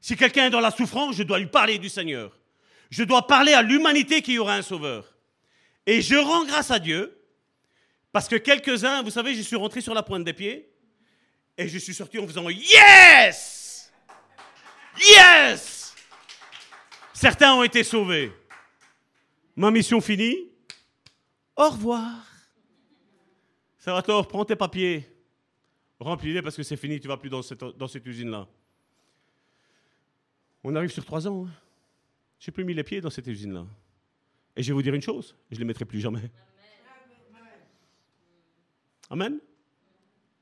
Si quelqu'un est dans la souffrance, je dois lui parler du Seigneur. Je dois parler à l'humanité qu'il y aura un sauveur. Et je rends grâce à Dieu, parce que quelques-uns, vous savez, je suis rentré sur la pointe des pieds, et je suis sorti en faisant Yes Yes Certains ont été sauvés. Ma mission finie. Au revoir. Ça va toi, prends tes papiers. Remplis-les parce que c'est fini, tu vas plus dans cette, usine-là. On arrive sur trois ans. Hein. J'ai plus mis les pieds dans cette usine-là. Et je vais vous dire une chose, je ne les mettrai plus jamais. Amen.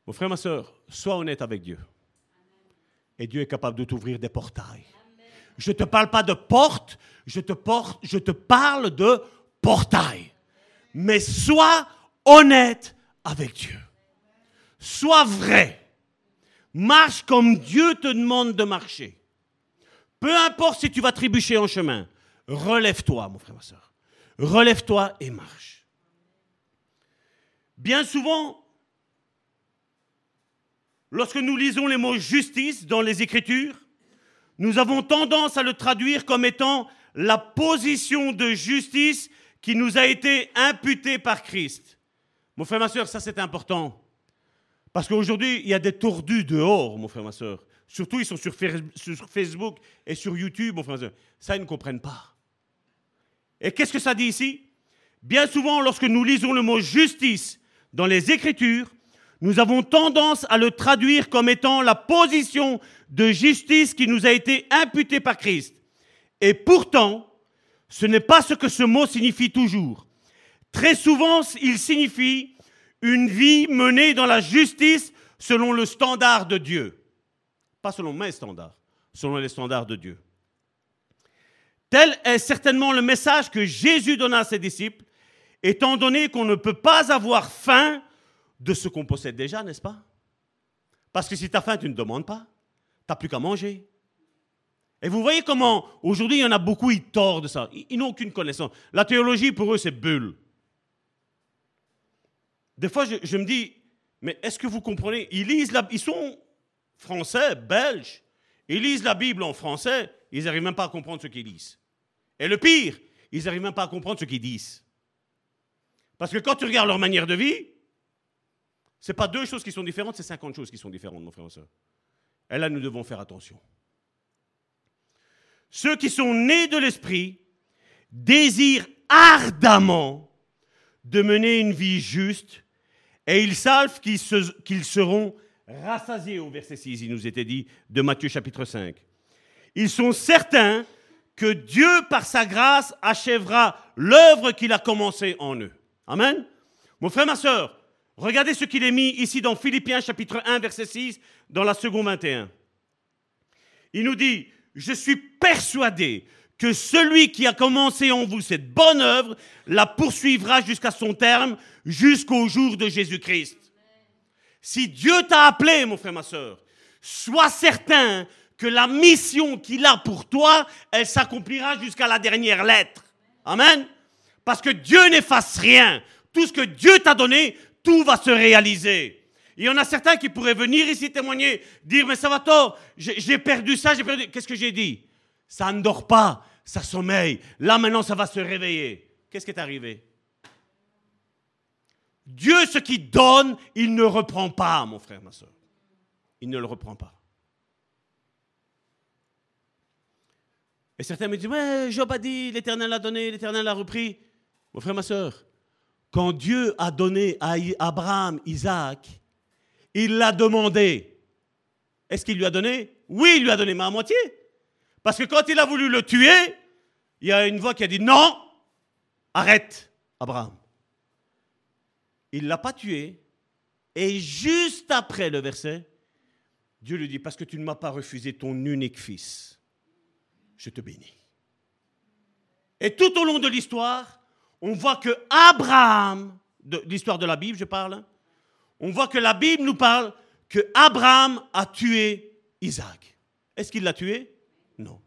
Mon frère, ma soeur, sois honnête avec Dieu. Et Dieu est capable de t'ouvrir des portails. Je ne te parle pas de porte, je te, porte, je te parle de portail. Mais sois honnête avec Dieu. Sois vrai. Marche comme Dieu te demande de marcher. Peu importe si tu vas trébucher en chemin, relève-toi, mon frère, ma soeur relève-toi et marche. Bien souvent, lorsque nous lisons les mots justice dans les Écritures, nous avons tendance à le traduire comme étant la position de justice qui nous a été imputée par Christ. Mon frère, ma soeur, ça c'est important. Parce qu'aujourd'hui, il y a des tordus dehors, mon frère, ma soeur. Surtout, ils sont sur Facebook et sur YouTube, mon frère, ma soeur. Ça, ils ne comprennent pas. Et qu'est-ce que ça dit ici? Bien souvent, lorsque nous lisons le mot justice dans les Écritures, nous avons tendance à le traduire comme étant la position de justice qui nous a été imputée par Christ. Et pourtant, ce n'est pas ce que ce mot signifie toujours. Très souvent, il signifie une vie menée dans la justice selon le standard de Dieu. Pas selon mes standards, selon les standards de Dieu. Tel est certainement le message que Jésus donna à ses disciples, étant donné qu'on ne peut pas avoir faim de ce qu'on possède déjà, n'est-ce pas? Parce que si tu as faim, tu ne demandes pas. Tu n'as plus qu'à manger. Et vous voyez comment aujourd'hui il y en a beaucoup, ils tordent de ça. Ils, n'ont aucune connaissance. La théologie pour eux, c'est bulle. Des fois, je, je me dis, mais est-ce que vous comprenez? Ils lisent la, ils sont français, belges, ils lisent la Bible en français, ils n'arrivent même pas à comprendre ce qu'ils lisent. Et le pire, ils n'arrivent même pas à comprendre ce qu'ils disent. Parce que quand tu regardes leur manière de vie, c'est pas deux choses qui sont différentes, c'est 50 choses qui sont différentes, mon frère et soeur. Et là, nous devons faire attention. Ceux qui sont nés de l'esprit désirent ardemment de mener une vie juste et ils savent qu'ils qu'ils seront rassasiés au verset 6, il nous était dit, de Matthieu chapitre 5. Ils sont certains que Dieu, par sa grâce, achèvera l'œuvre qu'il a commencée en eux. Amen. Mon frère, ma soeur, regardez ce qu'il est mis ici dans Philippiens chapitre 1, verset 6, dans la seconde 21. Il nous dit, je suis persuadé que celui qui a commencé en vous cette bonne œuvre la poursuivra jusqu'à son terme, jusqu'au jour de Jésus-Christ. Si Dieu t'a appelé, mon frère, ma soeur, sois certain que la mission qu'il a pour toi, elle s'accomplira jusqu'à la dernière lettre. Amen. Parce que Dieu n'efface rien. Tout ce que Dieu t'a donné, tout va se réaliser. Il y en a certains qui pourraient venir ici témoigner, dire, mais ça va tort, j'ai perdu ça, j'ai perdu... Qu'est-ce que j'ai dit? Ça ne dort pas, ça sommeille. Là maintenant, ça va se réveiller. Qu'est-ce qui est arrivé? Dieu, ce qu'il donne, il ne reprend pas, mon frère, ma soeur. Il ne le reprend pas. Et certains me disent, ouais, Job a dit, l'Éternel l'a donné, l'Éternel l'a repris. Mon frère, ma soeur, quand Dieu a donné à Abraham Isaac, il l'a demandé. Est-ce qu'il lui a donné? Oui, il lui a donné, mais à moitié. Parce que quand il a voulu le tuer, il y a une voix qui a dit, non, arrête, Abraham. Il ne l'a pas tué. Et juste après le verset, Dieu lui dit, parce que tu ne m'as pas refusé ton unique fils, je te bénis. Et tout au long de l'histoire, on voit que Abraham, de l'histoire de la Bible, je parle, on voit que la Bible nous parle que Abraham a tué Isaac. Est-ce qu'il l'a tué? Non.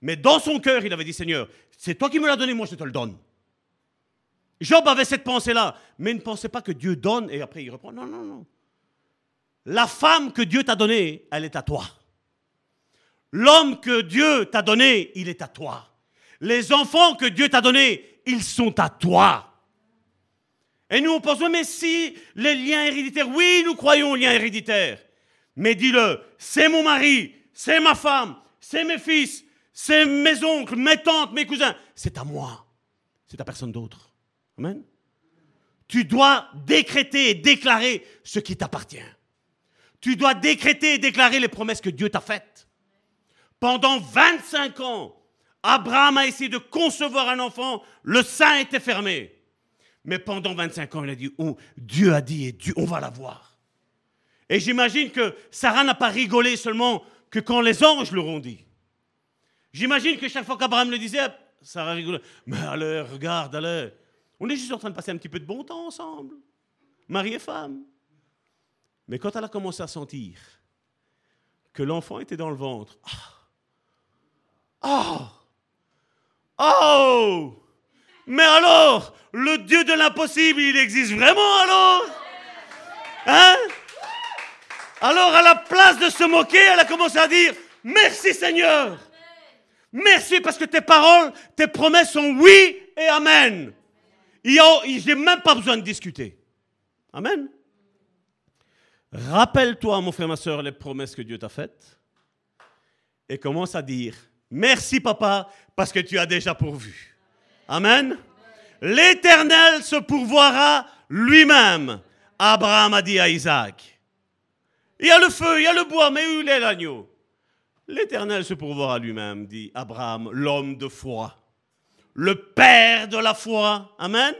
Mais dans son cœur, il avait dit, Seigneur, c'est toi qui me l'as donné, moi je te le donne. Job avait cette pensée-là, mais ne pensait pas que Dieu donne et après il reprend. Non, non, non. La femme que Dieu t'a donnée, elle est à toi. L'homme que Dieu t'a donné, il est à toi. Les enfants que Dieu t'a donnés, ils sont à toi. Et nous, on pense, mais si les liens héréditaires, oui, nous croyons aux liens héréditaires. Mais dis-le, c'est mon mari, c'est ma femme, c'est mes fils, c'est mes oncles, mes tantes, mes cousins. C'est à moi. C'est à personne d'autre. Amen. Tu dois décréter et déclarer ce qui t'appartient. Tu dois décréter et déclarer les promesses que Dieu t'a faites. Pendant 25 ans, Abraham a essayé de concevoir un enfant, le sein était fermé. Mais pendant 25 ans, il a dit, oh, Dieu a dit Dieu, on va l'avoir. Et j'imagine que Sarah n'a pas rigolé seulement que quand les anges l'auront dit. J'imagine que chaque fois qu'Abraham le disait, Sarah rigolait. Mais allez, regarde, allez. On est juste en train de passer un petit peu de bon temps ensemble. Mari et femme. Mais quand elle a commencé à sentir que l'enfant était dans le ventre, ah, ah, oh, mais alors, le Dieu de l'impossible, il existe vraiment alors? Hein? Alors, à la place de se moquer, elle a commencé à dire, merci Seigneur. Merci parce que tes paroles, tes promesses sont oui et amen. N'ai même pas besoin de discuter. Amen. Rappelle-toi, mon frère, ma soeur, les promesses que Dieu t'a faites et commence à dire merci, papa, parce que tu as déjà pourvu. Amen. L'Éternel se pourvoira lui-même. Abraham a dit à Isaac. Il y a le feu, il y a le bois, mais où est l'agneau? L'Éternel se pourvoira lui-même, dit Abraham, l'homme de foi, le père de la foi. Amen.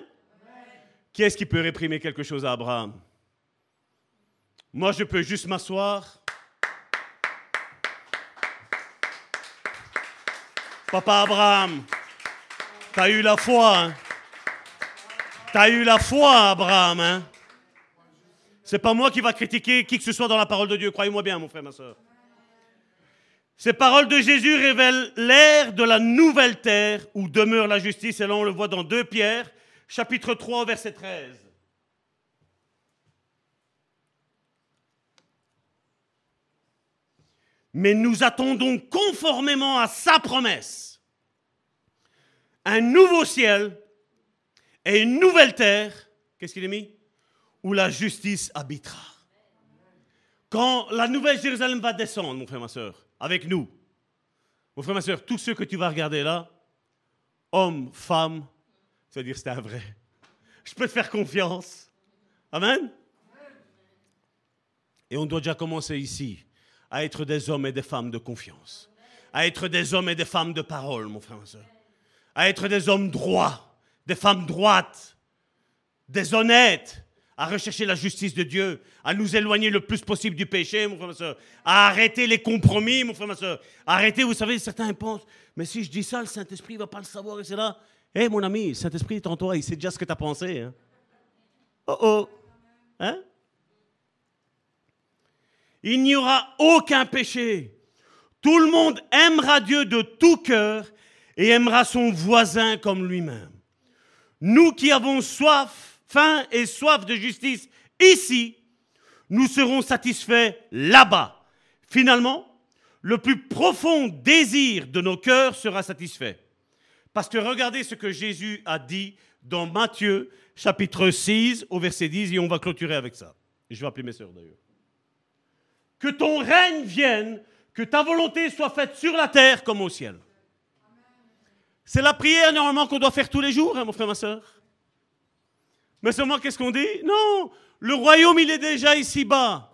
Qui est-ce qui peut réprimer quelque chose à Abraham? Moi, je peux juste m'asseoir. Papa Abraham, t'as eu la foi. Hein? T'as eu la foi, Abraham. Hein? C'est pas moi qui va critiquer qui que ce soit dans la parole de Dieu. Croyez-moi bien, mon frère, ma soeur. Ces paroles de Jésus révèlent l'ère de la nouvelle terre où demeure la justice. Et là, on le voit dans 2 Pierre, chapitre 3, verset 13. Mais nous attendons conformément à sa promesse un nouveau ciel et une nouvelle terre. Qu'est-ce qu'il est mis? Où la justice habitera. Quand la nouvelle Jérusalem va descendre, mon frère, ma soeur, avec nous, mon frère, ma soeur, tous ceux que tu vas regarder là, hommes, femmes, c'est-à-dire c'est un vrai. Je peux te faire confiance. Amen. Et on doit déjà commencer ici à être des hommes et des femmes de confiance, à être des hommes et des femmes de parole, mon frère, ma soeur, à être des hommes droits, des femmes droites, des honnêtes, à rechercher la justice de Dieu, à nous éloigner le plus possible du péché, mon frère, ma soeur, à arrêter les compromis, mon frère, ma soeur, arrêter, vous savez, certains pensent, mais si je dis ça, le Saint-Esprit ne va pas le savoir, et c'est là. Hé, mon ami, Saint-Esprit est en toi, il sait déjà ce que tu as pensé. Hein? Oh oh. Hein? Il n'y aura aucun péché. Tout le monde aimera Dieu de tout cœur et aimera son voisin comme lui-même. Nous qui avons soif, faim et soif de justice ici, nous serons satisfaits là-bas. Finalement, le plus profond désir de nos cœurs sera satisfait. Parce que regardez ce que Jésus a dit dans Matthieu chapitre 6 au verset 10 et on va clôturer avec ça. je vais appeler mes sœurs d'ailleurs. Que ton règne vienne, que ta volonté soit faite sur la terre comme au ciel. C'est la prière normalement qu'on doit faire tous les jours, hein, mon frère, ma soeur. Mais seulement, qu'est-ce qu'on dit? Non, le royaume, il est déjà ici-bas.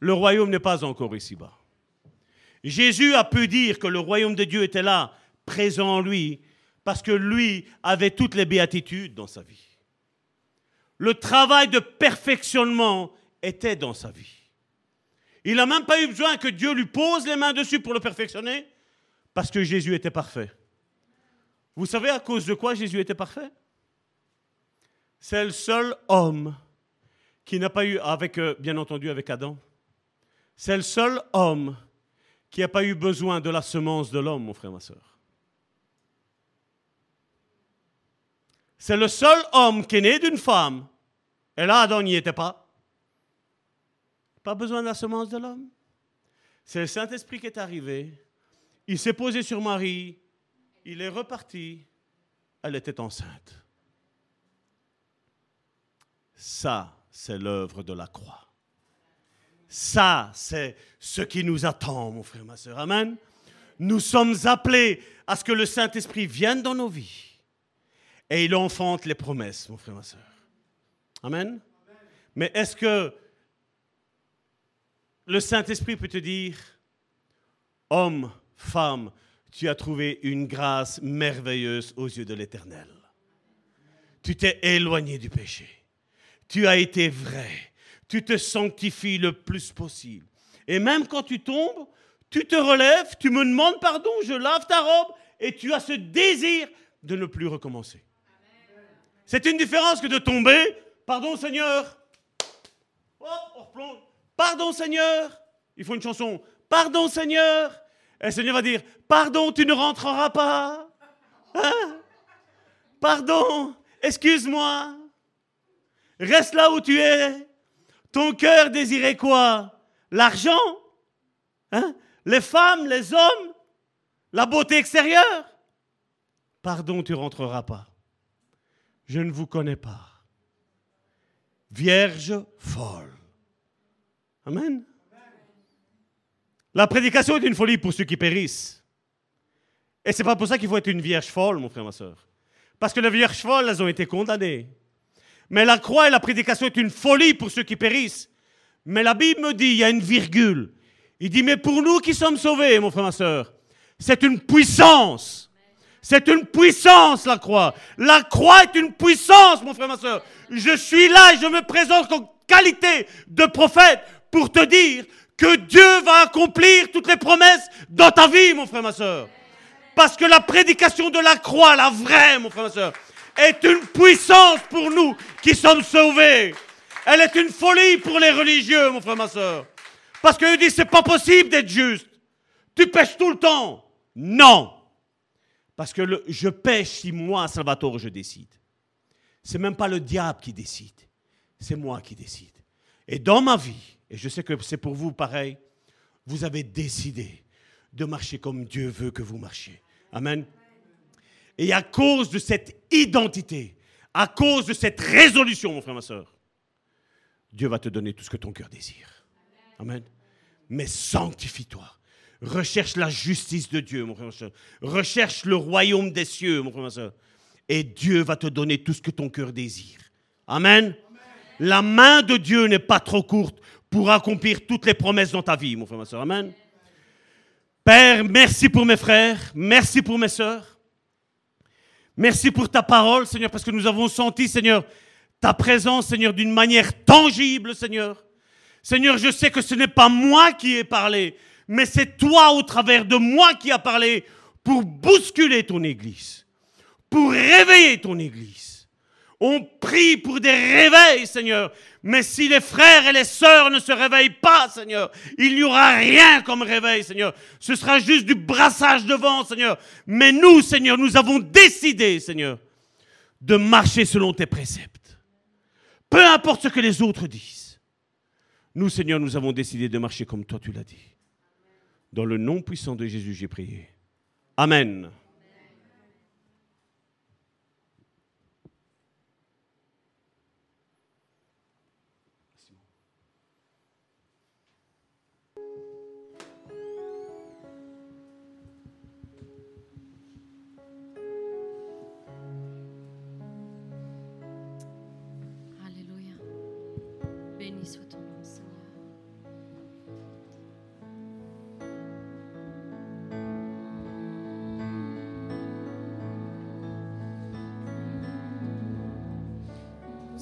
Le royaume n'est pas encore ici-bas. Jésus a pu dire que le royaume de Dieu était là, présent en lui, parce que lui avait toutes les béatitudes dans sa vie. Le travail de perfectionnement était dans sa vie. Il n'a même pas eu besoin que Dieu lui pose les mains dessus pour le perfectionner, parce que Jésus était parfait. Vous savez à cause de quoi Jésus était parfait? C'est le seul homme qui n'a pas eu, avec, euh, bien entendu avec Adam, c'est le seul homme qui n'a pas eu besoin de la semence de l'homme, mon frère, ma soeur. C'est le seul homme qui est né d'une femme. Et là, Adam n'y était pas. Pas besoin de la semence de l'homme. C'est le Saint-Esprit qui est arrivé. Il s'est posé sur Marie. Il est reparti. Elle était enceinte. Ça, c'est l'œuvre de la croix. Ça, c'est ce qui nous attend, mon frère, ma soeur. Amen. Nous sommes appelés à ce que le Saint-Esprit vienne dans nos vies. Et il enfante les promesses, mon frère, ma soeur. Amen. Mais est-ce que le Saint-Esprit peut te dire, homme, femme, tu as trouvé une grâce merveilleuse aux yeux de l'Éternel. Tu t'es éloigné du péché. Tu as été vrai. Tu te sanctifies le plus possible. Et même quand tu tombes, tu te relèves, tu me demandes pardon, je lave ta robe et tu as ce désir de ne plus recommencer. C'est une différence que de tomber, pardon Seigneur, pardon Seigneur, il faut une chanson, pardon Seigneur, et le Seigneur va dire, pardon, tu ne rentreras pas, hein? pardon, excuse-moi, reste là où tu es, ton cœur désirait quoi? L'argent? Hein? Les femmes, les hommes? La beauté extérieure? Pardon, tu rentreras pas. Je ne vous connais pas. Vierge folle. Amen. La prédication est une folie pour ceux qui périssent. Et c'est pas pour ça qu'il faut être une vierge folle, mon frère, ma soeur. Parce que les vierges folles, elles ont été condamnées. Mais la croix et la prédication est une folie pour ceux qui périssent. Mais la Bible me dit, il y a une virgule. Il dit, mais pour nous qui sommes sauvés, mon frère, ma soeur, c'est une puissance. C'est une puissance, la croix. La croix est une puissance, mon frère, ma soeur. Je suis là et je me présente en qualité de prophète pour te dire que Dieu va accomplir toutes les promesses dans ta vie, mon frère, ma soeur. Parce que la prédication de la croix, la vraie, mon frère, ma soeur, est une puissance pour nous qui sommes sauvés. Elle est une folie pour les religieux, mon frère, ma soeur. Parce qu'ils disent, c'est pas possible d'être juste. Tu pêches tout le temps. Non. Parce que je pêche si moi, Salvatore, je décide. C'est même pas le diable qui décide. C'est moi qui décide. Et dans ma vie, et je sais que c'est pour vous pareil, vous avez décidé de marcher comme Dieu veut que vous marchiez. Amen. Et à cause de cette identité, à cause de cette résolution, mon frère, ma soeur, Dieu va te donner tout ce que ton cœur désire. Amen. Mais sanctifie-toi. Recherche la justice de Dieu, mon frère, ma soeur. Recherche le royaume des cieux, mon frère, ma soeur. Et Dieu va te donner tout ce que ton cœur désire. Amen. La main de Dieu n'est pas trop courte pour accomplir toutes les promesses dans ta vie, mon frère, ma soeur. Amen. Père, merci pour mes frères, merci pour mes sœurs. Merci pour ta parole, Seigneur, parce que nous avons senti, Seigneur, ta présence, Seigneur, d'une manière tangible, Seigneur. Seigneur, je sais que ce n'est pas moi qui ai parlé, mais c'est toi au travers de moi qui as parlé pour bousculer ton Église, pour réveiller ton Église. On prie pour des réveils, Seigneur. Mais si les frères et les sœurs ne se réveillent pas, Seigneur, il n'y aura rien comme réveil, Seigneur. Ce sera juste du brassage de vent, Seigneur. Mais nous, Seigneur, nous avons décidé, Seigneur, de marcher selon tes préceptes. Peu importe ce que les autres disent. Nous, Seigneur, nous avons décidé de marcher comme toi tu l'as dit. Dans le nom puissant de Jésus, j'ai prié. Amen.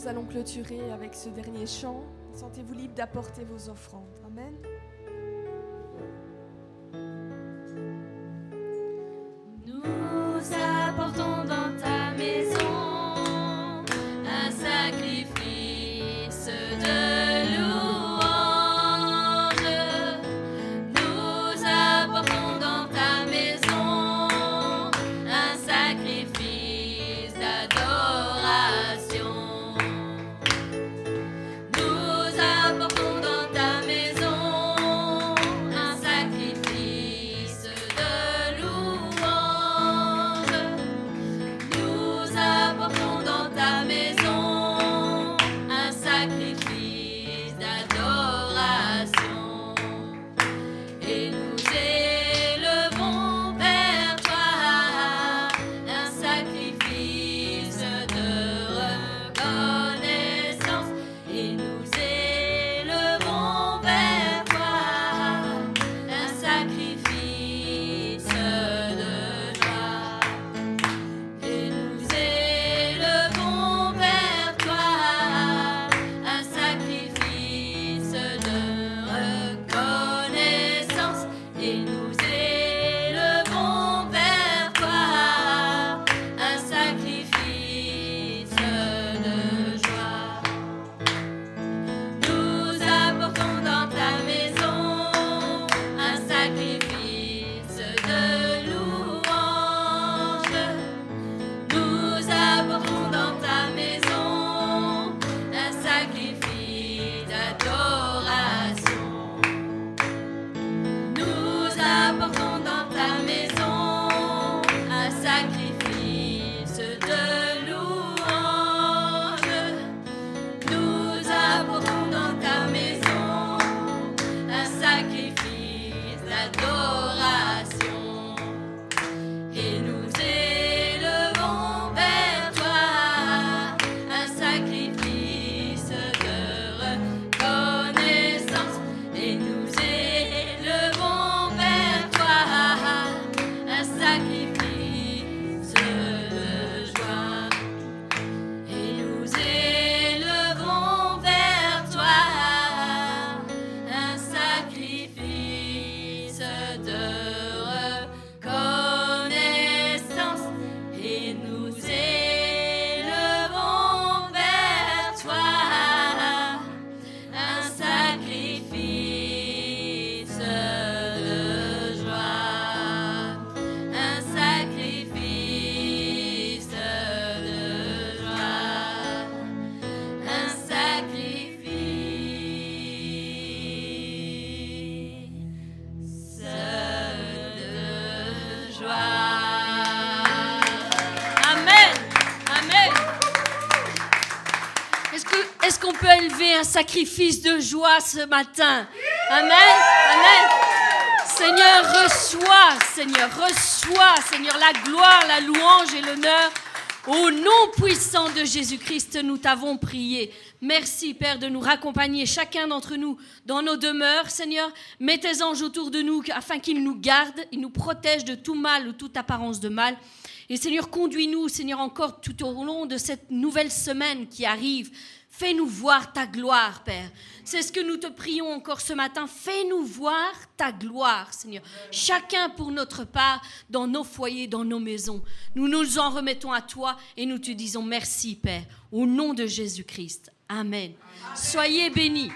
Nous allons clôturer avec ce dernier chant. Sentez-vous libre d'apporter vos offrandes. Sacrifice de joie ce matin Amen. Amen. Seigneur, reçois, Seigneur, reçois, Seigneur, la gloire, la louange et l'honneur. Au nom puissant de Jésus-Christ, nous t'avons prié. Merci, Père, de nous raccompagner, chacun d'entre nous, dans nos demeures. Seigneur, mets tes anges autour de nous afin qu'ils nous gardent, ils nous protègent de tout mal ou toute apparence de mal. Et Seigneur, conduis-nous, Seigneur, encore tout au long de cette nouvelle semaine qui arrive. Fais-nous voir ta gloire, Père. C'est ce que nous te prions encore ce matin. Fais-nous voir ta gloire, Seigneur. Chacun pour notre part, dans nos foyers, dans nos maisons. Nous nous en remettons à toi et nous te disons merci, Père, au nom de Jésus-Christ. Amen. Soyez bénis.